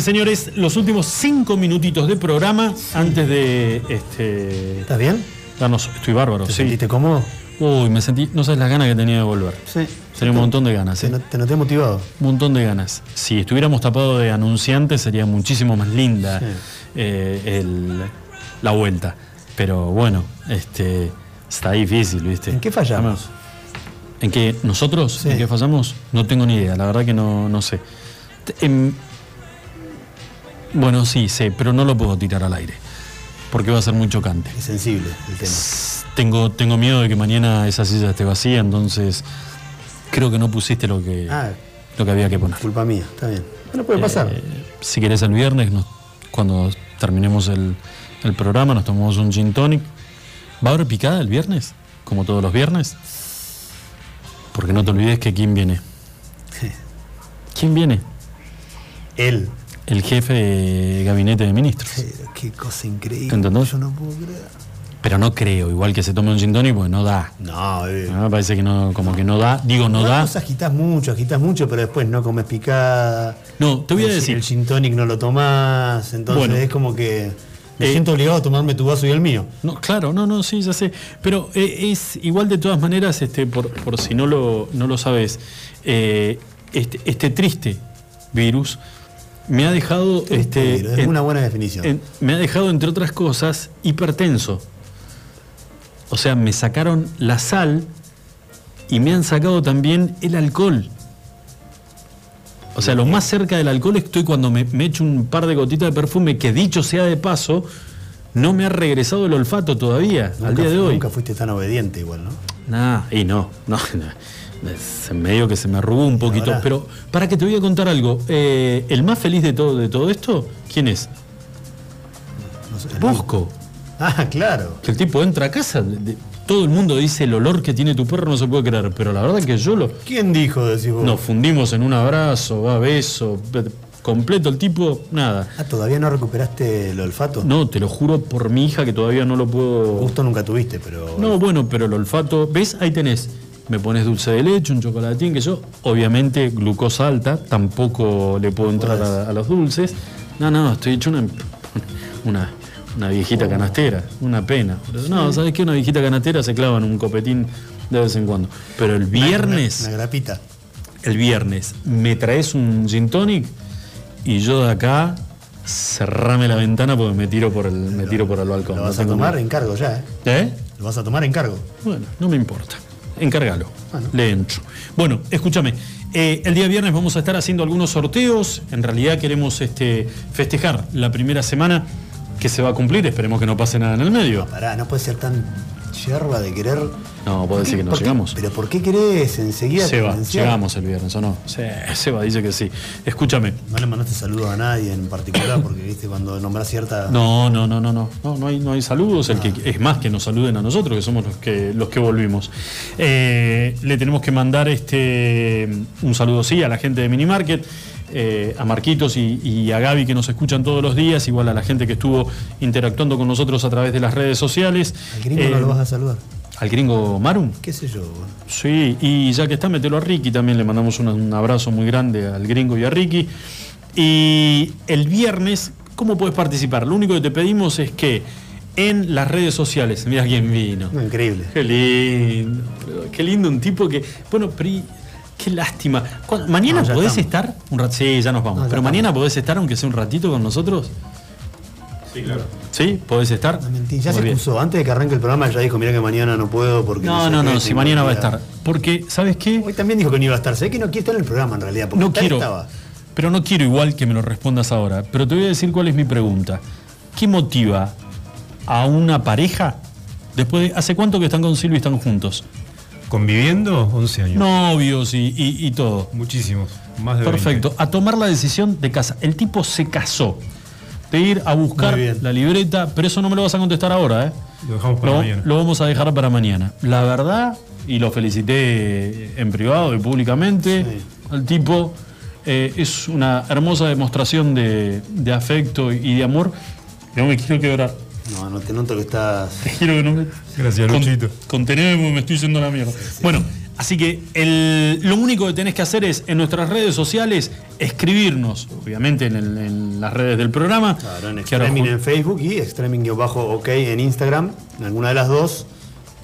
bien, señores, los últimos cinco minutitos de programa antes de. Este, ¿Estás bien? Darnos, estoy bárbaro, ¿Te sí. sentiste cómodo? Uy, me sentí. No sabes las ganas que tenía de volver. Sí. Tenía un montón de ganas. Te, ¿eh? te noté motivado. Un montón de ganas. Si estuviéramos tapados de anunciantes sería muchísimo más linda Sí. eh, el- la vuelta. Pero bueno, este está difícil, ¿viste? ¿En qué fallamos? ¿En qué nosotros? Sí. ¿En qué fallamos? No tengo ni idea, la verdad que no, no sé. Em, bueno, sí, sé, pero no lo puedo tirar al aire. Porque va a ser muy chocante. Es sensible el tema. Tengo, tengo miedo de que mañana esa silla esté vacía, entonces creo que no pusiste lo que, Ah, lo que había que poner. culpa mía, está bien. Bueno, puede pasar. Eh, si querés el viernes, nos- cuando terminemos el, el programa, nos tomamos un gin tonic. ¿Va a haber picada el viernes? Como todos los viernes. Porque no te olvides que quién viene. <laughs> ¿Quién viene? Él. El jefe de gabinete de ministros. Qué cosa increíble. ¿Entendés? Yo no puedo creer. Pero no creo, igual que se tome un gin porque no da. No, eh. Ah, Me parece que no, como que no da. Digo, no da. Vos agitás mucho, agitás mucho, pero después no comes picada. No, te voy a El- decir. El gin tonic no lo tomás, entonces Bueno. es como que me Eh, siento obligado a tomarme tu vaso y el mío. No, claro, no, no, sí, ya sé. Pero eh, es igual de todas maneras, este, por, por si no lo, no lo sabes, eh, este, este triste virus me ha dejado. Este, es en- una buena definición. en- me ha dejado, entre otras cosas, hipertenso. O sea, me sacaron la sal y me han sacado también el alcohol. O sea, lo más cerca del alcohol estoy cuando me, me echo un par de gotitas de perfume que dicho sea de paso, no me ha regresado el olfato todavía, al día de hoy. Nunca fuiste tan obediente igual, ¿no? Nah, y no, no, <laughs> no. Es medio que se me arrugó un poquito. ahora? Pero para que te voy a contar algo, eh, el más feliz de todo, de todo esto, ¿quién es? No sé, Bosco. Ah, claro. Que el tipo entra a casa, de- todo el mundo dice el olor que tiene tu perro no se puede creer, pero la verdad que yo lo... ¿Quién dijo, decís vos? Nos fundimos en un abrazo, va beso, pe- completo el tipo, nada. Ah, ¿todavía no recuperaste el olfato? No, te lo juro por mi hija que todavía no lo puedo... Gusto nunca tuviste, pero... No, bueno, pero el olfato, ¿ves? Ahí tenés. Me pones dulce de leche, un chocolatín, que yo, obviamente, glucosa alta, tampoco le puedo entrar a, a los dulces. No, no, estoy hecho una, una, una viejita canastera, una pena. No, ¿sabes qué? Una viejita canastera se clava en un copetín de vez en cuando. Pero el viernes, Una, una grapita. el viernes, me traes un gin tonic y yo de acá cerrame la ventana porque me tiro por el, me tiro por el balcón. Lo vas a tomar en cargo ya, ¿eh? ¿Eh? Lo vas a tomar en cargo. Bueno, no me importa. Encárgalo. Le entro. Bueno, escúchame. eh, el día viernes vamos a estar haciendo algunos sorteos. En realidad queremos este, festejar la primera semana que se va a cumplir. Esperemos que no pase nada en el medio. Pará, no puede ser tan yerba de querer. No, puedo decir que no llegamos. Pero ¿por qué querés enseguida Se va, convenciar? llegamos el viernes, ¿o no? Sí, Seba dice que sí. Escúchame. No le mandaste saludos a nadie en particular porque viste cuando nombras cierta. No, no, no, no, no, no, no hay, no hay saludos. El que es más que nos saluden a nosotros, que somos los que los que volvimos. Eh, le tenemos que mandar este un saludo sí a la gente de Minimarket, eh, a Marquitos y, y a Gaby que nos escuchan todos los días, igual a la gente que estuvo interactuando con nosotros a través de las redes sociales. Al gringo no Eh, lo vas a saludar. ¿Al gringo Marum? ¿Qué sé yo? Sí, y ya que está, metelo a Ricky también, le mandamos un, un abrazo muy grande al gringo y a Ricky. Y el viernes, ¿cómo puedes participar? Lo único que te pedimos es que en las redes sociales, mira quién vino. No, increíble. Qué lindo, qué lindo un tipo que. Bueno, y- qué lástima. ¿Cuándo- ¿Mañana No, podés estamos. estar? Un rat- sí, ya nos vamos. No, ya pero mañana podés estar, aunque sea un ratito con nosotros. Sí, claro. ¿Sí? ¿Podés estar? Ya Muy se bien. Antes de que arranque el programa ya dijo, mira que mañana no puedo porque... No, no, no, si mañana va a actividad". estar. Porque, ¿sabes qué? Hoy también dijo que no iba a estar. Sé que no quiere estar en el programa en realidad. Porque No quiero, estaba. pero no quiero igual que me lo respondas ahora. Pero te voy a decir cuál es mi pregunta. ¿Qué motiva a una pareja después de hace cuánto que están con Silvia y están juntos? ¿Conviviendo? 11 años. Novios y, y- y todo. Muchísimos. Más de Perfecto. A tomar la decisión de casa. El tipo se casó. De ir a buscar la libreta, pero eso no me lo vas a contestar ahora, ¿eh? Lo dejamos para lo, mañana. lo vamos a dejar para mañana. La verdad, y lo felicité en privado y públicamente, al tipo eh, es una hermosa demostración de, de afecto y de amor. No me quiero quebrar. No, no te noto que estás... Te quiero que no me... Gracias, Con- Luchito. Conteneme porque me estoy yendo a la mierda. Bueno, así que el- lo único que tenés que hacer es en nuestras redes sociales escribirnos, obviamente en, el- en las redes del programa. Claro, en Extreming en Facebook y Extreming-OK en Instagram. En alguna de las dos.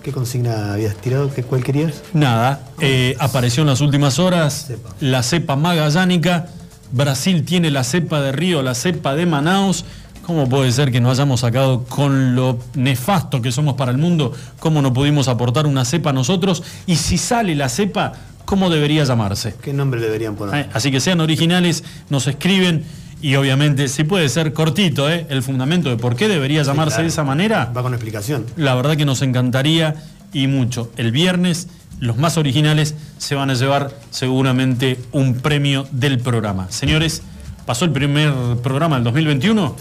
¿Qué consigna habías tirado? ¿Qué, ¿Cuál querías? Nada, eh, apareció en las últimas horas la cepa magallánica. Brasil tiene la cepa de Río, la cepa de Manaus. ¿Cómo puede ser que no hayamos sacado con lo nefasto que somos para el mundo? ¿Cómo no pudimos aportar una cepa nosotros? Y si sale la cepa, ¿cómo debería llamarse? ¿Qué nombre deberían poner? Eh, Así que sean originales, nos escriben y obviamente si puede ser cortito, ¿eh? el fundamento de por qué debería llamarse claro. de esa manera. Va con explicación. La verdad que nos encantaría y mucho. El viernes los más originales se van a llevar seguramente un premio del programa. Señores, pasó el primer programa del 2021.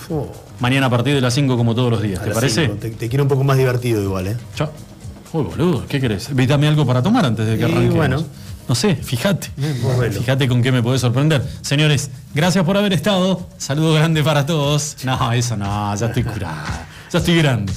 Mañana a partir de las 5 como todos los días, A ¿te parece? Te, te quiero un poco más divertido igual, ¿eh? Chao. Uy, boludo, ¿qué querés? Vítame algo para tomar antes de que Y arranquemos. bueno. No sé, fíjate. vos velo. Fíjate con qué me podés sorprender. Señores, gracias por haber estado. Saludo grande para todos. No, eso no, ya estoy curado. Ya estoy grande.